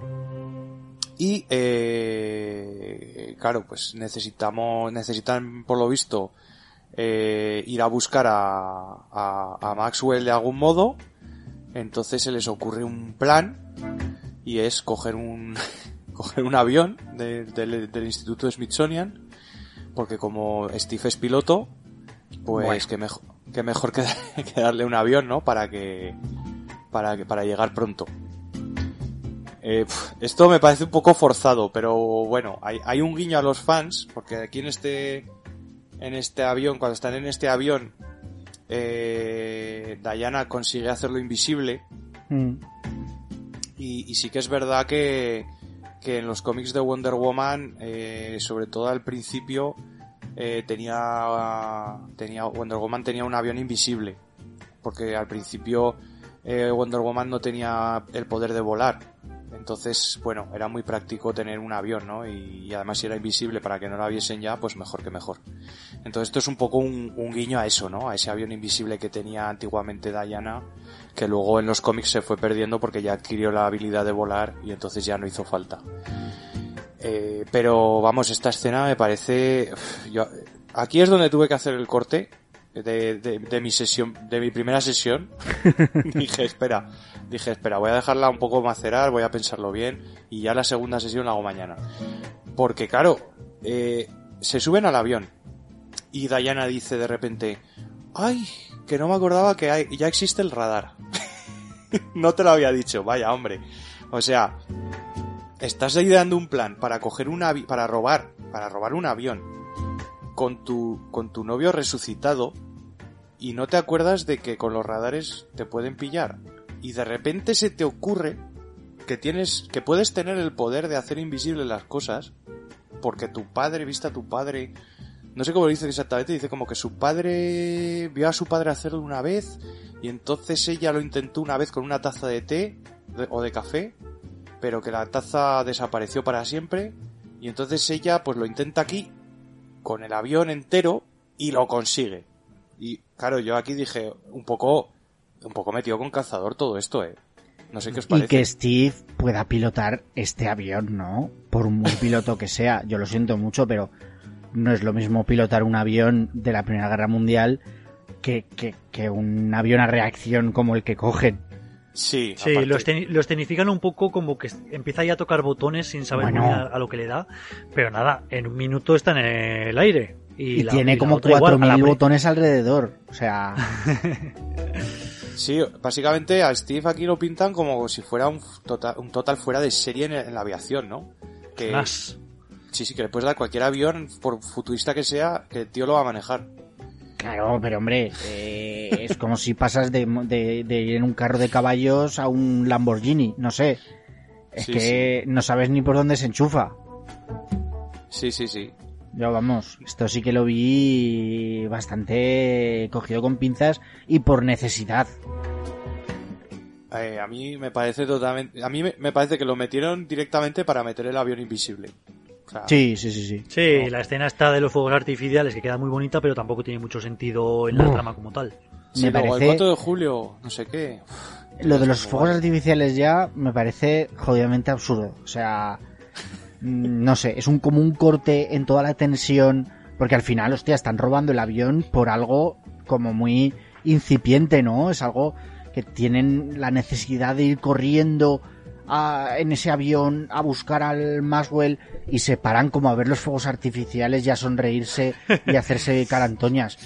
Y eh, claro, pues necesitamos, necesitan por lo visto eh, ir a buscar a, a, a, Maxwell de algún modo. Entonces se les ocurre un plan y es coger un coger un avión de, de, del Instituto Smithsonian porque como Steve es piloto, pues bueno. que mejor que mejor que, que, darle un avión, ¿no? Para que para que para llegar pronto. Eh, esto me parece un poco forzado, pero bueno, hay, hay un guiño a los fans porque aquí en este en este avión, cuando están en este avión, eh, Diana consigue hacerlo invisible. Mm. Y, y, sí que es verdad que, que en los cómics de Wonder Woman, eh, sobre todo al principio, eh, tenía, tenía, Wonder Woman tenía un avión invisible. Porque al principio eh, Wonder Woman no tenía el poder de volar. Entonces, bueno, era muy práctico tener un avión, ¿no? Y, además si era invisible para que no la viesen ya, pues mejor que mejor. Entonces esto es un poco un, un, guiño a eso, ¿no? A ese avión invisible que tenía antiguamente Diana, que luego en los cómics se fue perdiendo porque ya adquirió la habilidad de volar y entonces ya no hizo falta. Eh, pero vamos, esta escena me parece... Yo, aquí es donde tuve que hacer el corte de, de, de, mi sesión, de mi primera sesión, dije, espera, dije, espera, voy a dejarla un poco macerar, voy a pensarlo bien y ya la segunda sesión la hago mañana. Porque claro, eh, se suben al avión y Diana dice de repente, ay, que no me acordaba que hay, ya existe el radar. no te lo había dicho, vaya hombre. O sea, estás ideando un plan para coger un avión, para robar, para robar un avión con tu, con tu novio resucitado y no te acuerdas de que con los radares te pueden pillar. Y de repente se te ocurre que tienes, que puedes tener el poder de hacer invisibles las cosas porque tu padre, viste a tu padre, no sé cómo lo dice exactamente, dice como que su padre vio a su padre hacerlo una vez y entonces ella lo intentó una vez con una taza de té o de café, pero que la taza desapareció para siempre y entonces ella pues lo intenta aquí con el avión entero y lo consigue. Y claro, yo aquí dije, un poco, un poco metido con cazador todo esto, eh. No sé qué os parece. Y que Steve pueda pilotar este avión, ¿no? Por muy piloto que sea. Yo lo siento mucho, pero no es lo mismo pilotar un avión de la Primera Guerra Mundial que, que, que un avión a reacción como el que cogen. Sí, Sí, aparte- lo, un poco como que empieza ya a tocar botones sin saber Bueno. a, a lo que le da. Pero nada, en un minuto está en el aire. Y, Y, la- tiene y como otra igual, a la 4.000 pre- botones alrededor. O sea, Sí, básicamente a Steve aquí lo pintan como si fuera un total, un total fuera de serie en, en la aviación, ¿no? Que, Más. sí, sí, que le puedes dar cualquier avión, por futurista que sea, que el tío lo va a manejar. Claro, pero hombre, eh, es como si pasas de, de, de ir en un carro de caballos a un Lamborghini, no sé. Es Sí, que no sabes ni por dónde se enchufa. Sí, sí, sí. Yo, vamos, esto sí que lo vi bastante cogido con pinzas y por necesidad. Eh, a mí me parece totalmente, a mí me, me parece que lo metieron directamente para meter el avión invisible. O sea, Sí, sí, sí, sí. Sí, la escena está de los fuegos artificiales que queda muy bonita, pero tampoco tiene mucho sentido en la trama como tal. sí, me parece- el 4 de julio, no sé qué. Uf, Lo de los fuegos artificiales ya me parece jodidamente absurdo. O sea, mm, no sé, es un como un corte en toda la tensión, porque al final, hostia, están robando el avión por algo como muy incipiente, ¿no? Es algo que tienen la necesidad de ir corriendo a- en ese avión a buscar al Maxwell y se paran como a ver los fuegos artificiales y a sonreírse y a hacerse carantoñas.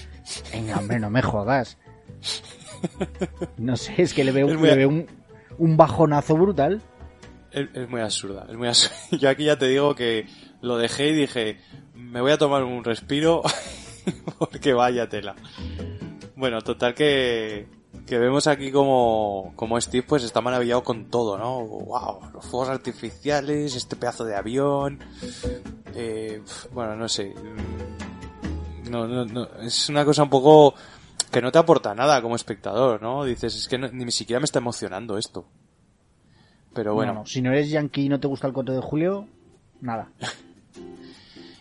Venga, hombre, no me jodas. No sé, es que le veo, Es muy- le veo un, un bajonazo brutal. Es, es muy absurda, es muy absurda. Yo aquí ya te digo que lo dejé y dije, me voy a tomar un respiro porque vaya tela. Bueno, total que, que vemos aquí como, como Steve pues está maravillado con todo, ¿no? Wow, los fuegos artificiales, este pedazo de avión. Eh, bueno, no sé. No, no, no, es una cosa un poco que no te aporta nada como espectador, ¿no? Dices, es que no- ni siquiera me está emocionando esto. Pero bueno. No, no, si no eres yankee y no te gusta el 4 de julio, nada.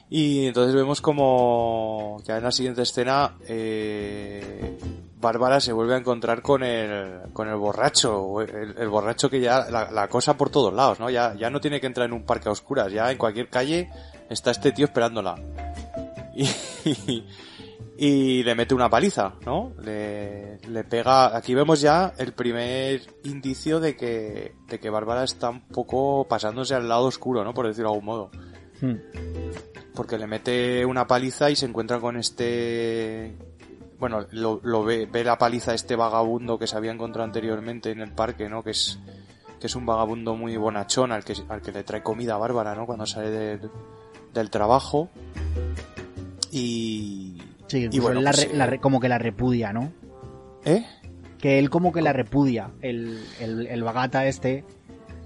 Y entonces vemos como ya en la siguiente escena eh, Bárbara se vuelve a encontrar con el, con el borracho, el, el borracho que ya la, la cosa por todos lados, ¿no? Ya, ya no tiene que entrar en un parque a oscuras, ya en cualquier calle está este tío esperándola. Y, y le mete una paliza, ¿no? Le, le pega, aquí vemos ya el primer indicio de que, de que Bárbara está un poco pasándose al lado oscuro, ¿no? Por decirlo de algún modo Hmm. porque le mete una paliza y se encuentra con este bueno lo, lo ve, ve la paliza este vagabundo que se había encontrado anteriormente en el parque no que es que es un vagabundo muy bonachón al que al que le trae comida Bárbara no cuando sale del, del trabajo y Sí, y bueno, la pues, eh, la re- como que la repudia, ¿no? ¿eh? Que él como que la repudia, el, el, el vagata este.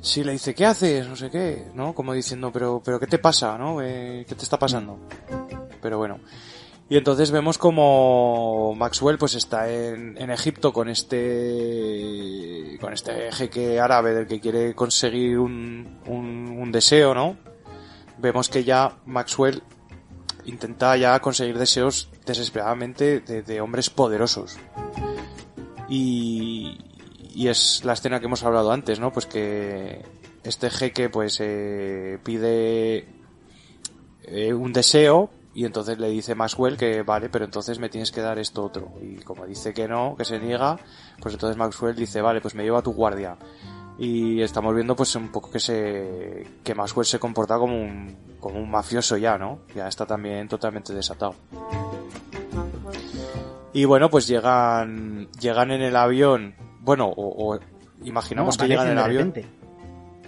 Sí, le dice, ¿qué haces? No sé qué, ¿no? Como diciendo, pero, pero ¿qué te pasa, no? Eh, ¿Qué te está pasando? Pero bueno. Y entonces vemos como Maxwell pues está en, en Egipto con este, con este jeque árabe del que quiere conseguir un, un, deseo, ¿no? Vemos que ya Maxwell intenta ya conseguir deseos desesperadamente de, de hombres poderosos. Y, y es la escena que hemos hablado antes, ¿no? Pues que este jeque pues eh, pide eh, un deseo y entonces le dice Maxwell que vale, pero entonces me tienes que dar esto otro. Y como dice que no, que se niega, pues entonces Maxwell dice, vale, pues me lleva a tu guardia. Y estamos viendo pues un poco que se que Maxwell se comporta como un como un mafioso ya, ¿no? Ya está también totalmente desatado. Y bueno, pues llegan llegan en el avión, bueno, o, o imaginamos No, que llegan en el avión.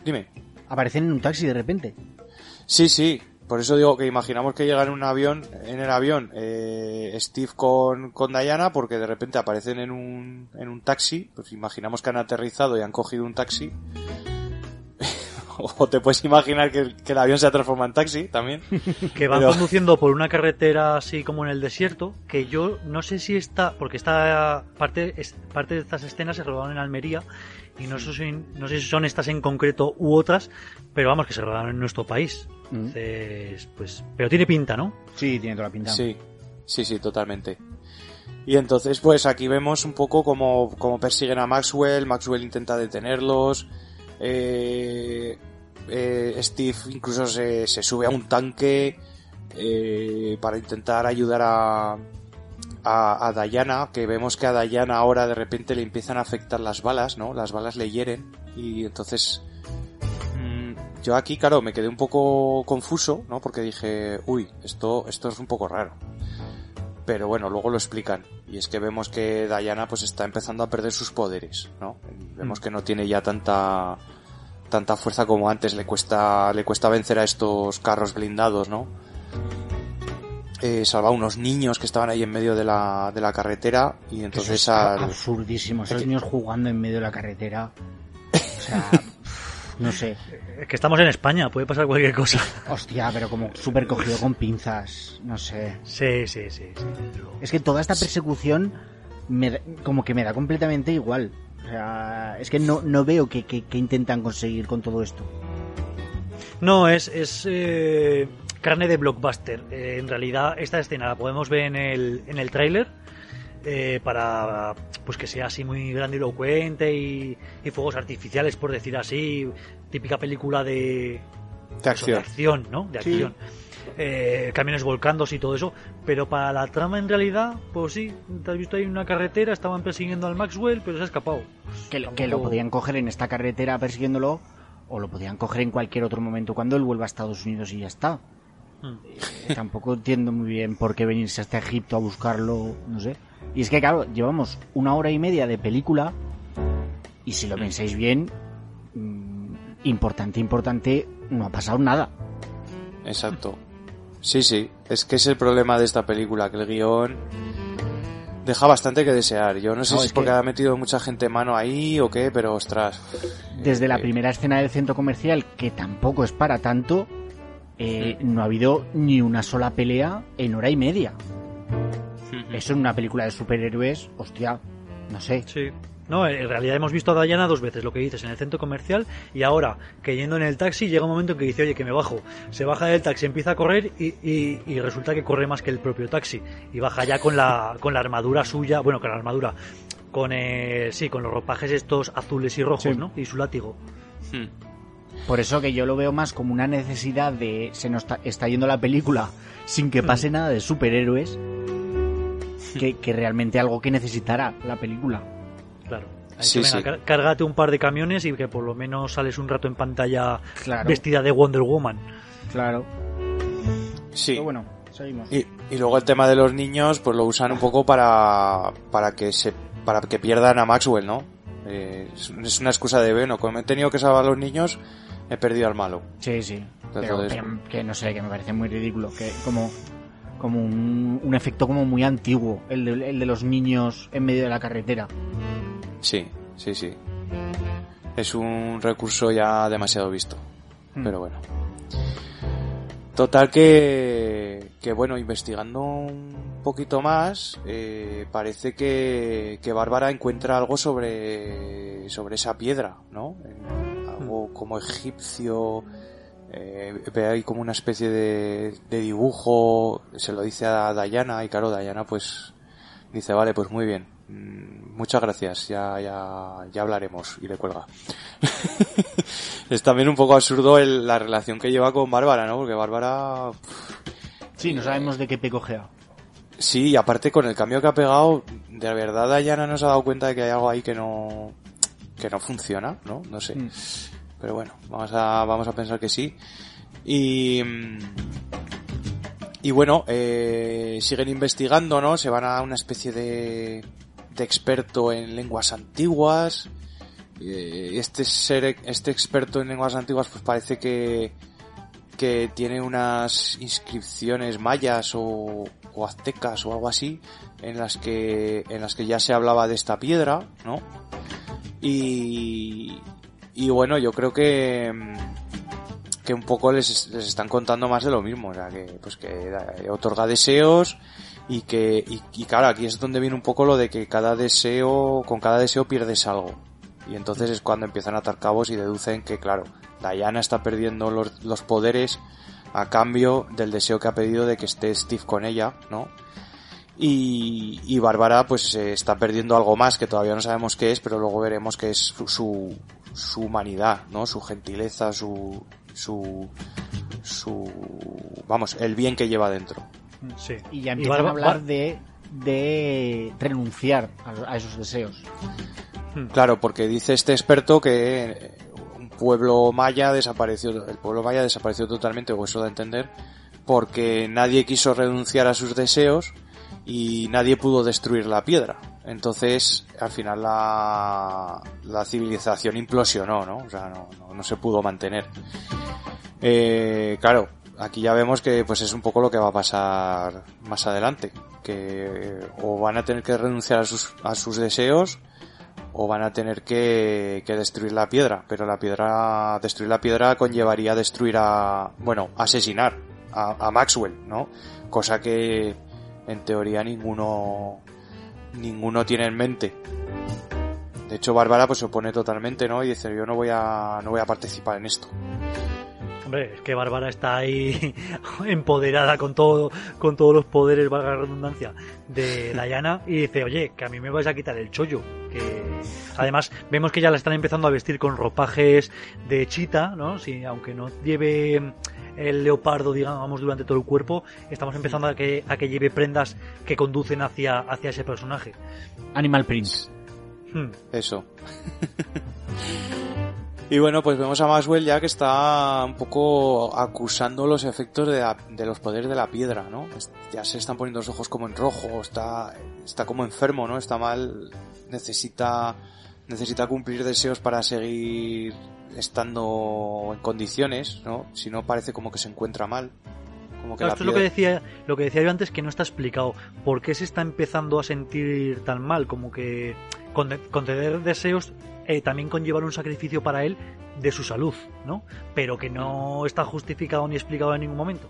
Dime. Aparecen en un taxi de repente. Sí, sí. Por eso digo que imaginamos que llegan en un avión, en el avión, eh, Steve con, con Diana, porque de repente aparecen en un, en un taxi, pues imaginamos que han aterrizado y han cogido un taxi. o te puedes imaginar que, el- que el avión se ha transformado en taxi también. Que van Pero- conduciendo por una carretera así como en el desierto, que yo no sé si está, porque esta parte, es- parte de estas escenas se rodaron en Almería, y no sé, si, no sé si son estas en concreto u otras, pero vamos, que se rodaron en nuestro país. Entonces, pues, pero tiene pinta, ¿no? Sí, tiene toda la pinta. Sí, sí, sí, totalmente. Y entonces, pues aquí vemos un poco cómo, cómo persiguen a Maxwell, Maxwell intenta detenerlos, eh, eh, Steve incluso se, se, sube a un tanque eh, para intentar ayudar a, a, a, Diana, que vemos que a Diana ahora de repente le empiezan a afectar las balas, ¿no? Las balas le hieren y entonces yo aquí, claro, me quedé un poco confuso, ¿no? Porque dije, uy, esto, esto es un poco raro. Pero bueno, luego lo explican. Y es que vemos que Diana pues está empezando a perder sus poderes, ¿no? Vemos que no tiene ya tanta tanta fuerza como antes, le cuesta le cuesta vencer a estos carros blindados, ¿no? Eh, salva a unos niños que estaban ahí en medio de la, de la carretera y entonces Eso es al... absurdísimo, esos niños jugando en medio de la carretera. O sea, no sé. Es que estamos en España, puede pasar cualquier cosa. Hostia, pero como súper cogido con pinzas, no sé. Sí, sí, sí. sí es que toda esta persecución me da, como que me da completamente igual. O sea, es que no, no veo que, que, que intentan conseguir con todo esto. No, es, es eh, carne de blockbuster. Eh, en realidad, esta escena la podemos ver en el, en el tráiler. Eh, para pues que sea así muy grandilocuente y, y, fuegos artificiales por decir así típica película de de acción, eso, de acción ¿no? de Sí. acción eh, camiones volcándose y todo eso pero para la trama en realidad pues sí te has visto ahí una carretera estaban persiguiendo al Maxwell pero se ha escapado Que, lo- que lo podían coger en esta carretera persiguiéndolo o lo podían coger en cualquier otro momento cuando él vuelva a Estados Unidos y ya está. Hmm. Eh, tampoco entiendo muy bien por qué venirse hasta Egipto a buscarlo, no sé. Y es que, claro, llevamos una hora y media de película y si lo pensáis bien, mm, importante, importante, no ha pasado nada. Exacto. Sí, sí. Es que es el problema de esta película, que el guion deja bastante que desear. Yo no sé No, si es porque que- ha metido mucha gente mano ahí o qué, pero ostras. Desde la Eh, primera escena del centro comercial, que tampoco es para tanto, eh, no ha habido ni una sola pelea en hora y media. Eso en una película de superhéroes, hostia, no sé. Sí. No, en realidad hemos visto a Diana dos veces, lo que dices, en el centro comercial y ahora que yendo en el taxi llega un momento en que dice, oye, que me bajo. Se baja del taxi, empieza a correr y, y- y resulta que corre más que el propio taxi. Y baja ya con la, con la armadura suya, bueno, con la armadura, con el, sí, con los ropajes estos azules y rojos, Sí. ¿no? Y su látigo. Hmm. Por eso que yo lo veo más como una necesidad de se nos está, está yendo la película sin que pase nada de superhéroes que, que realmente algo que necesitara la película. Claro. Sí, sí. venga, cá- cárgate un par de camiones y que por lo menos sales un rato en pantalla Claro, vestida de Wonder Woman. claro. Sí. Pero bueno, seguimos. Y, y luego el tema de los niños, pues lo usan un poco para, para que se, para que pierdan a Maxwell, ¿no? Eh, es, es una excusa de, bueno, como he tenido que salvar a los niños, he perdido al malo. Sí, sí. Pero Entonces- que, que no sé, que me parece muy ridículo. Que como, como un, un efecto como muy antiguo, el de, el de los niños en medio de la carretera. Sí, sí, sí. Es un recurso ya demasiado visto. Hmm. Pero bueno. Total que, que bueno, investigando un poquito más, eh, parece que, que Bárbara encuentra algo sobre, sobre esa piedra, ¿no? En- algo como egipcio, eh, ve ahí como una especie de, de dibujo, se lo dice a Dayana y claro, Dayana pues dice, vale, pues muy bien, mm, muchas gracias, ya, ya, ya hablaremos y le cuelga. es también un poco absurdo el- la relación que lleva con Bárbara, ¿no? Porque Bárbara, Sí, no sabemos de qué pecojea. sí, y aparte con el cambio que ha pegado, de verdad Dayana nos ha dado cuenta de que hay algo ahí que no, que no funciona, ¿no? No sé. Mm. Pero bueno, vamos a, vamos a pensar que sí. Y, y bueno, eh, siguen investigando, ¿no? Se van a una especie de, de experto en lenguas antiguas. Eh, este ser, este experto en lenguas antiguas pues parece que, que tiene unas inscripciones mayas o, o aztecas o algo así en las que, en las que ya se hablaba de esta piedra, ¿no? Y, y bueno, yo creo que, mm, que un poco les, les están contando más de lo mismo, o sea, que, pues que eh, otorga deseos y que, y, claro, aquí es donde viene un poco lo de que cada deseo, con cada deseo pierdes algo. Y entonces es cuando empiezan a atar cabos y deducen que, claro, Diana está perdiendo los, los poderes a cambio del deseo que ha pedido de que esté Steve con ella, ¿no? Y, y Bárbara pues eh, está perdiendo algo más que todavía no sabemos qué es, pero luego veremos que es su, su, su humanidad, ¿no? Su gentileza, su, su, su, vamos, el bien que lleva dentro. Sí. Y ya empiezan a hablar de, de renunciar a, a esos deseos. Claro, porque dice este experto que un pueblo maya desapareció, el pueblo maya desapareció totalmente, o eso da a entender, porque nadie quiso renunciar a sus deseos y nadie pudo destruir la piedra. Entonces, al final la, la civilización implosionó, ¿no? O sea, no, no, no se pudo mantener. Eh, claro, aquí ya vemos que pues es un poco lo que va a pasar más adelante, que o van a tener que renunciar a sus, a sus deseos o van a tener que, que destruir la piedra, pero la piedra, destruir la piedra conllevaría destruir a, bueno, asesinar a, a Maxwell, ¿no? Cosa que en teoría ninguno, ninguno tiene en mente. De hecho, Bárbara pues se opone totalmente, ¿no? Y dice, yo no voy a, no voy a participar en esto. Hombre, es que Bárbara está ahí empoderada con todo, con todos los poderes, valga la redundancia, de Diana y dice, oye, que a mí me vais a quitar el chollo. Que además vemos que ya la están empezando a vestir con ropajes de chita, ¿no? Sí, aunque no lleve el leopardo, digamos, durante todo el cuerpo, estamos empezando a que, a que lleve prendas que conducen hacia, hacia ese personaje. Animal Prince. Hmm. Eso. y bueno, pues vemos a Maxwell ya que está un poco acusando los efectos de, la- de los poderes de la piedra, ¿no? Ya se están poniendo los ojos como en rojo, está, está como enfermo, ¿no? Está mal, necesita, necesita cumplir deseos para seguir estando en condiciones, ¿no? Si no parece como que se encuentra mal. Como que Claro, la esto es lo que decía, lo que decía yo antes que no está explicado. ¿Por qué se está empezando a sentir tan mal? Como que conceder deseos eh, también conllevar un sacrificio para él de su salud, ¿no? Pero que no está justificado ni explicado en ningún momento.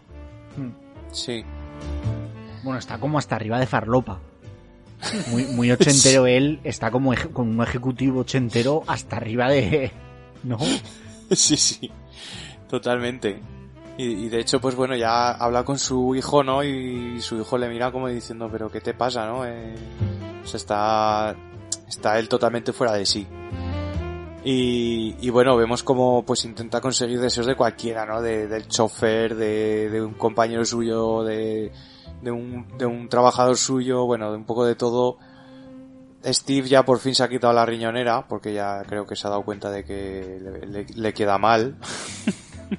Sí. Bueno, está como hasta arriba de farlopa. Muy, muy ochentero él, está como eje- con un ejecutivo ochentero hasta arriba de... ¿No? Sí, sí, totalmente. Y, y de hecho, pues bueno, ya habla con su hijo, ¿no? Y su hijo le mira como diciendo, pero ¿qué te pasa, no? Eh, o sea, está, está él totalmente fuera de sí. Y, y bueno, vemos como pues intenta conseguir deseos de cualquiera, ¿no? De, del chofer, de, de un compañero suyo, de, de un, de un trabajador suyo, bueno, de un poco de todo. Steve ya por fin se ha quitado la riñonera, porque ya creo que se ha dado cuenta de que le, le- le queda mal.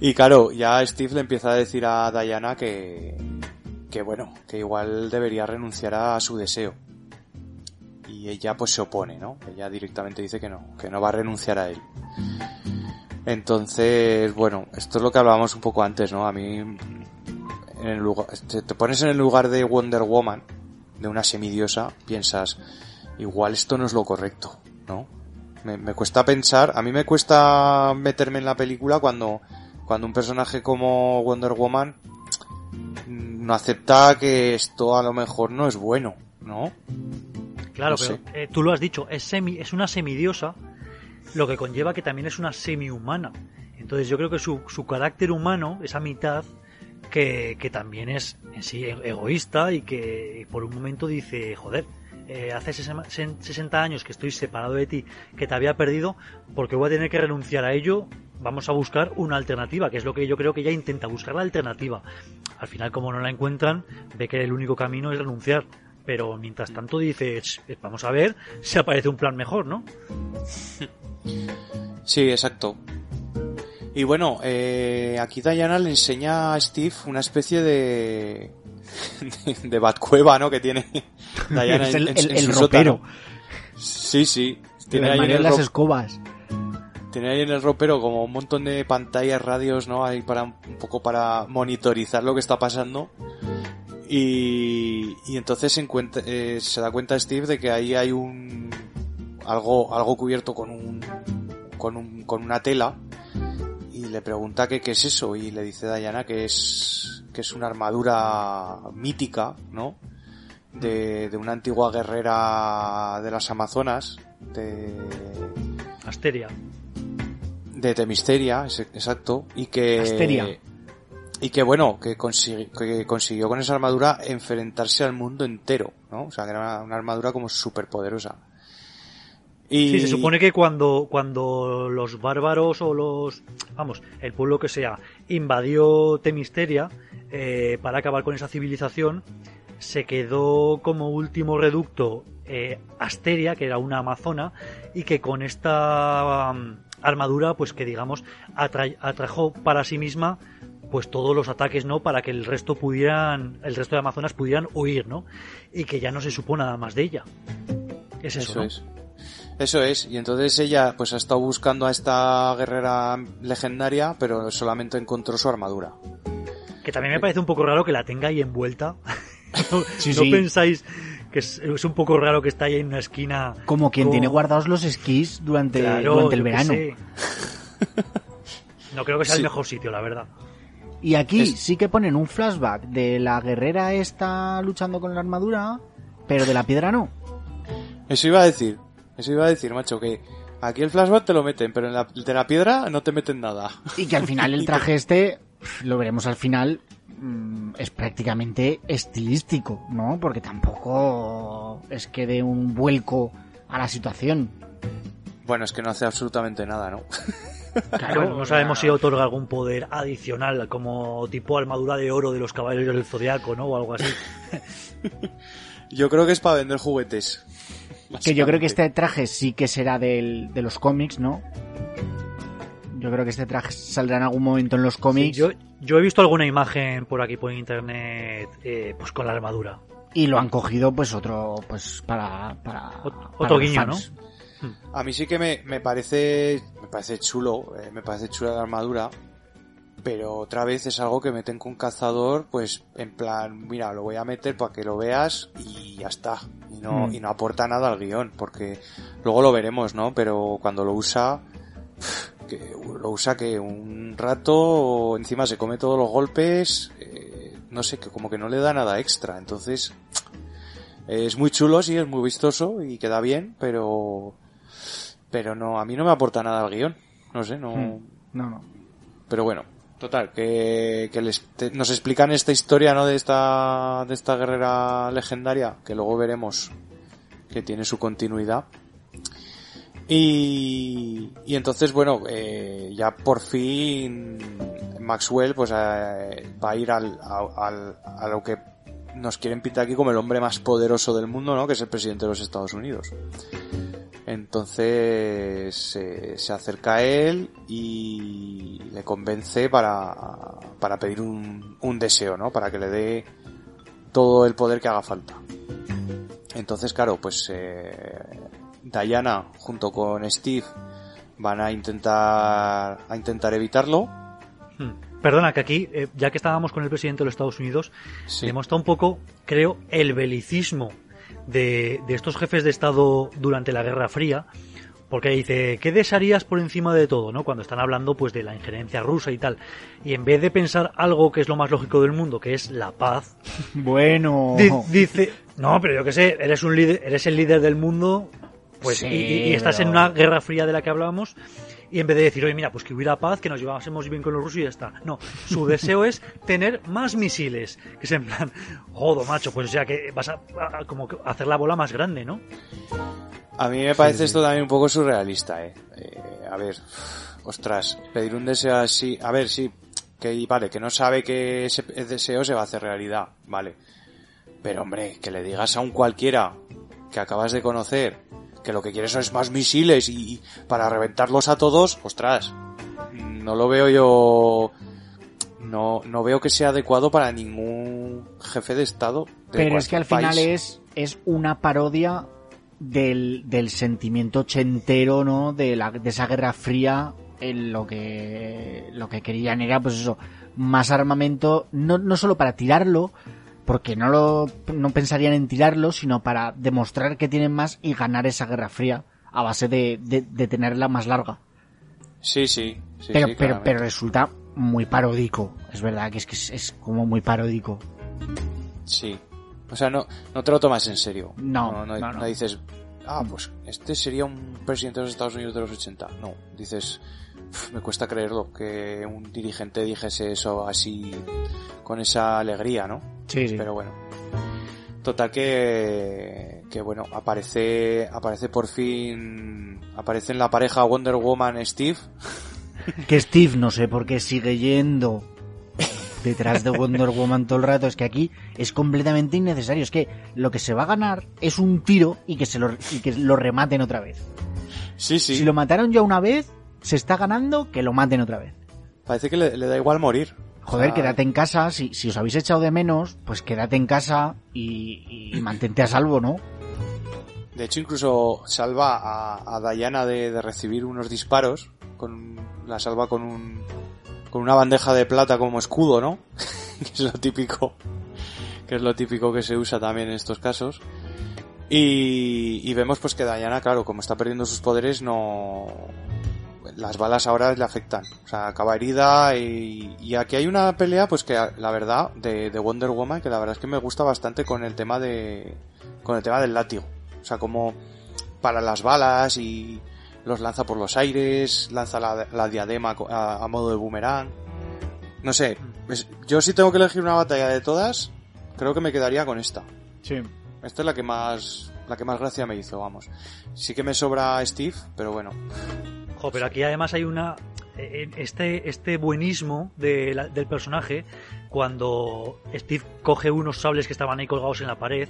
y claro, ya Steve le empieza a decir a Diana que, que bueno, que igual debería renunciar a su deseo. Y ella pues se opone, ¿no? Ella directamente dice que no, que no va a renunciar a él. Entonces, bueno, esto es lo que hablábamos un poco antes, ¿no? A mí, en el lugar, te, te pones en el lugar de Wonder Woman, de una semidiosa, piensas, igual esto no es lo correcto, ¿no? Me, me cuesta pensar, a mí me cuesta meterme en la película cuando, cuando un personaje como Wonder Woman mm, no acepta que esto a lo mejor no es bueno, ¿no? Claro, No pero eh, tú lo has dicho, es, semi, es una semidiosa, lo que conlleva que también es una semi-humana. Entonces yo creo que su, su carácter humano, esa mitad, que, que también es en sí e- egoísta y que por un momento dice, joder, eh, hace sesema- sen- 60 años que estoy separado de ti, que te había perdido, porque voy a tener que renunciar a ello, vamos a buscar una alternativa, que es lo que yo creo que ella intenta, buscar la alternativa. Al final, como no la encuentran, ve que el único camino es renunciar. Pero mientras tanto dice, "Ch, vamos a ver si aparece un plan mejor, ¿no? Sí, exacto. Y bueno, eh, aquí Diana le enseña a Steve una especie de de, de batcueva, ¿no? Que tiene Diana es el, en- el- en el su ropero. sótano. Sí, sí. Tiene ahí, en las escobas. tiene ahí en el ropero como un montón de pantallas, radios, ¿no? Ahí para un poco para monitorizar lo que está pasando. Y, y entonces se, encuentra- eh, se da cuenta Steve de que ahí hay un algo algo cubierto con un con un con una tela y le pregunta que qué es eso y le dice Diana que es que es una armadura mítica, ¿no? De, de una antigua guerrera de las Amazonas de Asteria. de Temisteria, exacto, y que Asteria. y que bueno, que, que consiguió con esa armadura enfrentarse al mundo entero, ¿no? O sea, que era una, una armadura como súper poderosa. Y Sí, se supone que cuando, cuando los bárbaros o los, vamos, el pueblo que sea, invadió Temisteria eh, para acabar con esa civilización, se quedó como último reducto eh, Asteria, que era una amazona, y que con esta um, armadura, pues que digamos, atra- atrajo para sí misma pues todos los ataques, ¿no? Para que el resto pudieran, el resto de amazonas pudieran huir, ¿no? Y que ya no se supo nada más de ella. Es eso, Eso ¿no? es. Eso es. Y entonces ella pues ha estado buscando a esta guerrera legendaria, pero solamente encontró su armadura. Que también me parece un poco raro que la tenga ahí envuelta. ¿No, Sí, ¿no sí. pensáis que es, es un poco raro que está ahí en una esquina? Como quien con- tiene guardados los esquís durante, Claro, durante el verano. sé. No creo que sea Sí. el mejor sitio, la verdad. Y aquí Es- sí que ponen un flashback de la guerrera esta luchando con la armadura, pero de la piedra no. Eso iba a decir. Eso iba a decir, macho, que aquí el flashback te lo meten, pero en la, de la piedra no te meten nada. Y que al final el traje este, lo veremos al final, mm, es prácticamente estilístico, ¿no? Porque tampoco es que dé un vuelco a la situación. Bueno, es que no hace absolutamente nada, ¿no? Claro, Bueno, no sabemos si otorga algún poder adicional, como tipo armadura de oro de los caballeros del zodiaco, ¿no? O algo así. Yo creo que es para vender juguetes. Que yo creo que este traje sí que será del, de los cómics, ¿no? Yo creo que este traje saldrá en algún momento en los cómics Yo, yo he visto alguna imagen por aquí por internet, eh, pues con la armadura. y lo han cogido pues otro, pues para... para Ot- para otro guiño, fans. A mí sí que me, me parece me parece chulo, eh, me parece chula la armadura, pero otra vez es algo que meten con cazador, pues en plan, mira, lo voy a meter para que lo veas y ya está. Y no, Mm. y no aporta nada al guion, porque luego lo veremos, ¿no? Pero cuando lo usa, que lo usa que un rato, encima se come todos los golpes, eh, no sé, que como que no le da nada extra, entonces es muy chulo, sí, es muy vistoso y queda bien, pero pero no, a mí no me aporta nada al guion, no sé, no, Mm. No, no. pero bueno, total, que, que les, nos explican esta historia, ¿no? De esta, de esta guerrera legendaria, que luego veremos que tiene su continuidad. Y, y entonces, bueno, eh, ya por fin Maxwell pues eh, va a ir al, al- a lo que nos quieren pintar aquí como el hombre más poderoso del mundo, ¿no? Que es el presidente de los Estados Unidos. Entonces eh, se acerca a él y le convence para, para pedir un, un deseo, ¿no? Para que le dé todo el poder que haga falta. Entonces, claro, pues eh, Diana junto con Steve van a intentar a intentar evitarlo. Hmm. Perdona, que aquí, eh, ya que estábamos con el presidente de los Estados Unidos, Sí. demuestra un poco, creo, el belicismo de, de estos jefes de Estado durante la Guerra Fría, porque dice, ¿qué desearías por encima de todo? ¿no? Cuando están hablando pues de la injerencia rusa y tal. Y en vez de pensar algo que es lo más lógico del mundo, que es la paz, Bueno... di- dice, no, pero yo qué sé, eres un líder, eres el líder del mundo, pues Sí, y, y- y estás pero- en una guerra fría de la que hablábamos. Y en vez de decir, oye, mira, pues que hubiera paz, que nos llevásemos bien con los rusos y ya está. No, su deseo es tener más misiles. Que es en plan, jodo, macho, pues o sea que vas a, a- como que hacer la bola más grande, ¿no? A mí me parece esto también un poco surrealista, ¿eh? Eh, A ver, ostras, pedir un deseo así, a ver, sí, que vale, que no sabe que ese deseo se va a hacer realidad, vale. Pero hombre, que le digas a un cualquiera que acabas de conocer que lo que quieres es más misiles y, y para reventarlos a todos, ostras, no lo veo yo, no, no veo que sea adecuado para ningún jefe de estado. de Pero es que al final es, es una parodia del, del sentimiento ochentero, ¿no? De, la, de esa guerra fría, en lo que, lo que querían era, pues eso, más armamento, no, no solo para tirarlo, porque no lo, no pensarían en tirarlo, sino para demostrar que tienen más y ganar esa guerra fría a base de, de, de tenerla más larga. Sí, sí, sí, pero, sí, pero, pero resulta muy paródico. Es verdad que es que es, es como muy paródico. Sí. O sea, no, no te lo tomas en serio. No, no, no, no. no dices, ah, pues este sería un presidente de los Estados Unidos de los 80. No, dices, me cuesta creerlo que un dirigente dijese eso así con esa alegría, ¿no? Sí, sí. Pero bueno. Total que, que bueno, aparece, aparece por fin, aparece en la pareja Wonder Woman Steve. Que Steve no sé por qué sigue yendo detrás de Wonder Woman todo el rato. Es que aquí es completamente innecesario. Es que lo que se va a ganar es un tiro y que se lo, y que lo rematen otra vez. Sí, sí. Si lo mataron ya una vez, se está ganando que lo maten otra vez. Parece que le, le da igual morir. Joder, quédate en casa. Si, si os habéis echado de menos, pues quédate en casa y, y mantente a salvo, ¿no? De hecho, incluso salva a, a Diana de, de recibir unos disparos. Con, la salva con un, con una bandeja de plata como escudo, ¿no? que es lo típico. Que es lo típico que se usa también en estos casos. Y, y vemos pues que Diana, claro, como está perdiendo sus poderes, no... Las balas ahora le afectan. O sea, acaba herida y, y aquí hay una pelea, pues que la verdad, de, de Wonder Woman, que la verdad es que me gusta bastante con el tema de... Con el tema del látigo. O sea, como para las balas y los lanza por los aires, lanza la, la diadema a, a modo de boomerang. No sé, yo si tengo que elegir una batalla de todas, creo que me quedaría con esta. Sí. Esta es la que más, la que más gracia me hizo, vamos. Sí que me sobra Steve, pero bueno. Jo, pero aquí además hay una eh, este este buenismo de la- del personaje cuando Steve coge unos sables que estaban ahí colgados en la pared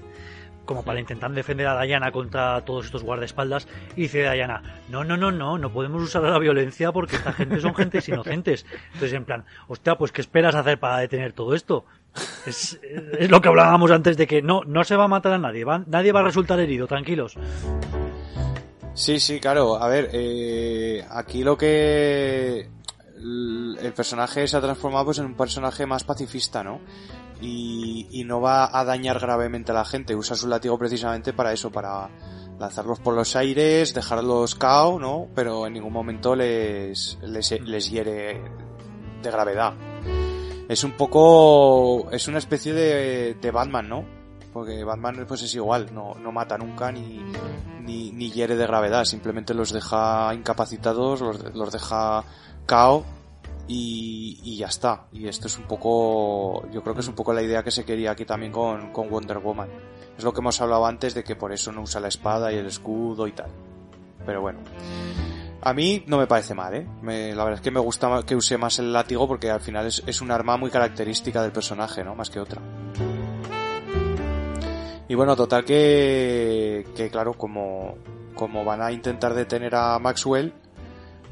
como para intentar defender a Diana contra todos estos guardaespaldas y dice Diana, no, no, no, no, no podemos usar la violencia porque esta gente son gentes inocentes. Entonces en plan, hostia, pues ¿qué esperas hacer para detener todo esto? Es, es lo que hablábamos antes de que no, no se va a matar a nadie, va- nadie va a resultar herido, tranquilos. Sí, sí, claro. A ver, eh, aquí lo que el personaje se ha transformado pues en un personaje más pacifista, ¿no? Y, y no va a dañar gravemente a la gente. Usa su látigo precisamente para eso, para lanzarlos por los aires, dejarlos cao, ¿no? Pero en ningún momento les, les, les hiere de gravedad. Es un poco, es una especie de, de Batman, ¿no? Porque Batman pues es igual, no, no mata nunca ni, ni, ni hiere de gravedad, simplemente los deja incapacitados, los, los deja cao y, y ya está. Y esto es un poco, yo creo que es un poco la idea que se quería aquí también con, con Wonder Woman. Es lo que hemos hablado antes de que por eso no usa la espada y el escudo y tal. Pero bueno. A mí no me parece mal, ¿eh? Me- la verdad es que me gusta que use más el látigo porque al final es, es un arma muy característica del personaje, ¿no? Más que otra. Y bueno, total que, que claro, como, como van a intentar detener a Maxwell,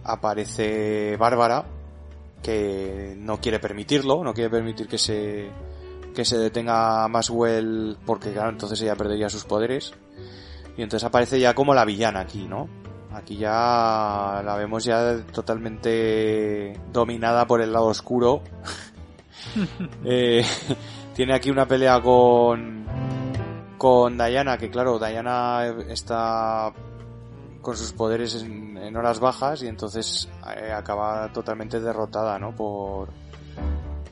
aparece Bárbara, que no quiere permitirlo, no quiere permitir que se, que se detenga a Maxwell, porque claro, entonces ella perdería sus poderes. Y entonces aparece ya como la villana aquí, ¿no? Aquí ya la vemos ya totalmente dominada por el lado oscuro. Eh, tiene aquí una pelea con con Diana, que claro, Diana está con sus poderes en, horas bajas y entonces eh, acaba totalmente derrotada, ¿no? Por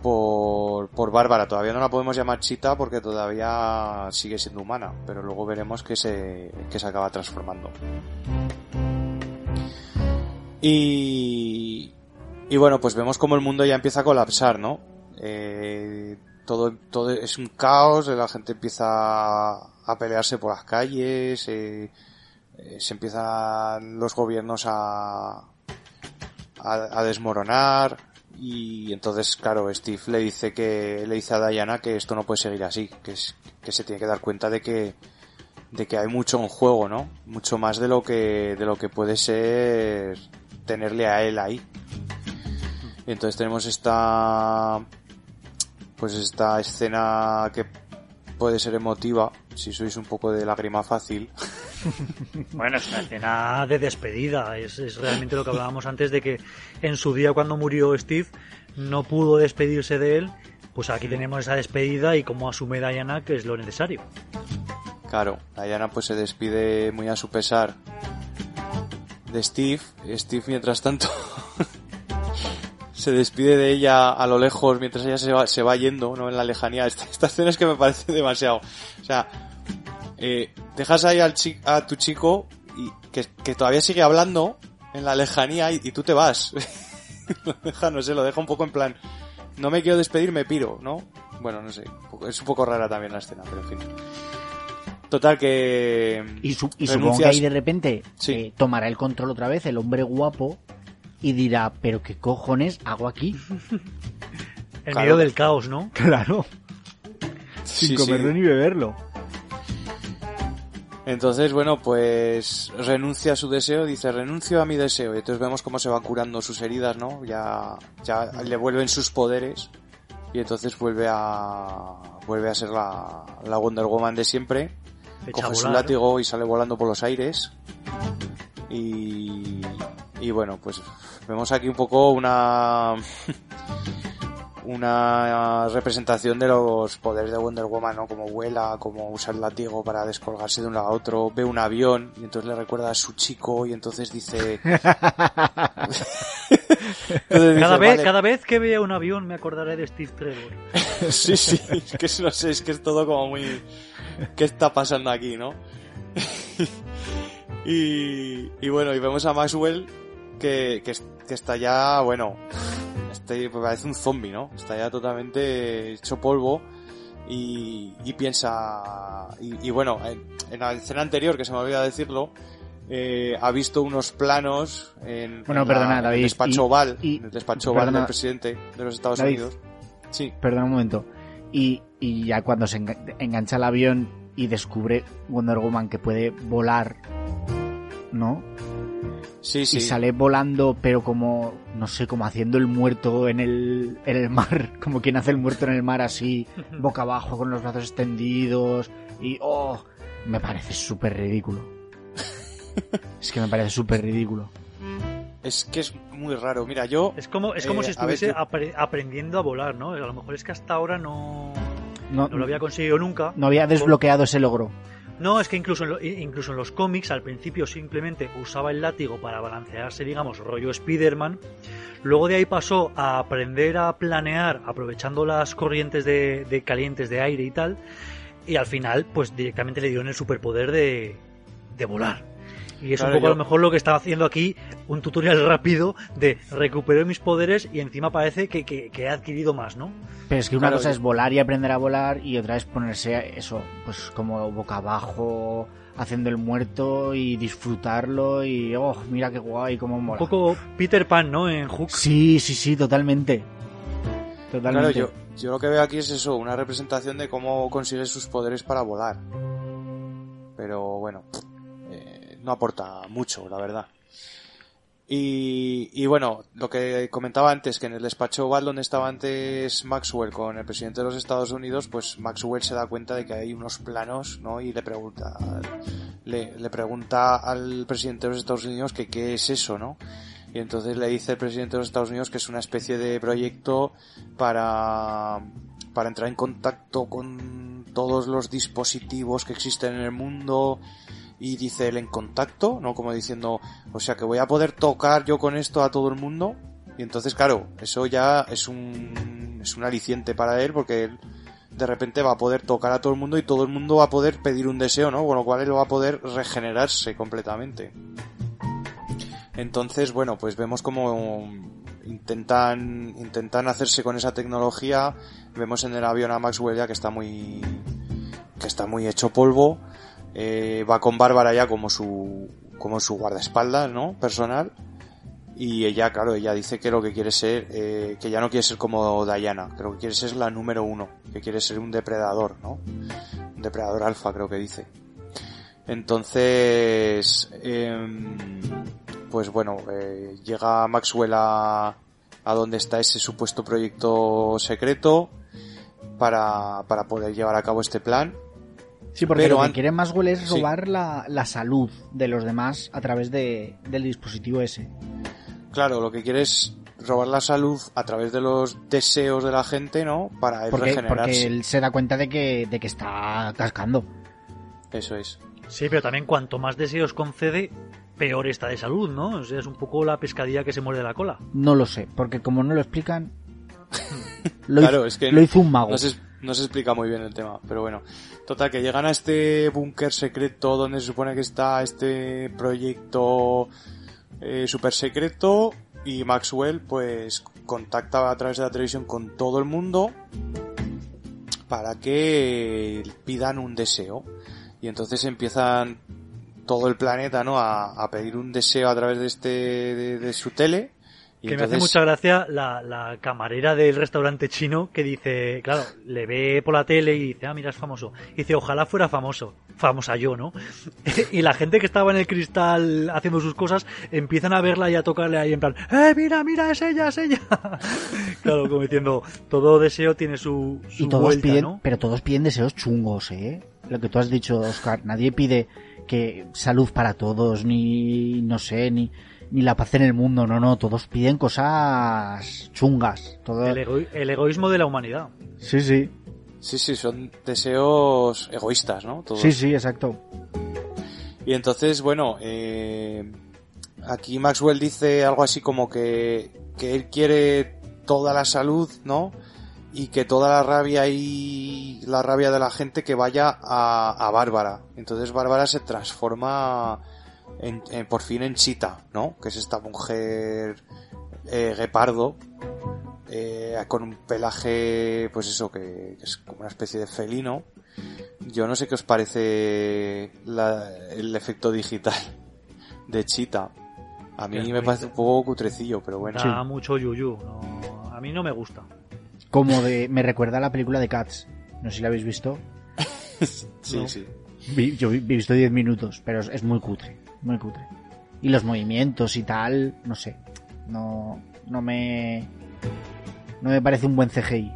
por por Bárbara. Todavía no la podemos llamar Chita porque todavía sigue siendo humana, pero luego veremos que se que se acaba transformando. Y y bueno, pues vemos como el mundo ya empieza a colapsar, ¿no? Eh, todo, todo es un caos, la gente empieza a pelearse por las calles, eh, eh, se empiezan los gobiernos a, a, a desmoronar y entonces, claro, Steve le dice que le dice a Diana que esto no puede seguir así, que es, que se tiene que dar cuenta de que de que hay mucho en juego, ¿no? Mucho más de lo que de lo que puede ser tenerle a él ahí. Y entonces tenemos esta pues esta escena que puede ser emotiva si sois un poco de lágrima fácil. Bueno, es una escena de despedida. Es, es realmente lo que hablábamos antes de que en su día cuando murió Steve no pudo despedirse de él. Pues aquí tenemos esa despedida y cómo asume Diana que es lo necesario. Claro, Diana pues se despide muy a su pesar de Steve. Steve mientras tanto se despide de ella a lo lejos mientras ella se va, se va yendo, ¿no? En la lejanía. Esta, esta escena es que me parece demasiado. O sea, eh, dejas ahí al chi- a tu chico y que, que todavía sigue hablando en la lejanía y, y tú te vas. lo deja, no sé, lo deja un poco en plan, no me quiero despedir, me piro, ¿no? Bueno, no sé, es un poco rara también la escena, pero en fin. Total que... Y, su- y supongo que ahí de repente Sí. eh, tomará el control otra vez el hombre guapo y dirá, pero qué cojones hago aquí. En Claro. medio del caos, ¿no? Claro. Sí, Sin comerlo sí. ni beberlo. Entonces, bueno, pues renuncia a su deseo, dice renuncio a mi deseo. Y entonces vemos cómo se van curando sus heridas, ¿no? Ya, ya le vuelven sus poderes. Y entonces vuelve a, vuelve a ser la, la Wonder Woman de siempre. Echa Coge su volar. látigo y sale volando por los aires. Y, y bueno, pues vemos aquí un poco una, una representación de los poderes de Wonder Woman, ¿no? Como vuela, como usa el látigo para descolgarse de un lado a otro, ve un avión y entonces le recuerda a su chico y entonces dice... Entonces dice, Cada vez, "Vale". cada vez que vea un avión me acordaré de Steve Trevor. Sí, sí, es que no sé, es que es todo como muy... ¿Qué está pasando aquí, no? y, y bueno, y vemos a Maxwell que, que, que está ya, bueno, este parece un zombie, ¿no? Está ya totalmente hecho polvo y, y piensa... Y, y bueno, en, en la escena anterior, que se me olvida decirlo, eh, ha visto unos planos en, Bueno, en la- perdona, en David, el despacho y- oval, en el despacho oval perdona, del presidente de los Estados David. Unidos. Sí. Perdona un momento. Y, y ya cuando se enga- engancha el avión y descubre Wonder Woman que puede volar, ¿no? Sí, sí. Y sale volando, pero como, no sé, como haciendo el muerto en el, en el mar, como quien hace el muerto en el mar así, boca abajo, con los brazos extendidos, y, oh, me parece súper ridículo. Es que me parece súper ridículo. Es que es muy raro. Mira, yo... Es como, es como Eh, si a ver, estuviese yo- aprendiendo a volar, ¿no? A lo mejor es que hasta ahora no, No, no lo había conseguido nunca. no había desbloqueado ese logro. No, es que incluso en, lo- incluso en los cómics al principio simplemente usaba el látigo para balancearse, digamos, rollo Spider-Man. Luego de ahí pasó a aprender a planear aprovechando las corrientes de, de calientes de aire y tal. Y al final, pues directamente le dieron el superpoder de, de volar. Y es Claro, un poco yo- a lo mejor lo que está haciendo aquí, un tutorial rápido de recuperar mis poderes y encima parece que, que- que he adquirido más, ¿no? Pero es que una Claro, cosa yo- es volar y aprender a volar y otra es ponerse eso, pues como boca abajo, haciendo el muerto y disfrutarlo y, oh, mira qué guay, cómo mola. Un poco Peter Pan, ¿no? En Hook. Sí, sí, sí, totalmente. Claro, Totalmente. yo, yo lo que veo aquí es eso, una representación de cómo consigue sus poderes para volar. Pero bueno, no aporta mucho, la verdad. Y, bueno, lo que comentaba antes, que en el despacho oval donde estaba antes Maxwell con el presidente de los Estados Unidos, pues Maxwell se da cuenta de que hay unos planos, ¿no? Y le pregunta, le pregunta al presidente de los Estados Unidos que qué es eso, ¿no? Y entonces le dice el presidente de los Estados Unidos que es una especie de proyecto para, para entrar en contacto con todos los dispositivos que existen en el mundo y dice él en contacto, ¿no? Como diciendo, o sea que voy a poder tocar yo con esto a todo el mundo. Y entonces, claro, eso ya es un, es un aliciente para él porque él de repente va a poder tocar a todo el mundo y todo el mundo va a poder pedir un deseo, ¿no? Con lo cual él va a poder regenerarse completamente. Entonces, bueno, pues vemos como intentan, intentan hacerse con esa tecnología. Vemos en el avión a Maxwell ya que está muy, que está muy hecho polvo. Eh, va con Bárbara ya como su, como su guardaespaldas, ¿no? Personal. Y ella, claro, ella dice que lo que quiere ser, eh, que ya no quiere ser como Diana, que lo que quiere ser la número uno, que quiere ser un depredador, ¿no? Un depredador alfa, creo que dice. Entonces, em, pues bueno, eh, llega Maxwell a, a donde está ese supuesto proyecto secreto para, para poder llevar a cabo este plan. Sí, porque Pero lo que an- quiere Maxwell es Sí. robar la, la salud de los demás a través de, del dispositivo ese. Claro, lo que quiere es robar la salud a través de los deseos de la gente, ¿no? Para él Porque, regenerarse. porque él se da cuenta de que, de que está cascando. Eso es. Sí, pero también cuanto más deseos concede, peor está de salud, ¿no? O sea, es un poco la pescadilla que se muerde la cola. No lo sé, porque como no lo explican, Lo, Claro, hizo, es que lo hizo un mago. No se, no se explica muy bien el tema, pero bueno. Total, que llegan a este búnker secreto donde se supone que está este proyecto eh, super secreto y Maxwell pues contacta a través de la televisión con todo el mundo para que pidan un deseo. Y entonces empiezan todo el planeta, ¿no? A, a pedir un deseo a través de este, de, de su tele. Y Que me hace mucha gracia la, la camarera del restaurante chino que dice, claro, le ve por la tele y dice, ah, mira, es famoso. Y dice, ojalá fuera famoso. Famosa yo, ¿no? y la gente que estaba en el cristal haciendo sus cosas empiezan a verla y a tocarle ahí en plan, ¡eh, mira, mira, es ella, es ella! claro, como diciendo, todo deseo tiene su, su y todos vuelta, piden, ¿no? pero todos piden deseos chungos, ¿eh? Lo que tú has dicho, Oscar, nadie pide que salud para todos, ni, no sé, ni, ni la paz en el mundo, no, no, todos piden cosas chungas. Todo... El, ego- el egoísmo de la humanidad. Sí, sí, Sí, sí, son deseos egoístas, ¿no? Todos. sí, sí, exacto. Y entonces, bueno, eh, aquí Maxwell dice algo así como que, que él quiere toda la salud, ¿no? Y que toda la rabia y la rabia de la gente que vaya a, a Bárbara. Entonces Bárbara se transforma en, en- por fin en Chita, ¿no? Que es esta mujer eh, guepardo eh, con un pelaje, pues eso, que, que es como una especie de felino. Yo no sé qué os parece la- el efecto digital de Chita. A mí me parece un poco cutrecillo, pero bueno. Da mucho yuyu. no- a mí no me gusta. Como de, me recuerda a la película de Cats. No sé si la habéis visto. Sí, no. sí. Vi- yo vi- he visto 10 minutos, pero es, es muy cutre, muy cutre. Y los movimientos y tal, no sé. No, no me, no me parece un buen CGI.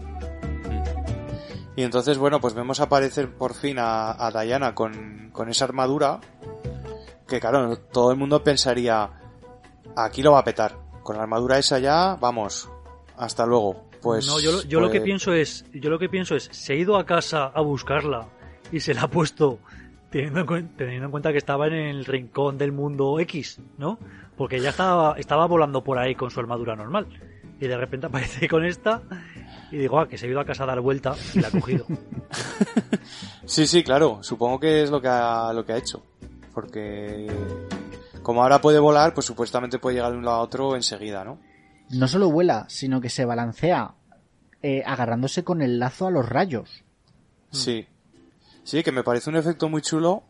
Y entonces, bueno, pues vemos aparecer por fin a, a Diana con, con esa armadura. Que claro, todo el mundo pensaría, aquí lo va a petar. Con la armadura esa ya, vamos, hasta luego. Pues, no, yo, lo- yo lo que pues- pienso es, yo lo que pienso es, se ha ido a casa a buscarla y se la ha puesto teniendo en, cuen- teniendo en cuenta que estaba en el rincón del mundo X, ¿no? Porque ya estaba, estaba volando por ahí con su armadura normal. Y de repente aparece con esta y digo, ah, que se ha ido a casa a dar vuelta y la ha cogido. Sí, sí, claro. Supongo que es lo que ha, lo que ha hecho. Porque como ahora puede volar, pues supuestamente puede llegar de un lado a otro enseguida, ¿no? No solo vuela, sino que se balancea eh, agarrándose con el lazo a los rayos. Sí. Sí, que me parece un efecto muy chulo,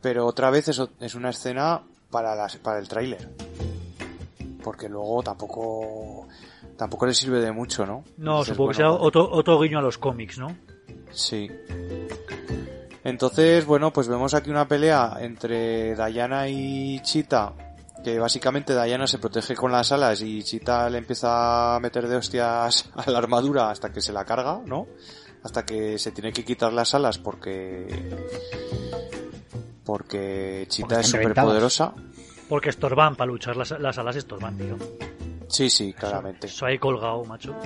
pero otra vez es, es una escena para, las, para el tráiler. Porque luego tampoco tampoco le sirve de mucho, ¿no? No, supongo que sea otro, otro guiño a los cómics, ¿no? Sí. Entonces, bueno, pues vemos aquí una pelea entre Diana y Chita, que básicamente Diana se protege con las alas y Chita le empieza a meter de hostias a la armadura hasta que se la carga, ¿no? Hasta que se tiene que quitar las alas porque porque Chita Porque es súper poderosa. Porque estorban, para luchar las, las alas estorban, tío. Sí, sí, claramente. Eso ahí colgado, macho.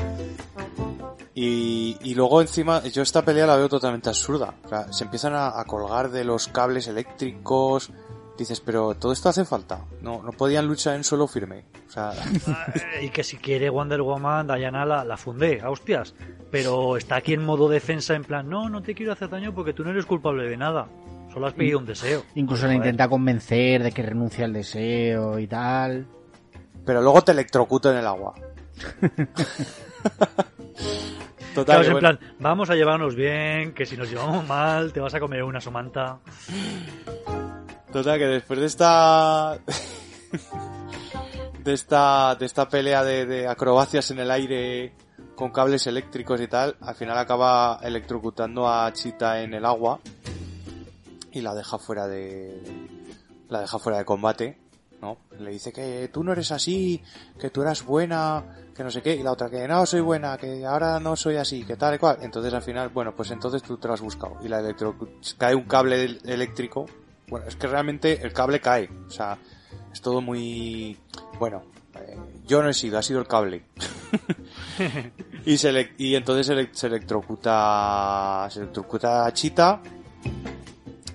Y, y luego encima, yo esta pelea la veo totalmente absurda. O sea, se empiezan a, a colgar de los cables eléctricos. Dices, pero todo esto hace falta. No, no podían luchar en suelo firme. O sea, y que si quiere Wonder Woman, Diana la, la funde, a hostias. Pero está aquí en modo defensa, en plan, no, no te quiero hacer daño porque tú no eres culpable de nada. Solo has pedido un deseo. Incluso le intenta convencer de que renuncie al deseo y tal. pero luego te electrocuto en el agua. Total, Claro, en bueno, plan, vamos a llevarnos bien, que si nos llevamos mal, te vas a comer una somanta. Total, que después de esta. de esta. de esta pelea de, acrobacias en el aire con cables eléctricos y tal, al final acaba electrocutando a Chita en el agua y la deja fuera de. la deja fuera de combate, ¿no? Le dice que tú no eres así, que tú eras buena, que no sé qué, y la otra que no soy buena, que ahora no soy así, que tal y cual. Entonces al final, bueno, pues entonces tú te lo has buscado. Y la electro cae un cable el- eléctrico. Bueno, es que realmente el cable cae. O sea, es todo muy, bueno, eh, yo no he sido, ha sido el cable. y se ele- y entonces se electrocuta, se electrocuta a Chita.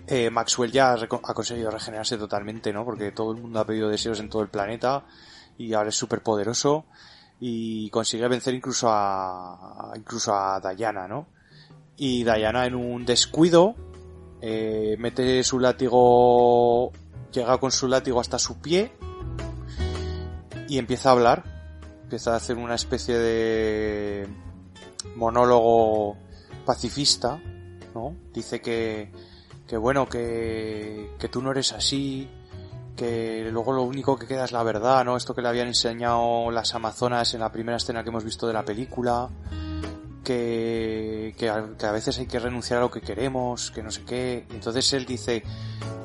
Eh, Maxwell ya ha conseguido regenerarse totalmente, ¿no? Porque todo el mundo ha pedido deseos en todo el planeta y ahora es súper poderoso. y consigue vencer incluso a incluso a Diana, ¿no? Y Diana en un descuido eh, mete su látigo, llega con su látigo hasta su pie y empieza a hablar, empieza a hacer una especie de monólogo pacifista, ¿no? Dice que, que bueno, que, que tú no eres así, que luego lo único que queda es la verdad, ¿no? Esto que le habían enseñado las amazonas en la primera escena que hemos visto de la película, que, que, a, que a veces hay que renunciar a lo que queremos, que no sé qué. Entonces él dice,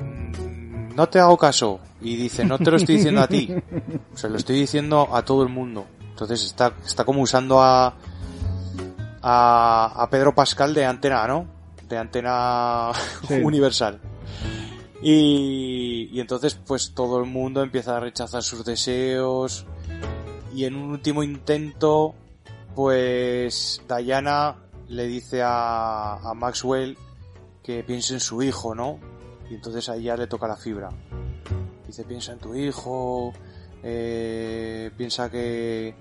"Mm, no te hago caso. Y dice, no te lo estoy diciendo a ti, se lo estoy diciendo a todo el mundo. Entonces está, está como usando a, a, a Pedro Pascal de antena, ¿no? De antena Sí. universal. Y, y entonces pues todo el mundo empieza a rechazar sus deseos y en un último intento pues Diana le dice a, a Maxwell que piense en su hijo, ¿no? Y entonces ahí ya le toca la fibra. Dice, piensa en tu hijo, eh, piensa que,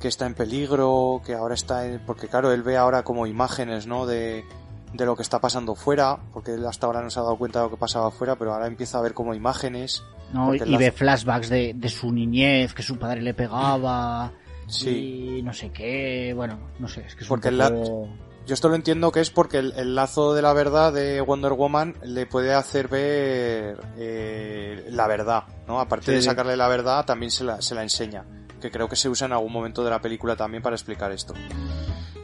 que está en peligro, que ahora está en... Porque claro, él ve ahora como imágenes, ¿no? De, de lo que está pasando fuera, porque él hasta ahora no se ha dado cuenta de lo que pasaba fuera, pero ahora empieza a ver como imágenes. ¿no? Y ve flashbacks de, de su niñez, que su padre le pegaba. Sí. Y no sé qué. Bueno, no sé, es que es Porque un la-. Yo esto lo entiendo que es porque el, el lazo de la verdad de Wonder Woman le puede hacer ver eh, la verdad, ¿no? Aparte Sí, de sacarle la verdad, también se la, se la enseña. Que creo que se usa en algún momento de la película también para explicar esto.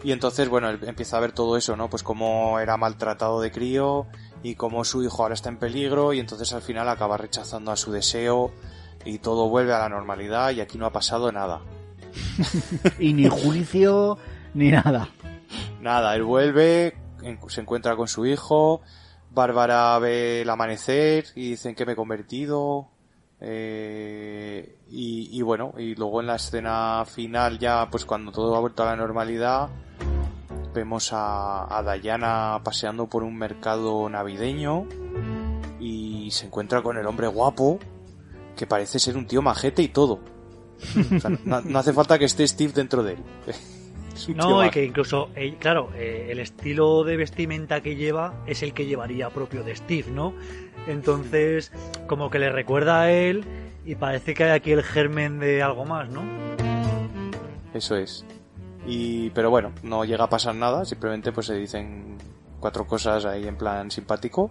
Y entonces, bueno, él empieza a ver todo eso, ¿no? Pues cómo era maltratado de crío y cómo su hijo ahora está en peligro y entonces al final acaba rechazando a su deseo y todo vuelve a la normalidad y aquí no ha pasado nada. Y ni juicio, ni nada. Nada, él vuelve, se encuentra con su hijo, Bárbara ve el amanecer y dicen que me he convertido. eh, y, bueno, y luego en la escena final ya, pues cuando todo ha vuelto a la normalidad, vemos a, a Diana paseando por un mercado navideño y se encuentra con el hombre guapo, que parece ser un tío majete y todo. O sea, no, no hace falta que esté Steve dentro de él. No, y que incluso, eh, claro, eh, el estilo de vestimenta que lleva es el que llevaría propio de Steve, ¿no? Entonces, como que le recuerda a él y parece que hay aquí el germen de algo más, ¿no? Eso es. Y, pero bueno, no llega a pasar nada, simplemente pues se dicen cuatro cosas ahí en plan simpático.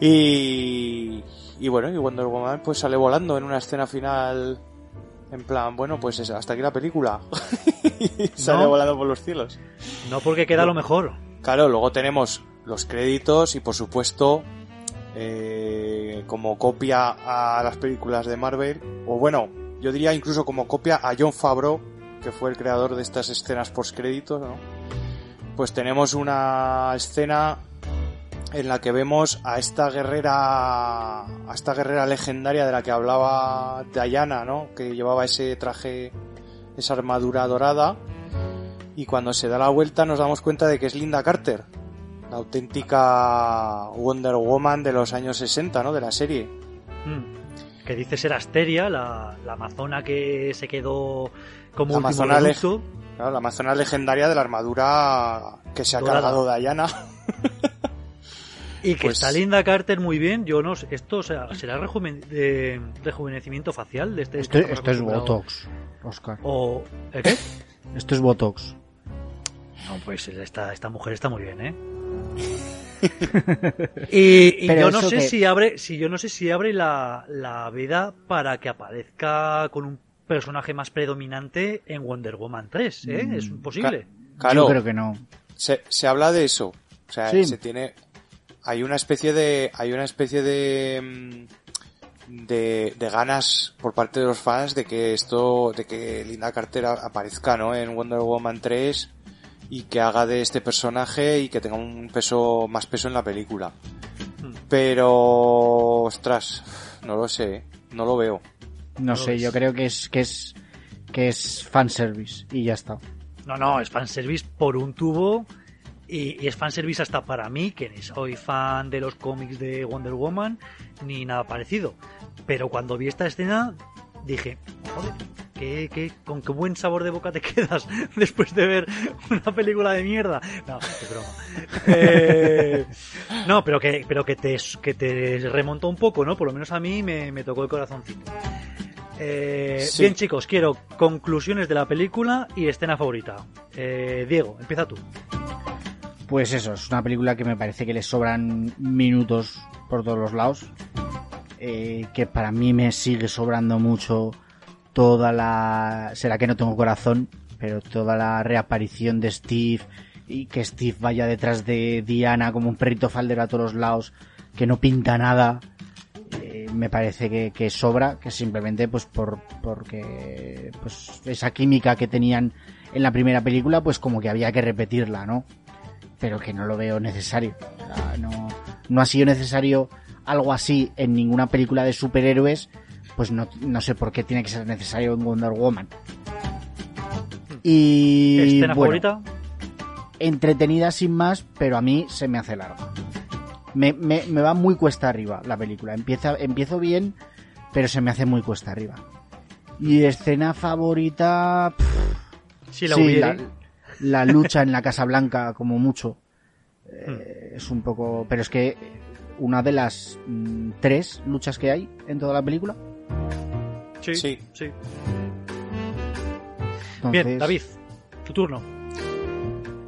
Y, y bueno, y Wonder Woman pues sale volando en una escena final en plan, bueno, pues es- hasta aquí la película. Y sale No. volando por los cielos. No porque queda lo mejor. Claro, luego tenemos los créditos y por supuesto eh, como copia a las películas de Marvel, o bueno, yo diría incluso como copia a John Favreau, que fue el creador de estas escenas post créditos, ¿no? Pues tenemos una escena en la que vemos a esta guerrera, a esta guerrera legendaria de la que hablaba Diana, ¿no? Que llevaba ese traje, esa armadura dorada. Y cuando se da la vuelta nos damos cuenta de que es Linda Carter, la auténtica Wonder Woman de los años 60, ¿no? De la serie. Mm. Que dice ser Asteria, la, la amazona que se quedó como La amazona. Claro, la amazona legendaria de la armadura que se ha Dorada. cargado Diana. Y que Pues- está Linda Carter muy bien. Yo no sé, esto o sea, será rejuven- de- rejuvenecimiento facial de este. Estamos esto es? Botox, Oscar. O ¿el qué? Esto es Botox. No, pues esta, esta mujer está muy bien, ¿eh? y yo no sé que- si abre, si yo no sé si abre la, la veda para que aparezca con un personaje más predominante en Wonder Woman 3, ¿eh? Mm, es posible. Claro, Yo creo que no. se, se habla de eso. O sea, Sí. se tiene. Hay una especie de. Hay una especie de. mm, De, de ganas por parte de los fans de que esto. De que Linda Carter aparezca, ¿no? En Wonder Woman 3 y que haga de este personaje y que tenga un peso. Más peso en la película. Mm. Pero. Ostras. No lo sé. No lo veo. No No sé, yo creo que es que es que es fanservice y ya está. No, no, es fanservice por un tubo y, y es fanservice hasta para mí, que ni soy fan de los cómics de Wonder Woman ni nada parecido. Pero cuando vi esta escena dije, joder, ¿qué, qué, con qué buen sabor de boca te quedas después de ver una película de mierda. No, es broma. Eh, no, pero que, pero que te, que te remontó un poco, ¿no? Por lo menos a mí me, me tocó el corazoncito. Eh, Sí. Bien, chicos, quiero conclusiones de la película y escena favorita. Eh, Diego, empieza tú. Pues eso, es una película que me parece que le sobran minutos por todos los lados. Eh, que para mí me sigue sobrando mucho toda la... Será que no tengo corazón, pero toda la reaparición de Steve y que Steve vaya detrás de Diana como un perrito faldero a todos los lados, que no pinta nada. eh, me parece que, que sobra, que simplemente pues por porque pues esa química que tenían en la primera película, pues como que había que repetirla, ¿no? Pero que no lo veo necesario. O sea, no, no ha sido necesario algo así en ninguna película de superhéroes, pues no, no sé por qué tiene que ser necesario en Wonder Woman. Y ¿Escena bueno, favorita? entretenida sin más, pero a mí se me hace larga. Me, me, me va muy cuesta arriba la película. Empieza, empiezo bien, pero se me hace muy cuesta arriba. Y escena favorita... pff, Si la sí, hubiera. la, la lucha en la Casa Blanca, como mucho. Eh, es un poco. Pero es que una de las mm, tres luchas que hay en toda la película. Sí, Sí. sí. Entonces, Bien, David, tu turno.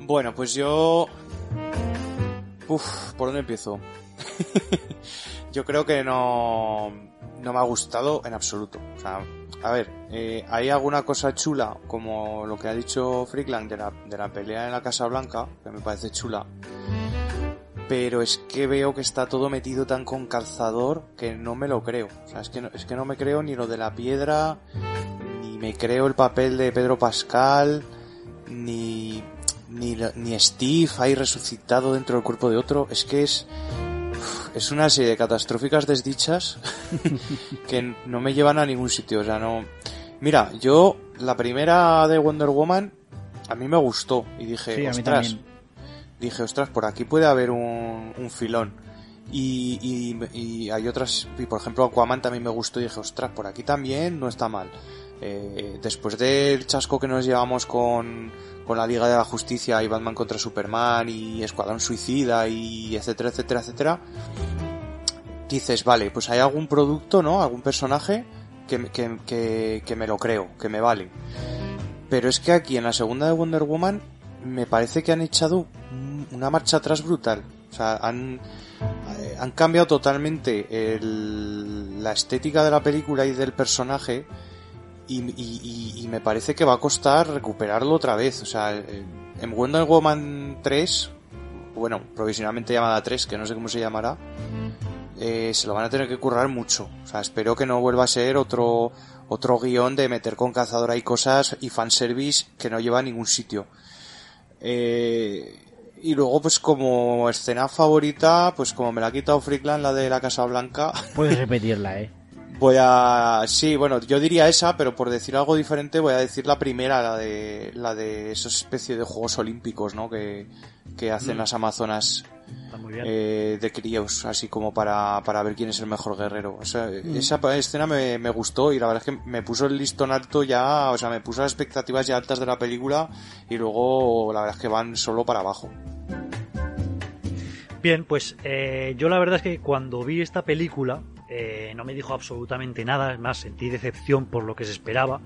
Bueno, pues yo... Uf, ¿por dónde empiezo? yo creo que no, no me ha gustado en absoluto. O sea, a ver, eh, hay alguna cosa chula, como lo que ha dicho Freakland de la, de la pelea en la Casa Blanca, que me parece chula. Pero es que veo que está todo metido tan con calzador que no me lo creo. O sea, es que no, es que no me creo ni lo de la piedra, ni me creo el papel de Pedro Pascal, ni, ni, ni Steve ahí resucitado dentro del cuerpo de otro. Es que es, es una serie de catastróficas desdichas que no me llevan a ningún sitio. O sea, no. Mira, yo, la primera de Wonder Woman, a mí me gustó. Y dije, Sí, ostras, dije, ostras, por aquí puede haber un, un filón. Y, y, y hay otras, y por ejemplo Aquaman también me gustó y dije, ostras, por aquí también no está mal. Eh, después del chasco que nos llevamos con, con la Liga de la Justicia y Batman contra Superman y Escuadrón Suicida y etcétera, etcétera, etcétera, dices, vale, pues hay algún producto, ¿no? Algún personaje que, que, que, que me lo creo, que me vale. Pero es que aquí en la segunda de Wonder Woman me parece que han echado un- una marcha atrás brutal. O sea, han, eh, han cambiado totalmente el- la estética de la película y del personaje y, y- y- y me parece que va a costar recuperarlo otra vez. O sea, en Wonder Woman 3, bueno, provisionalmente llamada 3, que no sé cómo se llamará, eh, se lo van a tener que currar mucho. O sea, espero que no vuelva a ser otro, otro guion de meter con cazadora y cosas y fanservice que no lleva a ningún sitio. Eh, y luego, pues como escena favorita, pues como me la ha quitado Freakland, la de la Casa Blanca, Puedes repetirla, ¿eh? Voy a... Sí, bueno, yo diría esa, pero por decir algo diferente voy a decir la primera, la de, la de esa especie de Juegos Olímpicos, ¿no? Que, que hacen las Amazonas eh, de críos, así como para, para ver quién es el mejor guerrero. O sea, Esa pa- escena me, me gustó y la verdad es que me puso el listón alto ya, o sea, me puso las expectativas ya altas de la película y luego la verdad es que van solo para abajo. Bien, pues eh, yo la verdad es que cuando vi esta película eh, no me dijo absolutamente nada, es más, sentí decepción por lo que se esperaba.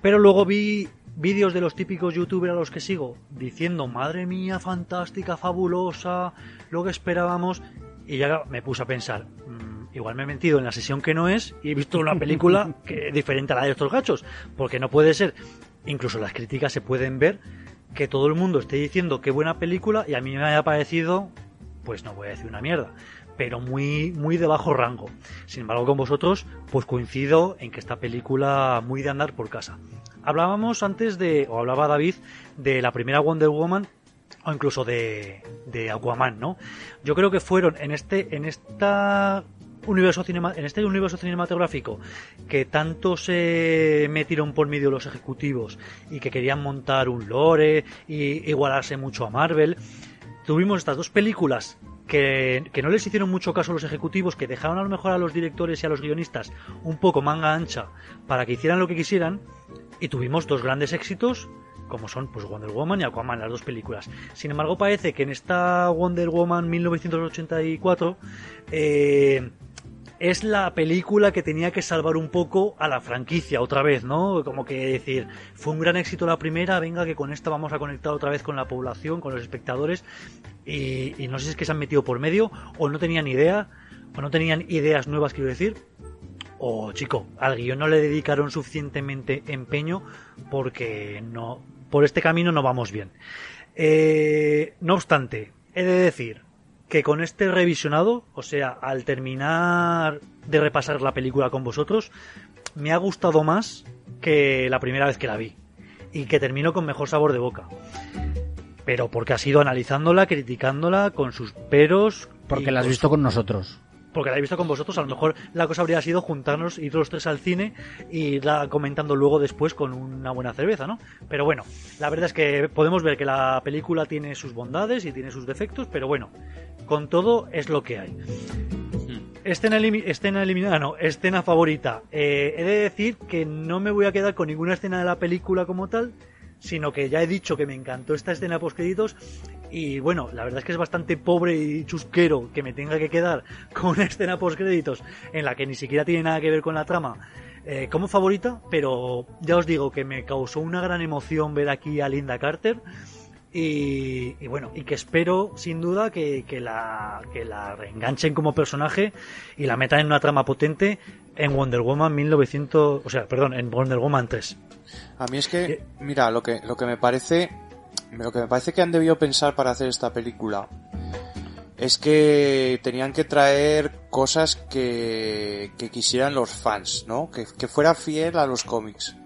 Pero luego vi vídeos de los típicos youtubers a los que sigo diciendo, madre mía, fantástica, fabulosa, lo que esperábamos. Y ya me puse a pensar, "Mm, igual me he mentido en la sesión que no es y he visto una película que diferente a la de estos gachos. Porque no puede ser, incluso las críticas se pueden ver, que todo el mundo esté diciendo qué buena película y a mí me haya parecido, pues no voy a decir una mierda, pero muy, muy de bajo rango. Sin embargo, con vosotros, pues coincido en que esta película muy de andar por casa. Hablábamos antes de, o hablaba David, de la primera Wonder Woman o incluso de, de Aquaman, ¿no? Yo creo que fueron en este, en esta universo cinema, en este universo cinematográfico que tanto se metieron por medio los ejecutivos y que querían montar un lore y igualarse mucho a Marvel, tuvimos estas dos películas que, no les hicieron mucho caso los ejecutivos, que dejaron a lo mejor a los directores y a los guionistas un poco manga ancha para que hicieran lo que quisieran, y tuvimos dos grandes éxitos como son pues Wonder Woman y Aquaman, las dos películas. Sin embargo, parece que en esta Wonder Woman 1984 eh, es la película que tenía que salvar un poco a la franquicia otra vez, ¿no? Como que decir, fue un gran éxito la primera, venga que con esta vamos a conectar otra vez con la población, con los espectadores, y, no sé si es que se han metido por medio, o no tenían idea, o no tenían ideas nuevas, quiero decir, o chico, al guion no le dedicaron suficientemente empeño porque no, por este camino no vamos bien. Eh, no obstante, he de decir que con este revisionado, o sea, al terminar de repasar la película con vosotros, me ha gustado más que la primera vez que la vi. Y que termino con mejor sabor de boca. Pero porque has ido analizándola, criticándola, con sus peros. Porque la has visto con nosotros. porque la he visto con vosotros, a lo mejor la cosa habría sido juntarnos, ir los tres al cine y irla comentando luego después con una buena cerveza, ¿no? Pero bueno, la verdad es que podemos ver que la película tiene sus bondades y tiene sus defectos, pero bueno, con todo es lo que hay. Escena, elimi- escena eliminada, no, escena favorita. Eh, he de decir que no me voy a quedar con ninguna escena de la película como tal, sino que ya he dicho que me encantó esta escena post créditos y bueno, la verdad es que es bastante pobre y chusquero que me tenga que quedar con una escena post créditos en la que ni siquiera tiene nada que ver con la trama eh, como favorita, pero ya os digo que me causó una gran emoción ver aquí a Linda Carter y, y bueno, y que espero sin duda que, que la, que la reenganchen como personaje y la metan en una trama potente en Wonder Woman 1900, o sea, perdón, en Wonder Woman 3. A mí es que, ¿Qué? mira, lo que, lo que me parece, lo que me parece que han debido pensar para hacer esta película es que tenían que traer cosas que, que quisieran los fans, ¿no? Que, que fuera fiel a los cómics.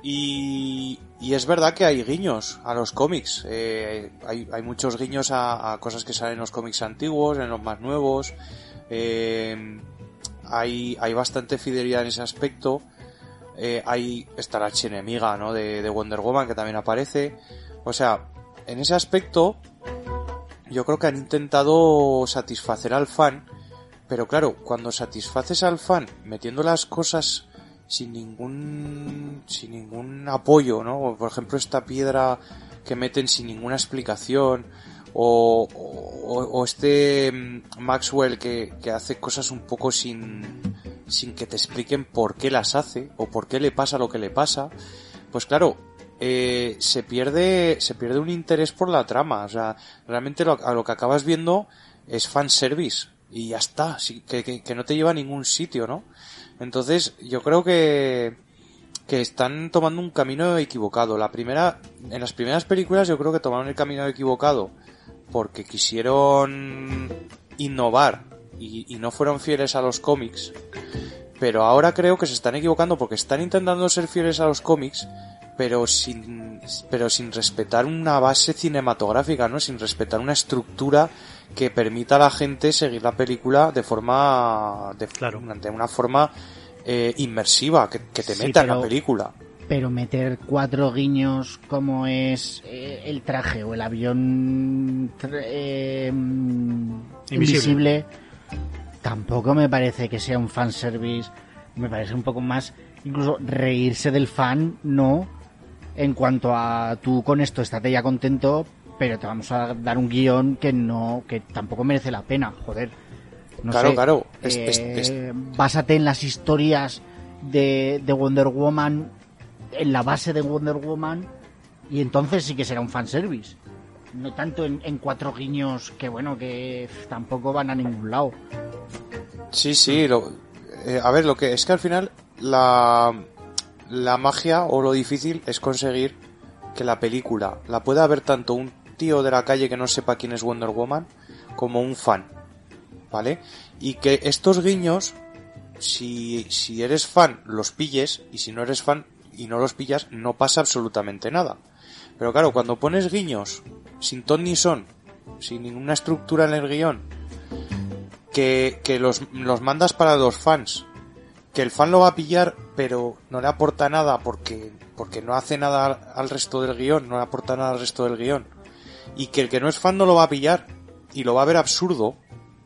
Y, y es verdad que hay guiños a los cómics. Eh, hay, hay muchos guiños a, a cosas que salen en los cómics antiguos, en los más nuevos. Eh, hay, hay bastante fidelidad en ese aspecto. Eh, hay está la archienemiga, ¿no? De, de Wonder Woman que también aparece. O sea, en ese aspecto, yo creo que han intentado satisfacer al fan, pero claro, cuando satisfaces al fan metiendo las cosas sin ningún sin ningún apoyo, ¿no? Por ejemplo, esta piedra que meten sin ninguna explicación o, o, o este mm, Maxwell que, que hace cosas un poco sin sin que te expliquen por qué las hace o por qué le pasa lo que le pasa, pues claro, eh, se pierde se pierde un interés por la trama, o sea, realmente lo, a lo que acabas viendo es fanservice y ya está, que, que, que no te lleva a ningún sitio, ¿no? Entonces, yo creo que que están tomando un camino equivocado. La primera, en las primeras películas yo creo que tomaron el camino equivocado porque quisieron innovar y, y no fueron fieles a los cómics. Pero ahora creo que se están equivocando porque están intentando ser fieles a los cómics, pero sin, pero sin respetar una base cinematográfica, ¿no? Sin respetar una estructura que permita a la gente seguir la película de forma, de, Claro. de una forma eh, inmersiva, que, que te Sí, meta en la película. Pero meter cuatro guiños como es eh, el traje o el avión eh, mm, invisible. Tampoco me parece que sea un fanservice. Me parece un poco más, incluso reírse del fan, no. En cuanto a tú con esto estate ya contento, pero te vamos a dar un guion que no, que tampoco merece la pena, joder. No Claro, sé, claro, es- eh, es- es- Básate en las historias de, de Wonder Woman, en la base de Wonder Woman, y entonces sí que será un fanservice. No tanto en, cuatro guiños que, bueno, que tampoco van a ningún lado. Sí, sí, lo, eh, a ver, lo que es que al final la, la magia o lo difícil es conseguir que la película la pueda ver tanto un tío de la calle que no sepa quién es Wonder Woman como un fan, ¿vale? Y que estos guiños, si, si eres fan, los pilles y si no eres fan y no los pillas, no pasa absolutamente nada. Pero claro, cuando pones guiños sin ton ni son, sin ninguna estructura en el guion, que, que los, los mandas para los fans. Que el fan lo va a pillar, pero no le aporta nada porque, porque no hace nada al, resto del guion, no le aporta nada al resto del guion. Y que el que no es fan no lo va a pillar. y lo va a ver absurdo,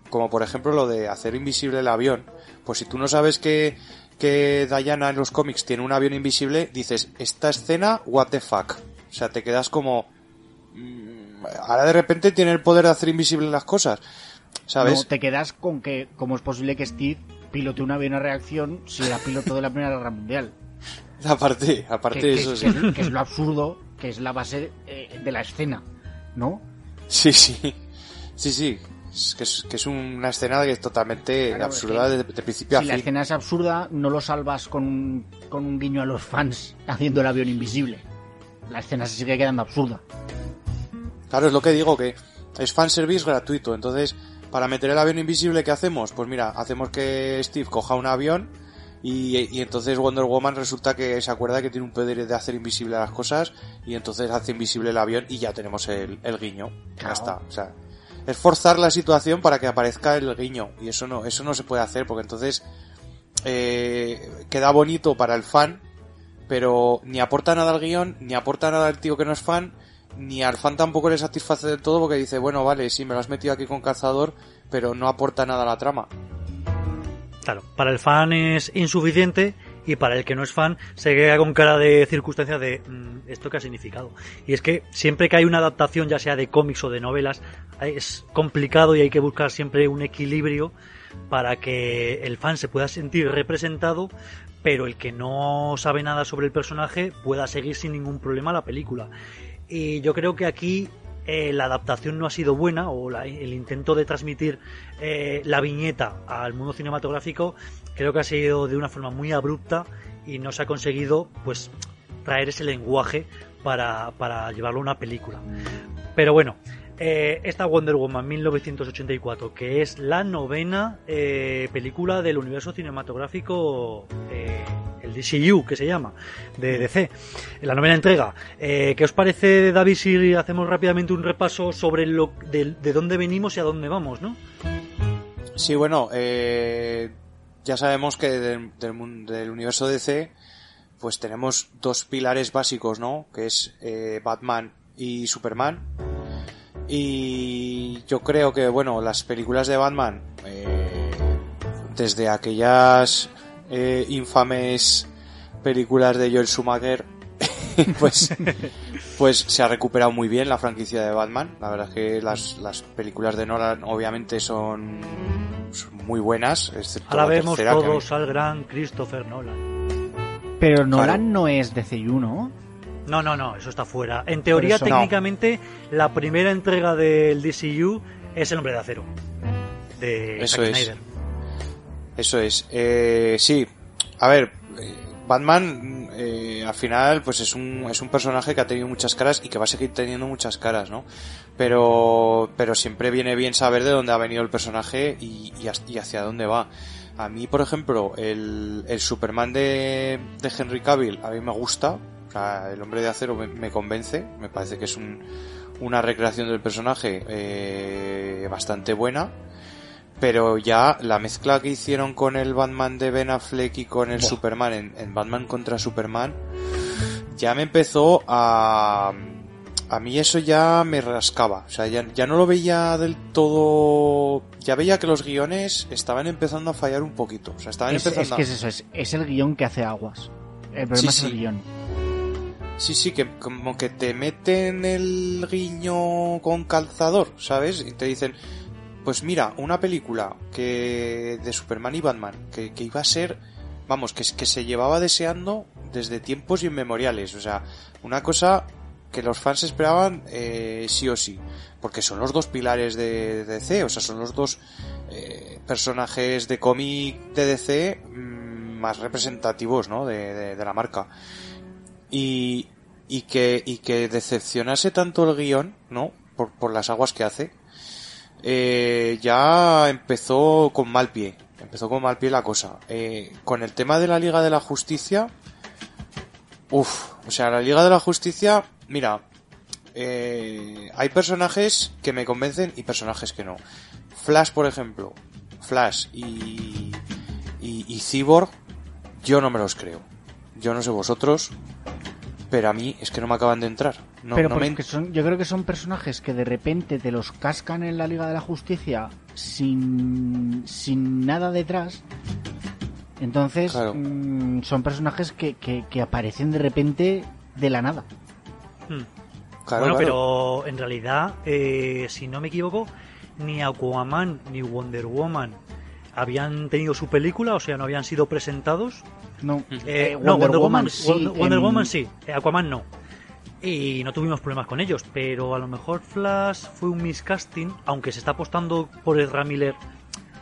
como por ejemplo lo de hacer invisible el avión, pues si tú no sabes que, que Diana en los cómics tiene un avión invisible, dices, esta escena, what the fuck. O sea, te quedas como... mm, Ahora de repente tiene el poder de hacer invisible las cosas. ¿Sabes? No, te quedas con que cómo es posible que Steve pilote un avión a reacción si era piloto de la Primera Guerra Mundial. Aparte, aparte Que, de eso, que sí. es, que es lo absurdo, que es la base eh, de la escena, ¿no? Sí, sí. Sí, sí. Es que es, que es una escena que es totalmente Claro, absurda es de, de principio Si a la fin. escena es absurda, no lo salvas con un, con un guiño a los fans haciendo el avión invisible. La escena se sigue quedando absurda. Claro, es lo que digo, que es fanservice gratuito. Entonces, para meter el avión invisible, ¿qué hacemos? Pues mira, hacemos que Steve coja un avión y, y entonces Wonder Woman resulta que se acuerda que tiene un poder de hacer invisible las cosas y entonces hace invisible el avión y ya tenemos el, el guiño. Ya Claro. está. O sea, es forzar la situación para que aparezca el guiño y eso no, eso no se puede hacer porque entonces eh, queda bonito para el fan, pero ni aporta nada al guion, ni aporta nada al tío que no es fan, ni al fan tampoco le satisface del todo porque dice, bueno, vale, sí, me lo has metido aquí con calzador, pero no aporta nada a la trama. Claro, para el fan es insuficiente y para el que no es fan se queda con cara de circunstancia de "Mm, esto qué ha significado. Y es que siempre que hay una adaptación, ya sea de cómics o de novelas, es complicado y hay que buscar siempre un equilibrio para que el fan se pueda sentir representado, pero el que no sabe nada sobre el personaje pueda seguir sin ningún problema la película. Y yo creo que aquí eh, la adaptación no ha sido buena o la- el intento de transmitir eh, la viñeta al mundo cinematográfico creo que ha sido de una forma muy abrupta y no se ha conseguido pues traer ese lenguaje para, para llevarlo a una película. Pero bueno, eh, esta Wonder Woman 1984, que es la novena eh, película del universo cinematográfico, eh, el DCU, que se llama, de DC, la novena entrega. ¿Qué os parece, David, si hacemos rápidamente un repaso sobre lo, de, de dónde venimos y a dónde vamos, no? Sí, bueno, ya sabemos que del, del, universo DC, pues tenemos dos pilares básicos, ¿no? Que es Batman y Superman. Y yo creo que, bueno, las películas de Batman, eh, desde aquellas eh, infames películas de Joel Schumacher, pues, pues se ha recuperado muy bien la franquicia de Batman. La verdad es que las, las películas de Nolan obviamente son, son muy buenas, excepto Ahora la vemos tercera, que todos al gran Christopher Nolan. Pero Nolan Claro. no es DCU, ¿no? No, no, eso está fuera. En teoría, técnicamente, la primera entrega del DCU es El Hombre de Acero. De Eso Zack es. Snyder. Eso es. Eh, sí, a ver, Batman eh, al final pues es un, es un personaje que ha tenido muchas caras y que va a seguir teniendo muchas caras, ¿no? Pero, pero siempre viene bien saber de dónde ha venido el personaje y, y hacia dónde va. A mí, por ejemplo, el, el Superman de, de Henry Cavill a mí me gusta. Sea, el hombre de acero me, me convence. Me parece que es un, una recreación del personaje eh, bastante buena pero ya la mezcla que hicieron con el Batman de Ben Affleck y con el Buah. Superman en, en Batman contra Superman ya me empezó a a mí eso ya me rascaba o sea ya, ya no lo veía del todo ya veía que los guiones estaban empezando a fallar un poquito o sea estaban Es, empezando es que es eso, es, es el guion que hace aguas. El problema Sí, es el sí. guion. Sí, sí, que como que te meten el guiño con calzador, ¿sabes? Y te dicen, pues mira, una película que de Superman y Batman, que, que iba a ser, vamos, que, que se llevaba deseando desde tiempos inmemoriales. O sea, una cosa que los fans esperaban eh, sí o sí, porque son los dos pilares de, DC, o sea, son los dos eh, personajes de cómic de DC mm, más representativos, ¿no? De- de la marca y, y que y que decepcionase tanto el guion no por, por las aguas que hace eh, ya empezó con mal pie empezó con mal pie la cosa. Eh, con el tema de la Liga de la Justicia uff o sea la Liga de la Justicia mira eh, hay personajes que me convencen y personajes que no. Flash por ejemplo Flash y y, y Cyborg yo no me los creo. Yo no sé vosotros pero a mí es que no me acaban de entrar. No, Pero no me son, yo creo que son personajes que de repente te los cascan en la Liga de la Justicia sin, sin nada detrás. Entonces, Claro. mm, son personajes que, que, que aparecen de repente de la nada. Hmm. Claro, bueno, claro. pero en realidad, eh, si no me equivoco, ni Aquaman ni Wonder Woman habían tenido su película, o sea, no habían sido presentados. No, Eh, Eh, no, Wonder, Woman, sí, Wonder, Wonder en- Woman sí, eh, Aquaman no. Y no tuvimos problemas con ellos, pero a lo mejor Flash fue un miscasting, aunque se está apostando por Ezra Miller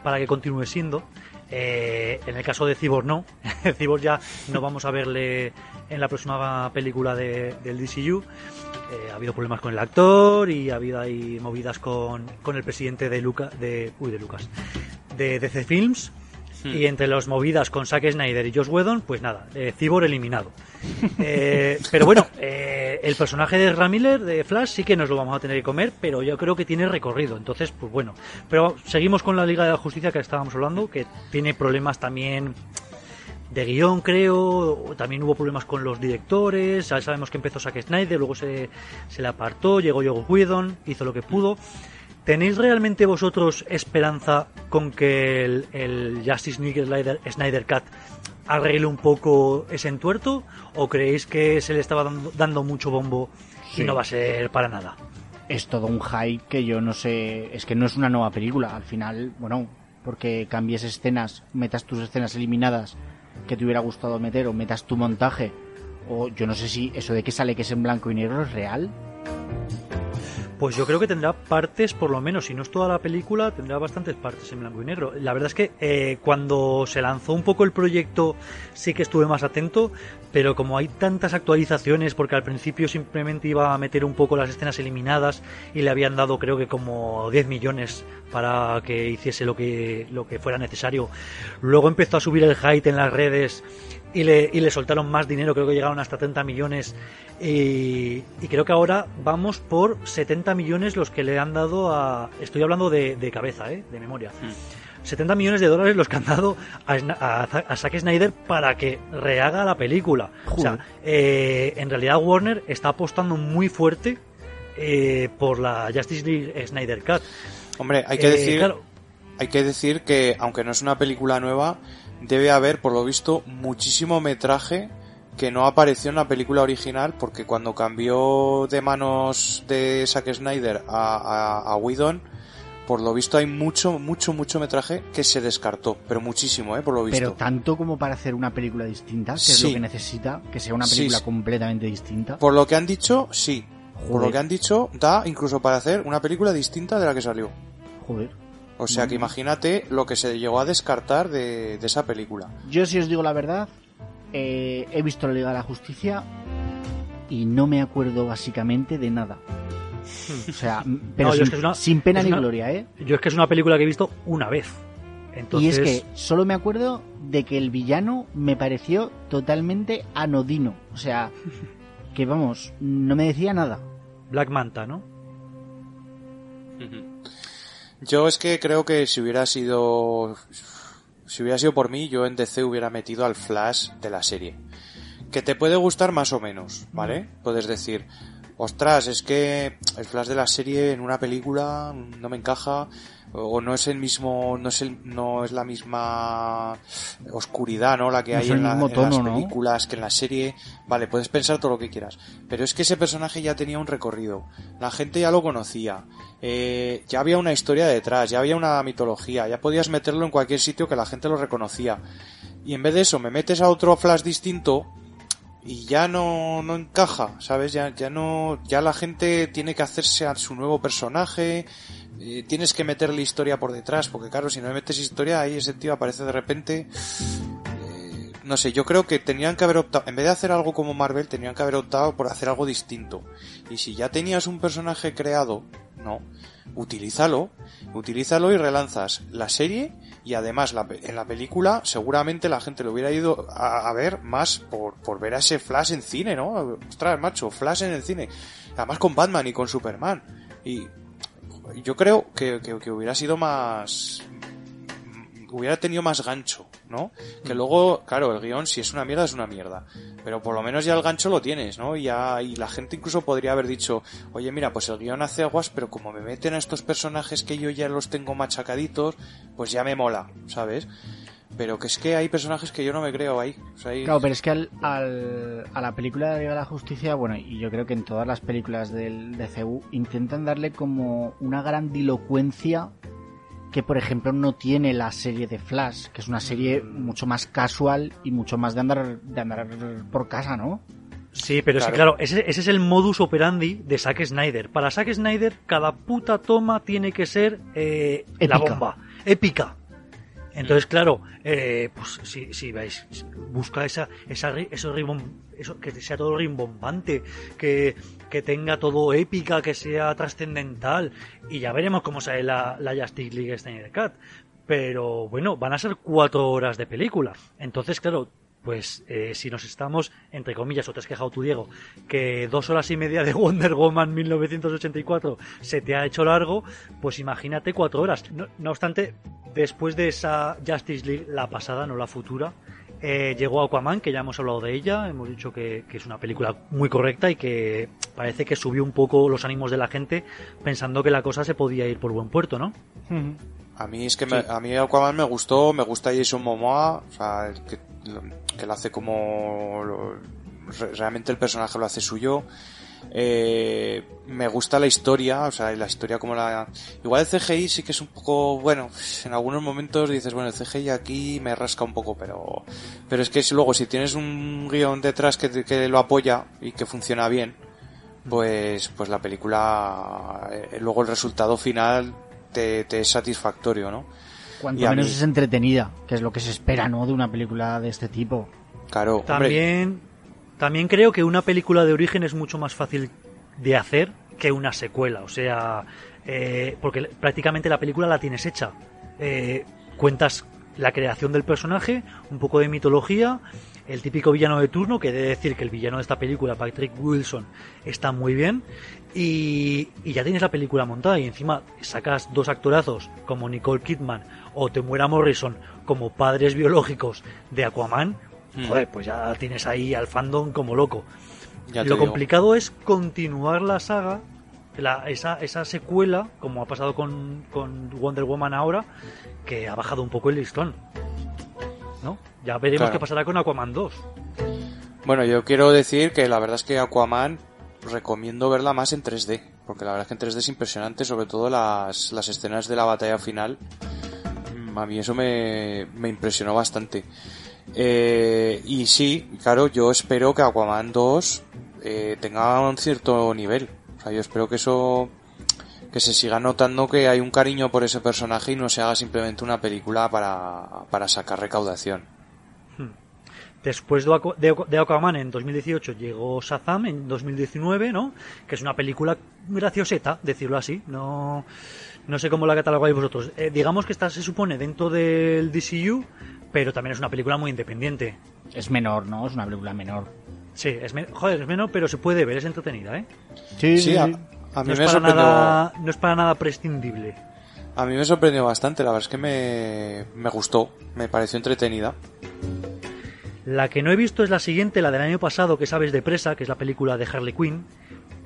para que continúe siendo. Eh, en el caso de Cyborg no, Cyborg ya no vamos a verle en la próxima película de- del DCU. Eh, ha habido problemas con el actor y ha habido ahí movidas con, con el presidente de Luca, de, uy, de Lucas, de DC Films. Y entre las movidas con Zack Snyder y Josh Whedon, pues nada, eh, Cyborg eliminado. Eh, pero bueno, eh, el personaje de Ezra Miller de Flash sí que nos lo vamos a tener que comer, pero yo creo que tiene recorrido. Entonces, pues bueno. Pero seguimos con la Liga de la Justicia que estábamos hablando, que tiene problemas también de guion, creo. También hubo problemas con los directores. Sabemos que empezó Zack Snyder, luego se, se le apartó, llegó Joe Whedon, hizo lo que pudo. ¿Tenéis realmente vosotros esperanza con que el, el Justice League Snyder, Snyder Cut arregle un poco ese entuerto? ¿O creéis que se le estaba dando, dando mucho bombo y Sí. no va a ser para nada? es todo un hype que yo no sé, es que no es una nueva película, al final, bueno, porque cambies escenas, metas tus escenas eliminadas que te hubiera gustado meter o metas tu montaje, o yo no sé si eso de que sale que es en blanco y negro es real. Pues yo creo que tendrá partes, por lo menos, si no es toda la película, tendrá bastantes partes en blanco y negro. La verdad es que eh, cuando se lanzó un poco el proyecto sí que estuve más atento, pero como hay tantas actualizaciones, porque al principio simplemente iba a meter un poco las escenas eliminadas y le habían dado creo que como 10 millones para que hiciese lo que, lo que fuera necesario. Luego empezó a subir el height en las redes y le, y le soltaron más dinero, creo que llegaron hasta 30 millones y, y creo que ahora vamos por 70 millones los que le han dado a... Estoy hablando de, de cabeza, ¿eh? de memoria. 70 millones de dólares los que han dado a, a, a Zack Snyder para que rehaga la película. O sea, eh, en realidad Warner está apostando muy fuerte eh, por la Justice League Snyder Cut. Hombre, hay que Eh, decir, claro, hay que decir que aunque no es una película nueva, debe haber, por lo visto, muchísimo metraje que no apareció en la película original porque cuando cambió de manos de Zack Snyder a, a, a Whedon, por lo visto hay mucho, mucho, mucho metraje que se descartó, pero muchísimo, eh, por lo visto. Pero tanto como para hacer una película distinta, que es Sí. lo que necesita, que sea una película sí. completamente distinta. Por lo que han dicho, sí. Por lo que han dicho, da incluso para hacer una película distinta de la que salió. Joder. O sea que imagínate lo que se llegó a descartar de, de esa película. Yo si os digo la verdad, eh, he visto la Liga de la Justicia y no me acuerdo básicamente de nada. O sea, pero yo sin, es que es una- sin pena ni una- gloria, ¿eh? yo es que es una película que he visto una vez. Entonces, Y es que solo me acuerdo de que el villano me pareció totalmente anodino. O sea, que vamos, no me decía nada. Black Manta, ¿no? Yo es que creo que si hubiera sido si hubiera sido por mí, yo en DC hubiera metido al Flash de la serie. Que te puede gustar más o menos, ¿vale? Puedes decir, ostras, es que el Flash de la serie en una película no me encaja o no es el mismo no es el, no es la misma oscuridad no la que No hay en, la- las películas que en la serie. Vale puedes pensar todo lo que quieras. Pero es que ese personaje ya tenía un recorrido. La gente ya lo conocía. Eh, ya había una historia detrás ya había una mitología ya podías meterlo en cualquier sitio que la gente lo reconocía. Y en vez de eso me metes a otro flash distinto y ya no, no encaja, ¿sabes? Ya, ya no, ya la gente tiene que hacerse a su nuevo personaje, eh, tienes que meterle historia por detrás, porque claro, si no le metes historia, ahí ese tío aparece de repente, eh, no sé, yo creo que tenían que haber optado, en vez de hacer algo como Marvel, tenían que haber optado por hacer algo distinto. Y si ya tenías un personaje creado, no, utilízalo, utilízalo y relanzas la serie y además en la película seguramente la gente lo hubiera ido a, ver más por, por ver a ese Flash en cine, ¿no? Ostras, macho, Flash en el cine. Además con Batman y con Superman. Y yo creo que, que hubiera sido más hubiera tenido más gancho, ¿no? Que luego, claro, el guion si es una mierda es una mierda, pero por lo menos ya el gancho lo tienes, ¿no? Y ya y la gente incluso podría haber dicho, oye mira, pues el guion hace aguas, pero como me meten a estos personajes que yo ya los tengo machacaditos, pues ya me mola, ¿sabes? Pero que es que hay personajes que yo no me creo ahí. O sea, hay- Claro, pero es que al, al- a la película de Liga de la Justicia, bueno, y yo creo que en todas las películas del DCU intentan darle como una grandilocuencia que, por ejemplo, no tiene la serie de Flash, que es una serie mucho más casual y mucho más de andar, de andar por casa, ¿no? Sí, pero es que Claro. claro, ese, ese es el modus operandi de Zack Snyder. Para Zack Snyder, cada puta toma tiene que ser eh, la Épica. bomba, épica. Entonces, claro, eh, pues si, si veis, busca esa, esa, ri- eso, rimbom- eso que sea todo rimbombante, que, que tenga todo épica, que sea trascendental, y ya veremos cómo sale la, Justice League Snyder Cut. Pero bueno, van a ser cuatro horas de película. Entonces, claro, pues eh, si nos estamos, entre comillas, o te has quejado tú, Diego, que dos horas y media de Wonder Woman 1984 se te ha hecho largo, pues imagínate cuatro horas. No obstante, después de esa Justice League, la pasada, no la futura, eh, llegó Aquaman, que ya hemos hablado de ella, hemos dicho que, que es una película muy correcta y que parece que subió un poco los ánimos de la gente pensando que la cosa se podía ir por buen puerto, ¿no? A mí es que me- a mí Aquaman me gustó, me gusta Jason Momoa, o sea, que, lo- que lo hace como realmente el personaje lo hace suyo. Eh, me gusta la historia, o sea, la historia como la igual el CGI sí que es un poco bueno, en algunos momentos dices, bueno, el CGI aquí me rasca un poco, pero pero es que si luego si tienes un guion detrás que, te- que lo apoya y que funciona bien, pues pues la película eh, luego el resultado final te, te es satisfactorio, ¿no? Cuanto Y menos mí- es entretenida, que es lo que se espera, ¿no? De una película de este tipo. Claro, hombre, También, creo que una película de origen es mucho más fácil de hacer que una secuela. O sea, eh, porque prácticamente la película la tienes hecha. Eh, cuentas la creación del personaje, un poco de mitología, el típico villano de turno, que he de decir que el villano de esta película, Patrick Wilson, está muy bien. Y, y ya tienes la película montada y encima sacas dos actorazos como Nicole Kidman o Temuera Morrison como padres biológicos de Aquaman, Mm. joder, pues ya tienes ahí al fandom como loco. ya Lo digo. complicado es continuar la saga, la- esa, esa secuela, como ha pasado con, con Wonder Woman ahora, que ha bajado un poco el listón. ¿No? Ya veremos Claro. qué pasará con Aquaman 2. Bueno, yo quiero decir que la verdad es que Aquaman recomiendo verla más en 3D, porque la verdad es que en 3D es impresionante, sobre todo las, las escenas de la batalla final. Mm, A mí eso me, me impresionó bastante. Eh, y sí, claro, yo espero que Aquaman 2 eh, tenga un cierto nivel. O sea, yo espero que eso que se siga notando que hay un cariño por ese personaje y no se haga simplemente una película para, para sacar recaudación. Después de, Aqu- de Aqu- de Aquaman en 2018 llegó Shazam en 2019, ¿no? Que es una película gracioseta, decirlo así. No, no sé cómo la catalogáis vosotros. Eh, digamos que esta se supone dentro del DCU, pero también es una película muy independiente. Es menor, ¿no? Es una película menor. Sí, es, men- joder, es menos, pero se puede ver, es entretenida, ¿eh? Sí, Sí, a, a mí no, me es para nada, no es para nada prescindible. A mí me sorprendió bastante, la verdad es que me, me gustó, me pareció entretenida. La que no he visto es la siguiente, la del año pasado, que sabes de presa, que es la película de Harley Quinn.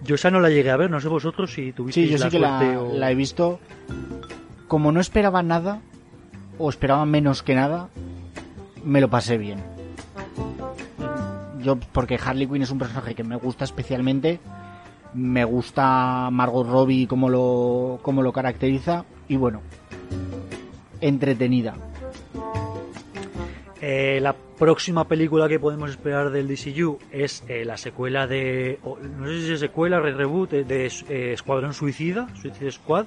Yo esa no la llegué a ver, no sé vosotros si tuvisteis Sí, yo la sí que la, suerte o- la he visto. Como no esperaba nada, o esperaba menos que nada, me lo pasé bien. Yo, porque Harley Quinn es un personaje que me gusta especialmente, me gusta Margot Robbie como lo, como lo caracteriza, y bueno, entretenida. Eh, la próxima película que podemos esperar del DCU es eh, la secuela de. no sé si es secuela, re reboot de, de, eh, Escuadrón Suicida, Suicide Squad.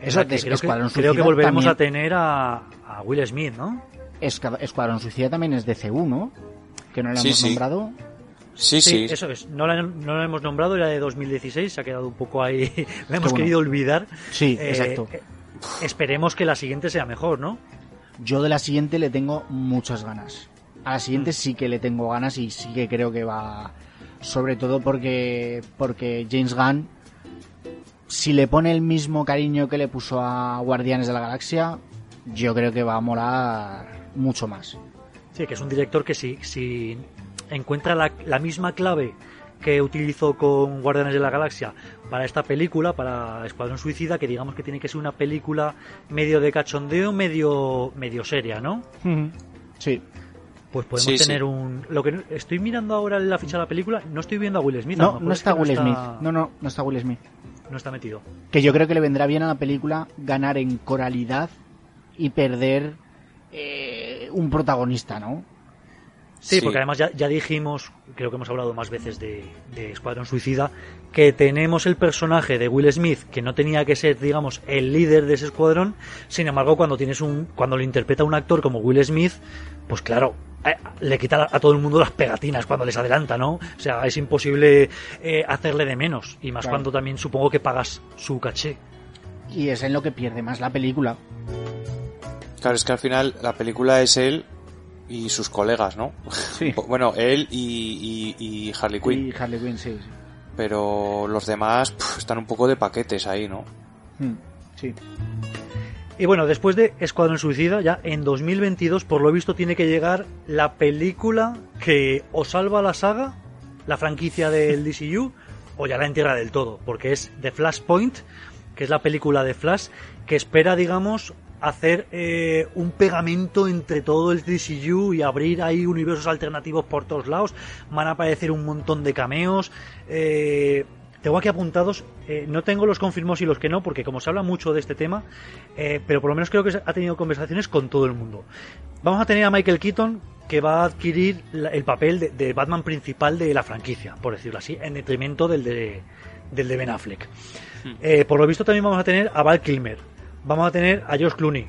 Eso la de que creo, que, Escuadrón creo que Suicida volveremos también- a tener a, a Will Smith, ¿no? Escuadrón Suicida también es de CU, ¿no? Que no lo Sí, hemos sí. nombrado. Sí, sí, eso es. No la, no la hemos nombrado, era de 2016, se ha quedado un poco ahí. la hemos bueno. querido olvidar. Sí, Eh, exacto. eh, esperemos que la siguiente sea mejor, ¿no? Yo de la siguiente le tengo muchas ganas. A la Mm. siguiente sí que le tengo ganas y sí que creo que va. Sobre todo porque, porque James Gunn, si le pone el mismo cariño que le puso a Guardianes de la Galaxia, yo creo que va a molar mucho más. Sí, que es un director que si, si encuentra la, la misma clave que utilizó con Guardianes de la Galaxia para esta película, para Escuadrón Suicida, que digamos que tiene que ser una película medio de cachondeo, medio, medio seria, ¿no? Sí. Pues podemos Sí, sí. tener un... Lo que estoy mirando ahora en la ficha de la película, no estoy viendo a Will Smith. No, no es está que Will Smith. está- No, no, no está Will Smith. no está metido. Que yo creo que le vendrá bien a la película ganar en coralidad y perder eh, un protagonista, ¿no? Sí, Sí. porque además ya, ya dijimos, creo que hemos hablado más veces de, de Escuadrón Suicida, que tenemos el personaje de Will Smith que no tenía que ser, digamos, el líder de ese escuadrón. Sin embargo, cuando tienes un, cuando lo interpreta un actor como Will Smith, pues claro, eh, le quita a todo el mundo las pegatinas cuando les adelanta, ¿no? O sea, es imposible eh, hacerle de menos. Y más Claro. cuando también supongo que pagas su caché. Y es en lo que pierde más la película. Claro, es que al final la película es él y sus colegas, ¿no? Sí. Bueno, él y, y- y Harley Quinn. Y Harley Quinn, sí. sí. Pero los demás están un poco de paquetes ahí, ¿no? Mm, sí. Y bueno, después de Escuadrón Suicida, ya en 2022, por lo visto, tiene que llegar la película que o salva la saga, la franquicia del DCU, o ya la entierra del todo, porque es The Flashpoint, que es la película de Flash, que espera, digamos, hacer eh, un pegamento entre todo el DCU y abrir ahí universos alternativos por todos lados. Van a aparecer un montón de cameos. eh, tengo aquí apuntados, eh, no tengo los confirmados y los que no, porque como se habla mucho de este tema, pero por lo menos creo que ha tenido conversaciones con todo el mundo. Vamos a tener a Michael Keaton, que va a adquirir la- el papel de, de Batman principal de la franquicia, por decirlo así, en detrimento del de, del de Ben Affleck. Eh, por lo visto también vamos a tener a Val Kilmer, vamos a tener a Josh Clooney,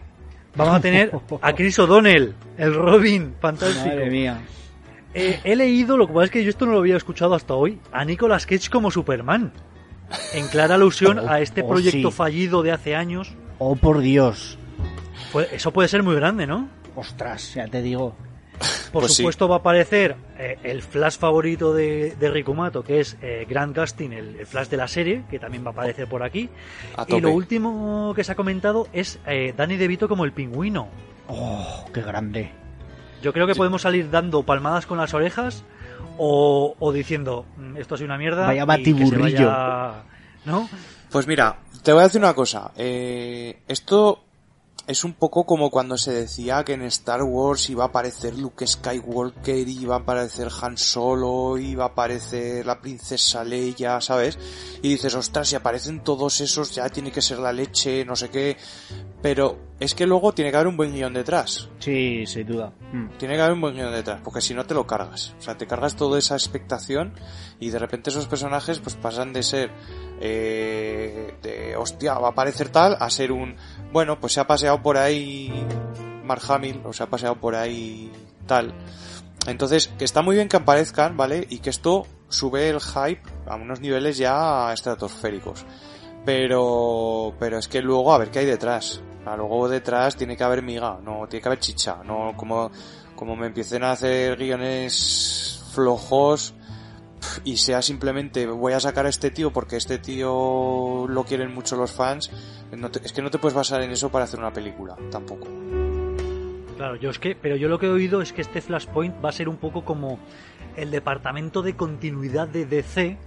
vamos a tener a Chris O'Donnell, el Robin, fantástico. Madre mía. Eh, he leído, lo que pasa es que yo esto no lo había escuchado hasta hoy, a Nicolas Cage como Superman. En clara alusión a este Oh, proyecto sí. fallido de hace años. Oh, por Dios. Pues eso puede ser muy grande, ¿no? Ostras, ya te digo. Por Pues sí. supuesto va a aparecer eh, el Flash favorito de, de Rikumato, que es eh, Grant Gustin, el, el Flash de la serie, que también va a aparecer por aquí. Y lo último que se ha comentado es eh, Danny DeVito como el pingüino. Oh, qué grande. Yo creo que podemos salir dando palmadas con las orejas o, o diciendo "Mm, esto ha sido una mierda. Vaya batiburrillo. vaya", ¿No? Pues mira, te voy a decir una cosa. Eh, esto es un poco como cuando se decía que en Star Wars iba a aparecer Luke Skywalker, iba a aparecer Han Solo, iba a aparecer la princesa Leia, ¿sabes? Y dices, ostras, si aparecen todos esos ya tiene que ser la leche, no sé qué. Pero es que luego tiene que haber un buen guion detrás. Sí, sin duda. Mm. Tiene que haber un buen guion detrás, porque si no te lo cargas. O sea, te cargas toda esa expectación y de repente esos personajes pues pasan de ser eh, de hostia, va a aparecer tal a ser un bueno, pues se ha paseado por ahí Mark Hamill o se ha paseado por ahí tal. Entonces, que está muy bien que aparezcan, ¿vale? Y que esto sube el hype a unos niveles ya estratosféricos. Pero, pero es que luego a ver qué hay detrás. Luego detrás tiene que haber miga, no tiene que haber chicha, no como, como me empiecen a hacer guiones flojos y sea simplemente voy a sacar a este tío porque este tío lo quieren mucho los fans. es que no te puedes basar en eso para hacer una película, tampoco. Claro, yo es que, pero yo lo que he oído es que este Flashpoint va a ser un poco como el departamento de continuidad de DC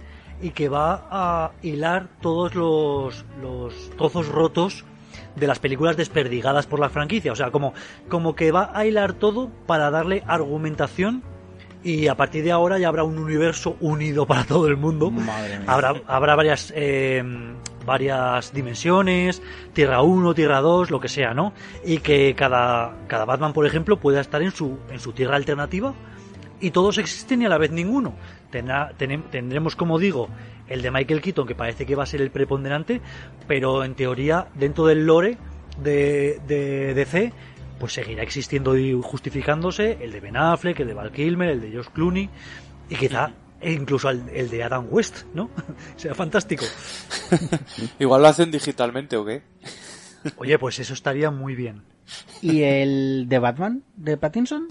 y que va a hilar todos los, los trozos rotos de las películas desperdigadas por la franquicia. O sea, como, como que va a hilar todo para darle argumentación y a partir de ahora ya habrá un universo unido para todo el mundo. Madre mía. Habrá, habrá varias, eh, varias dimensiones, Tierra 1, Tierra 2, lo que sea, ¿no? Y que cada, cada Batman, por ejemplo, pueda estar en su, en su tierra alternativa y todos existen y a la vez ninguno. Tendrá- tendremos, como digo, el de Michael Keaton, que parece que va a ser el preponderante, pero en teoría, dentro del lore de, de DC, pues seguirá existiendo y justificándose el de Ben Affleck, el de Val Kilmer, el de Josh Clooney, y quizá e incluso el, el de Adam West, ¿no? Sea fantástico. Igual lo hacen digitalmente o qué. Oye, pues eso estaría muy bien. ¿Y el de Batman? ¿De Pattinson?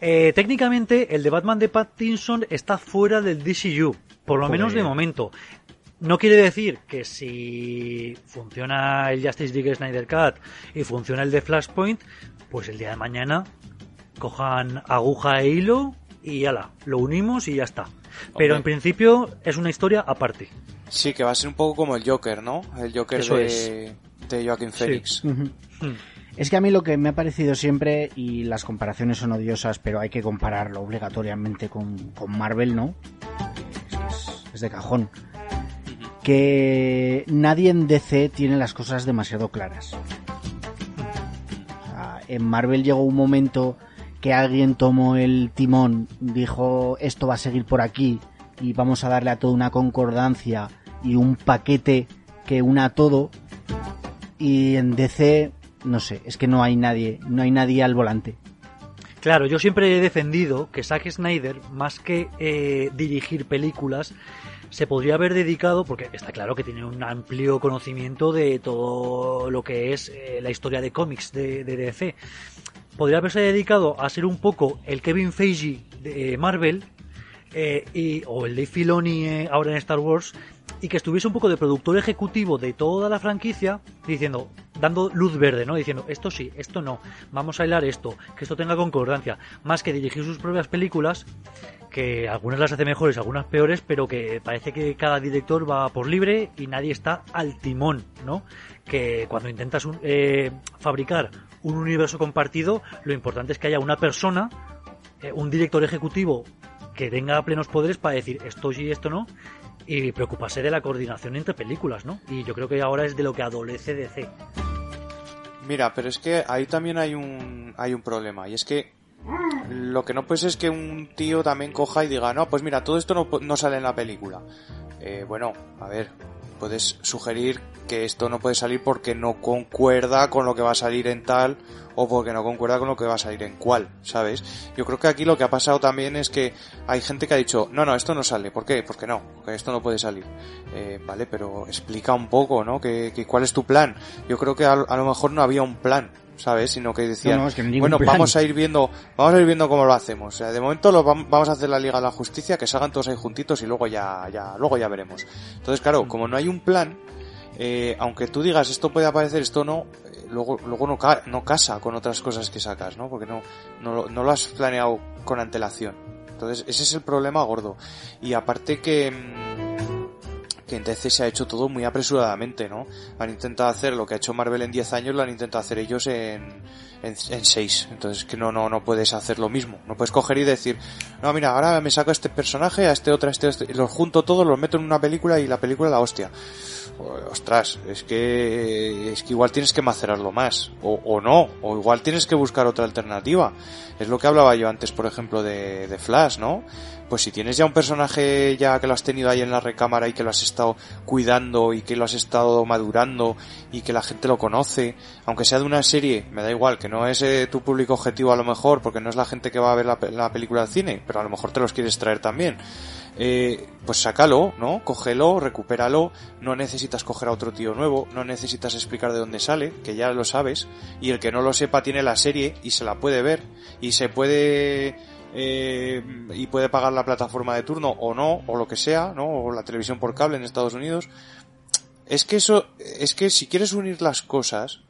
Eh, técnicamente, el de Batman de Pattinson está fuera del DCU, por lo menos de momento. No quiere decir que si funciona el Justice League Snyder Cut y funciona el de Flashpoint, pues el día de mañana cojan aguja e hilo y ala, lo unimos y ya está. Pero en principio es una historia aparte. Sí, que va a ser un poco como el Joker, ¿no? El Joker Eso de, de Joaquin Phoenix. Ujú. Hmm. Es que a mí lo que me ha parecido siempre, y las comparaciones son odiosas, pero hay que compararlo obligatoriamente con, con Marvel, ¿no? Es de cajón. Que nadie en DC tiene las cosas demasiado claras. O sea, en Marvel llegó un momento que alguien tomó el timón, dijo esto va a seguir por aquí y vamos a darle a todo una concordancia y un paquete que una todo y en DC no sé, es que no hay nadie, no hay nadie al volante. Claro, yo siempre he defendido que Zack Snyder, más que eh, dirigir películas, se podría haber dedicado, porque está claro que tiene un amplio conocimiento de todo lo que es eh, la historia de cómics de, de DC, podría haberse dedicado a ser un poco el Kevin Feige de eh, Marvel, eh, y, o el Dave Filoni ahora en Star Wars, y que estuviese un poco de productor ejecutivo de toda la franquicia, diciendo, dando luz verde, ¿no? Diciendo, esto sí, esto no, vamos a hilar esto, que esto tenga concordancia, más que dirigir sus propias películas, que algunas las hace mejores, algunas peores, pero que parece que cada director va por libre y nadie está al timón, ¿no? Que cuando intentas un- eh, fabricar un universo compartido, lo importante es que haya una persona, eh, un director ejecutivo que tenga plenos poderes para decir esto sí y esto no, y preocuparse de la coordinación entre películas, ¿no? Y yo creo que ahora es de lo que adolece DC. Mira, pero es que ahí también hay un, hay un problema. Y es que lo que no puede ser es que un tío también coja y diga, no, pues mira, todo esto no, no sale en la película. Eh, bueno, a ver, puedes sugerir que esto no puede salir porque no concuerda con lo que va a salir en tal o porque no concuerda con lo que va a salir en cual, ¿sabes? Yo creo que aquí lo que ha pasado también es que hay gente que ha dicho, no, no, esto no sale. ¿Por qué? Porque no, porque esto no puede salir. Eh, vale, pero explica un poco, ¿no? Que, que ¿Cuál es tu plan? Yo creo que a, a lo mejor no había un plan, ¿sabes? Sino que decían, No, no, es que no bueno, plan. vamos a ir viendo, vamos a ir viendo cómo lo hacemos. O sea, de momento lo vam- vamos a hacer la Liga de la Justicia, que salgan todos ahí juntitos y luego ya, ya, luego ya veremos. Entonces, claro, como no hay un plan, eh, aunque tú digas esto puede aparecer, esto no, luego, luego no, ca- no casa con otras cosas que sacas, ¿no? Porque no, no, no lo has planeado con antelación. Entonces, ese es el problema gordo. Y aparte que, mm, que en DC se ha hecho todo muy apresuradamente, ¿no? Han intentado hacer lo que ha hecho Marvel en 10 años, lo han intentado hacer ellos en, en, en 6. Entonces, que no, no, no puedes hacer lo mismo. No puedes coger y decir, no, mira, ahora me saco a este personaje, a este otro, a este, este, los junto todos, los meto en una película y la película la hostia. Ostras, es que es que igual tienes que macerarlo más o, o no, o igual tienes que buscar otra alternativa. Es lo que hablaba yo antes, por ejemplo, de, de Flash, ¿no? Pues si tienes ya un personaje ya que lo has tenido ahí en la recámara y que lo has estado cuidando y que lo has estado madurando y que la gente lo conoce, aunque sea de una serie, me da igual, que no es eh, tu público objetivo a lo mejor, porque no es la gente que va a ver la, pe- la película al cine, pero a lo mejor te los quieres traer también eh, pues sácalo, ¿no? Cógelo, recupéralo, no necesitas coger a otro tío nuevo, no necesitas explicar de dónde sale, que ya lo sabes, y el que no lo sepa tiene la serie y se la puede ver, y se puede, eh, y puede pagar la plataforma de turno o no, o lo que sea, ¿no? O la televisión por cable en Estados Unidos. Es que eso, es que si quieres unir las cosas,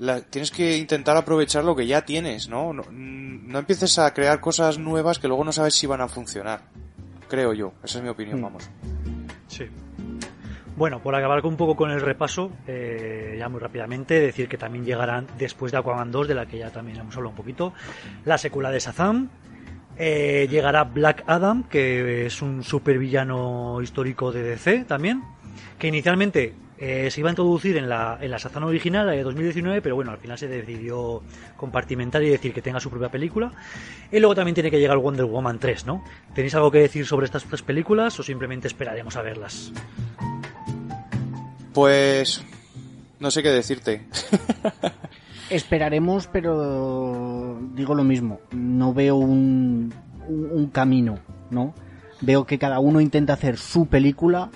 la- tienes que intentar aprovechar lo que ya tienes, ¿no? No, no empieces a crear cosas nuevas que luego no sabes si van a funcionar creo yo. Esa es mi opinión, Mm. vamos. Sí. Bueno, por acabar un poco con el repaso, eh, ya muy rápidamente, decir que también llegarán después de Aquaman 2, de la que ya también hemos hablado un poquito, la secuela de Shazam. Eh, llegará Black Adam, que es un supervillano histórico de DC también, que inicialmente eh, se iba a introducir en la, en la Shazam original, la de 2019, pero bueno, al final se decidió compartimentar y decir que tenga su propia película. Y luego también tiene que llegar Wonder Woman 3, ¿no? ¿Tenéis algo que decir sobre estas tres películas o simplemente esperaremos a verlas? Pues no sé qué decirte. Esperaremos, pero digo lo mismo. No veo un, un, un camino, ¿no? Veo que cada uno intenta hacer su película,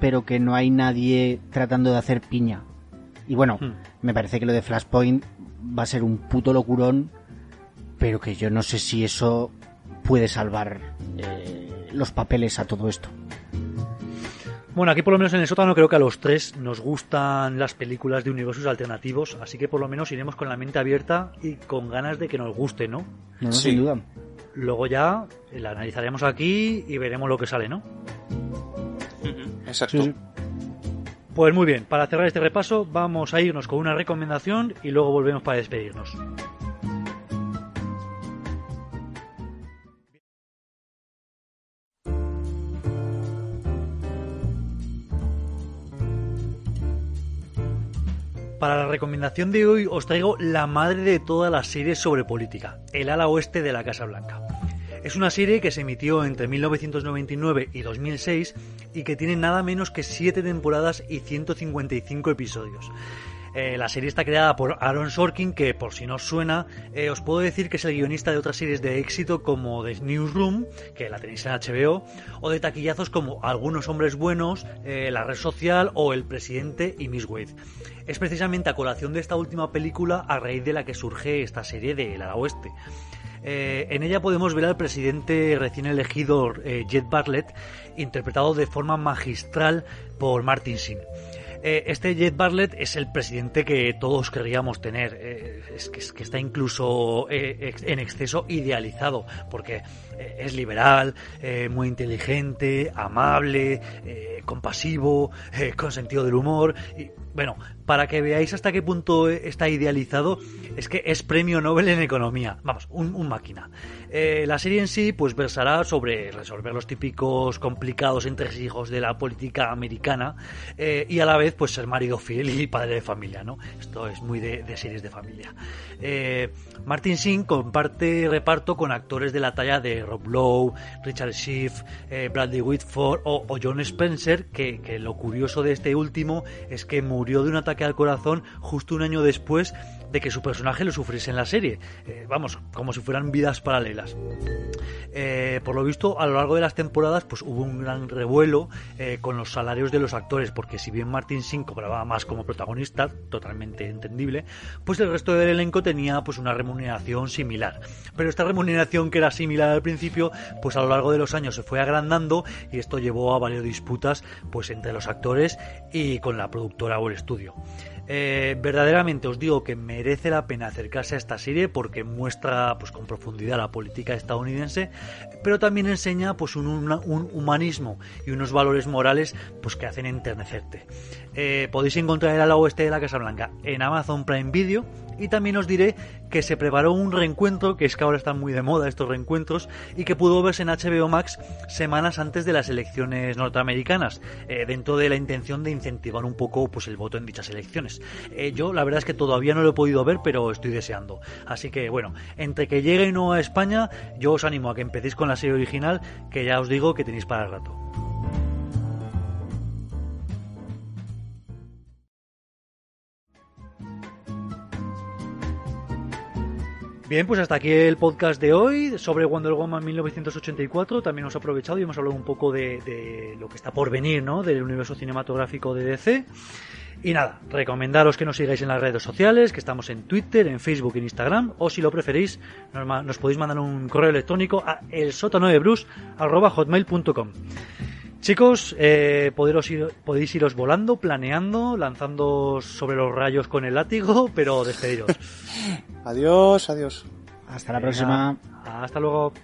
pero que no hay nadie tratando de hacer piña. Y bueno, Hmm. me parece que lo de Flashpoint va a ser un puto locurón, pero que yo no sé si eso puede salvar eh, los papeles a todo esto. Bueno, aquí por lo menos en el sótano creo que a los tres nos gustan las películas de universos alternativos, así que por lo menos iremos con la mente abierta y con ganas de que nos guste, ¿no? No, no, Sí. sin duda. Luego ya la analizaremos aquí y veremos lo que sale, ¿no? Exacto. Sí, sí. Pues muy bien, para cerrar este repaso vamos a irnos con una recomendación y luego volvemos para despedirnos. Para la recomendación de hoy os traigo la madre de todas las series sobre política, El ala oeste de la Casa Blanca. Es una serie que se emitió entre 1999 y 2006 y que tiene nada menos que 7 temporadas y 155 episodios. Eh, la serie está creada por Aaron Sorkin, que por si no os suena, eh, os puedo decir que es el guionista de otras series de éxito como The Newsroom, que la tenéis en HBO, o de taquillazos como Algunos Hombres Buenos, eh, La Red Social o El Presidente y Miss Wade. Es precisamente a colación de esta última película a raíz de la que surge esta serie de El Ala Oeste. Eh, en ella podemos ver al presidente recién elegido eh, Jed Bartlett, interpretado de forma magistral por Martin Sheen. Eh, este Jed Bartlett es el presidente que todos querríamos tener. Eh, es, que, es que está incluso en exceso idealizado, porque es liberal, eh, muy inteligente, amable, eh, compasivo, eh, con sentido del humor. Y, bueno, para que veáis hasta qué punto está idealizado, es que es premio Nobel en economía. Vamos, un, máquina. La serie en sí, pues versará sobre resolver los típicos complicados entresijos de la política americana y a la vez, pues ser marido fiel y padre de familia, ¿no? Esto es muy de, de series de familia. Martin Sheen comparte reparto con actores de la talla de Rob Lowe, Richard Schiff, eh, Bradley Whitford o, John Spencer, que, lo curioso de este último es que murió de un ataque al corazón justo un año después de que su personaje lo sufriese en la serie. Eh, vamos, como si fueran vidas paralelas. Eh, por lo visto, a lo largo de las temporadas, pues hubo un gran revuelo con los salarios de los actores, porque si bien Martin Sheen cobraba más como protagonista, totalmente entendible, pues el resto del elenco tenía pues una remuneración similar. Pero esta remuneración que era similar al principio, pues a lo largo de los años se fue agrandando y esto llevó a varias disputas pues entre los actores y con la productora o el estudio. Eh, verdaderamente os digo que merece la pena acercarse a esta serie porque muestra pues con profundidad la política estadounidense, pero también enseña pues un, un humanismo y unos valores morales pues que hacen enternecerte. Eh, podéis encontrar el ala oeste de la Casa Blanca en Amazon Prime Video y también os diré que se preparó un reencuentro, que es que ahora están muy de moda estos reencuentros, y que pudo verse en HBO Max semanas antes de las elecciones norteamericanas, eh, dentro de la intención de incentivar un poco pues el voto en dichas elecciones. Eh, yo la verdad es que todavía no lo he podido ver, pero estoy deseando. Así que bueno, entre que llegue y no a España, yo os animo a que empecéis con la serie original, que ya os digo que tenéis para el rato. Bien, pues hasta aquí el podcast de hoy sobre Wonder Woman 1984. También hemos aprovechado y hemos hablado un poco de, lo que está por venir, ¿no? Del universo cinematográfico de DC. Y nada, recomendaros que nos sigáis en las redes sociales, que estamos en Twitter, en Facebook en Instagram, o si lo preferís, nos, podéis mandar un correo electrónico a elsotanodebrus.hotmail.com Chicos, eh, poderos ir- podéis iros volando, planeando, lanzando sobre los rayos con el látigo, pero despediros. Adiós, adiós. Hasta la próxima. Hasta luego.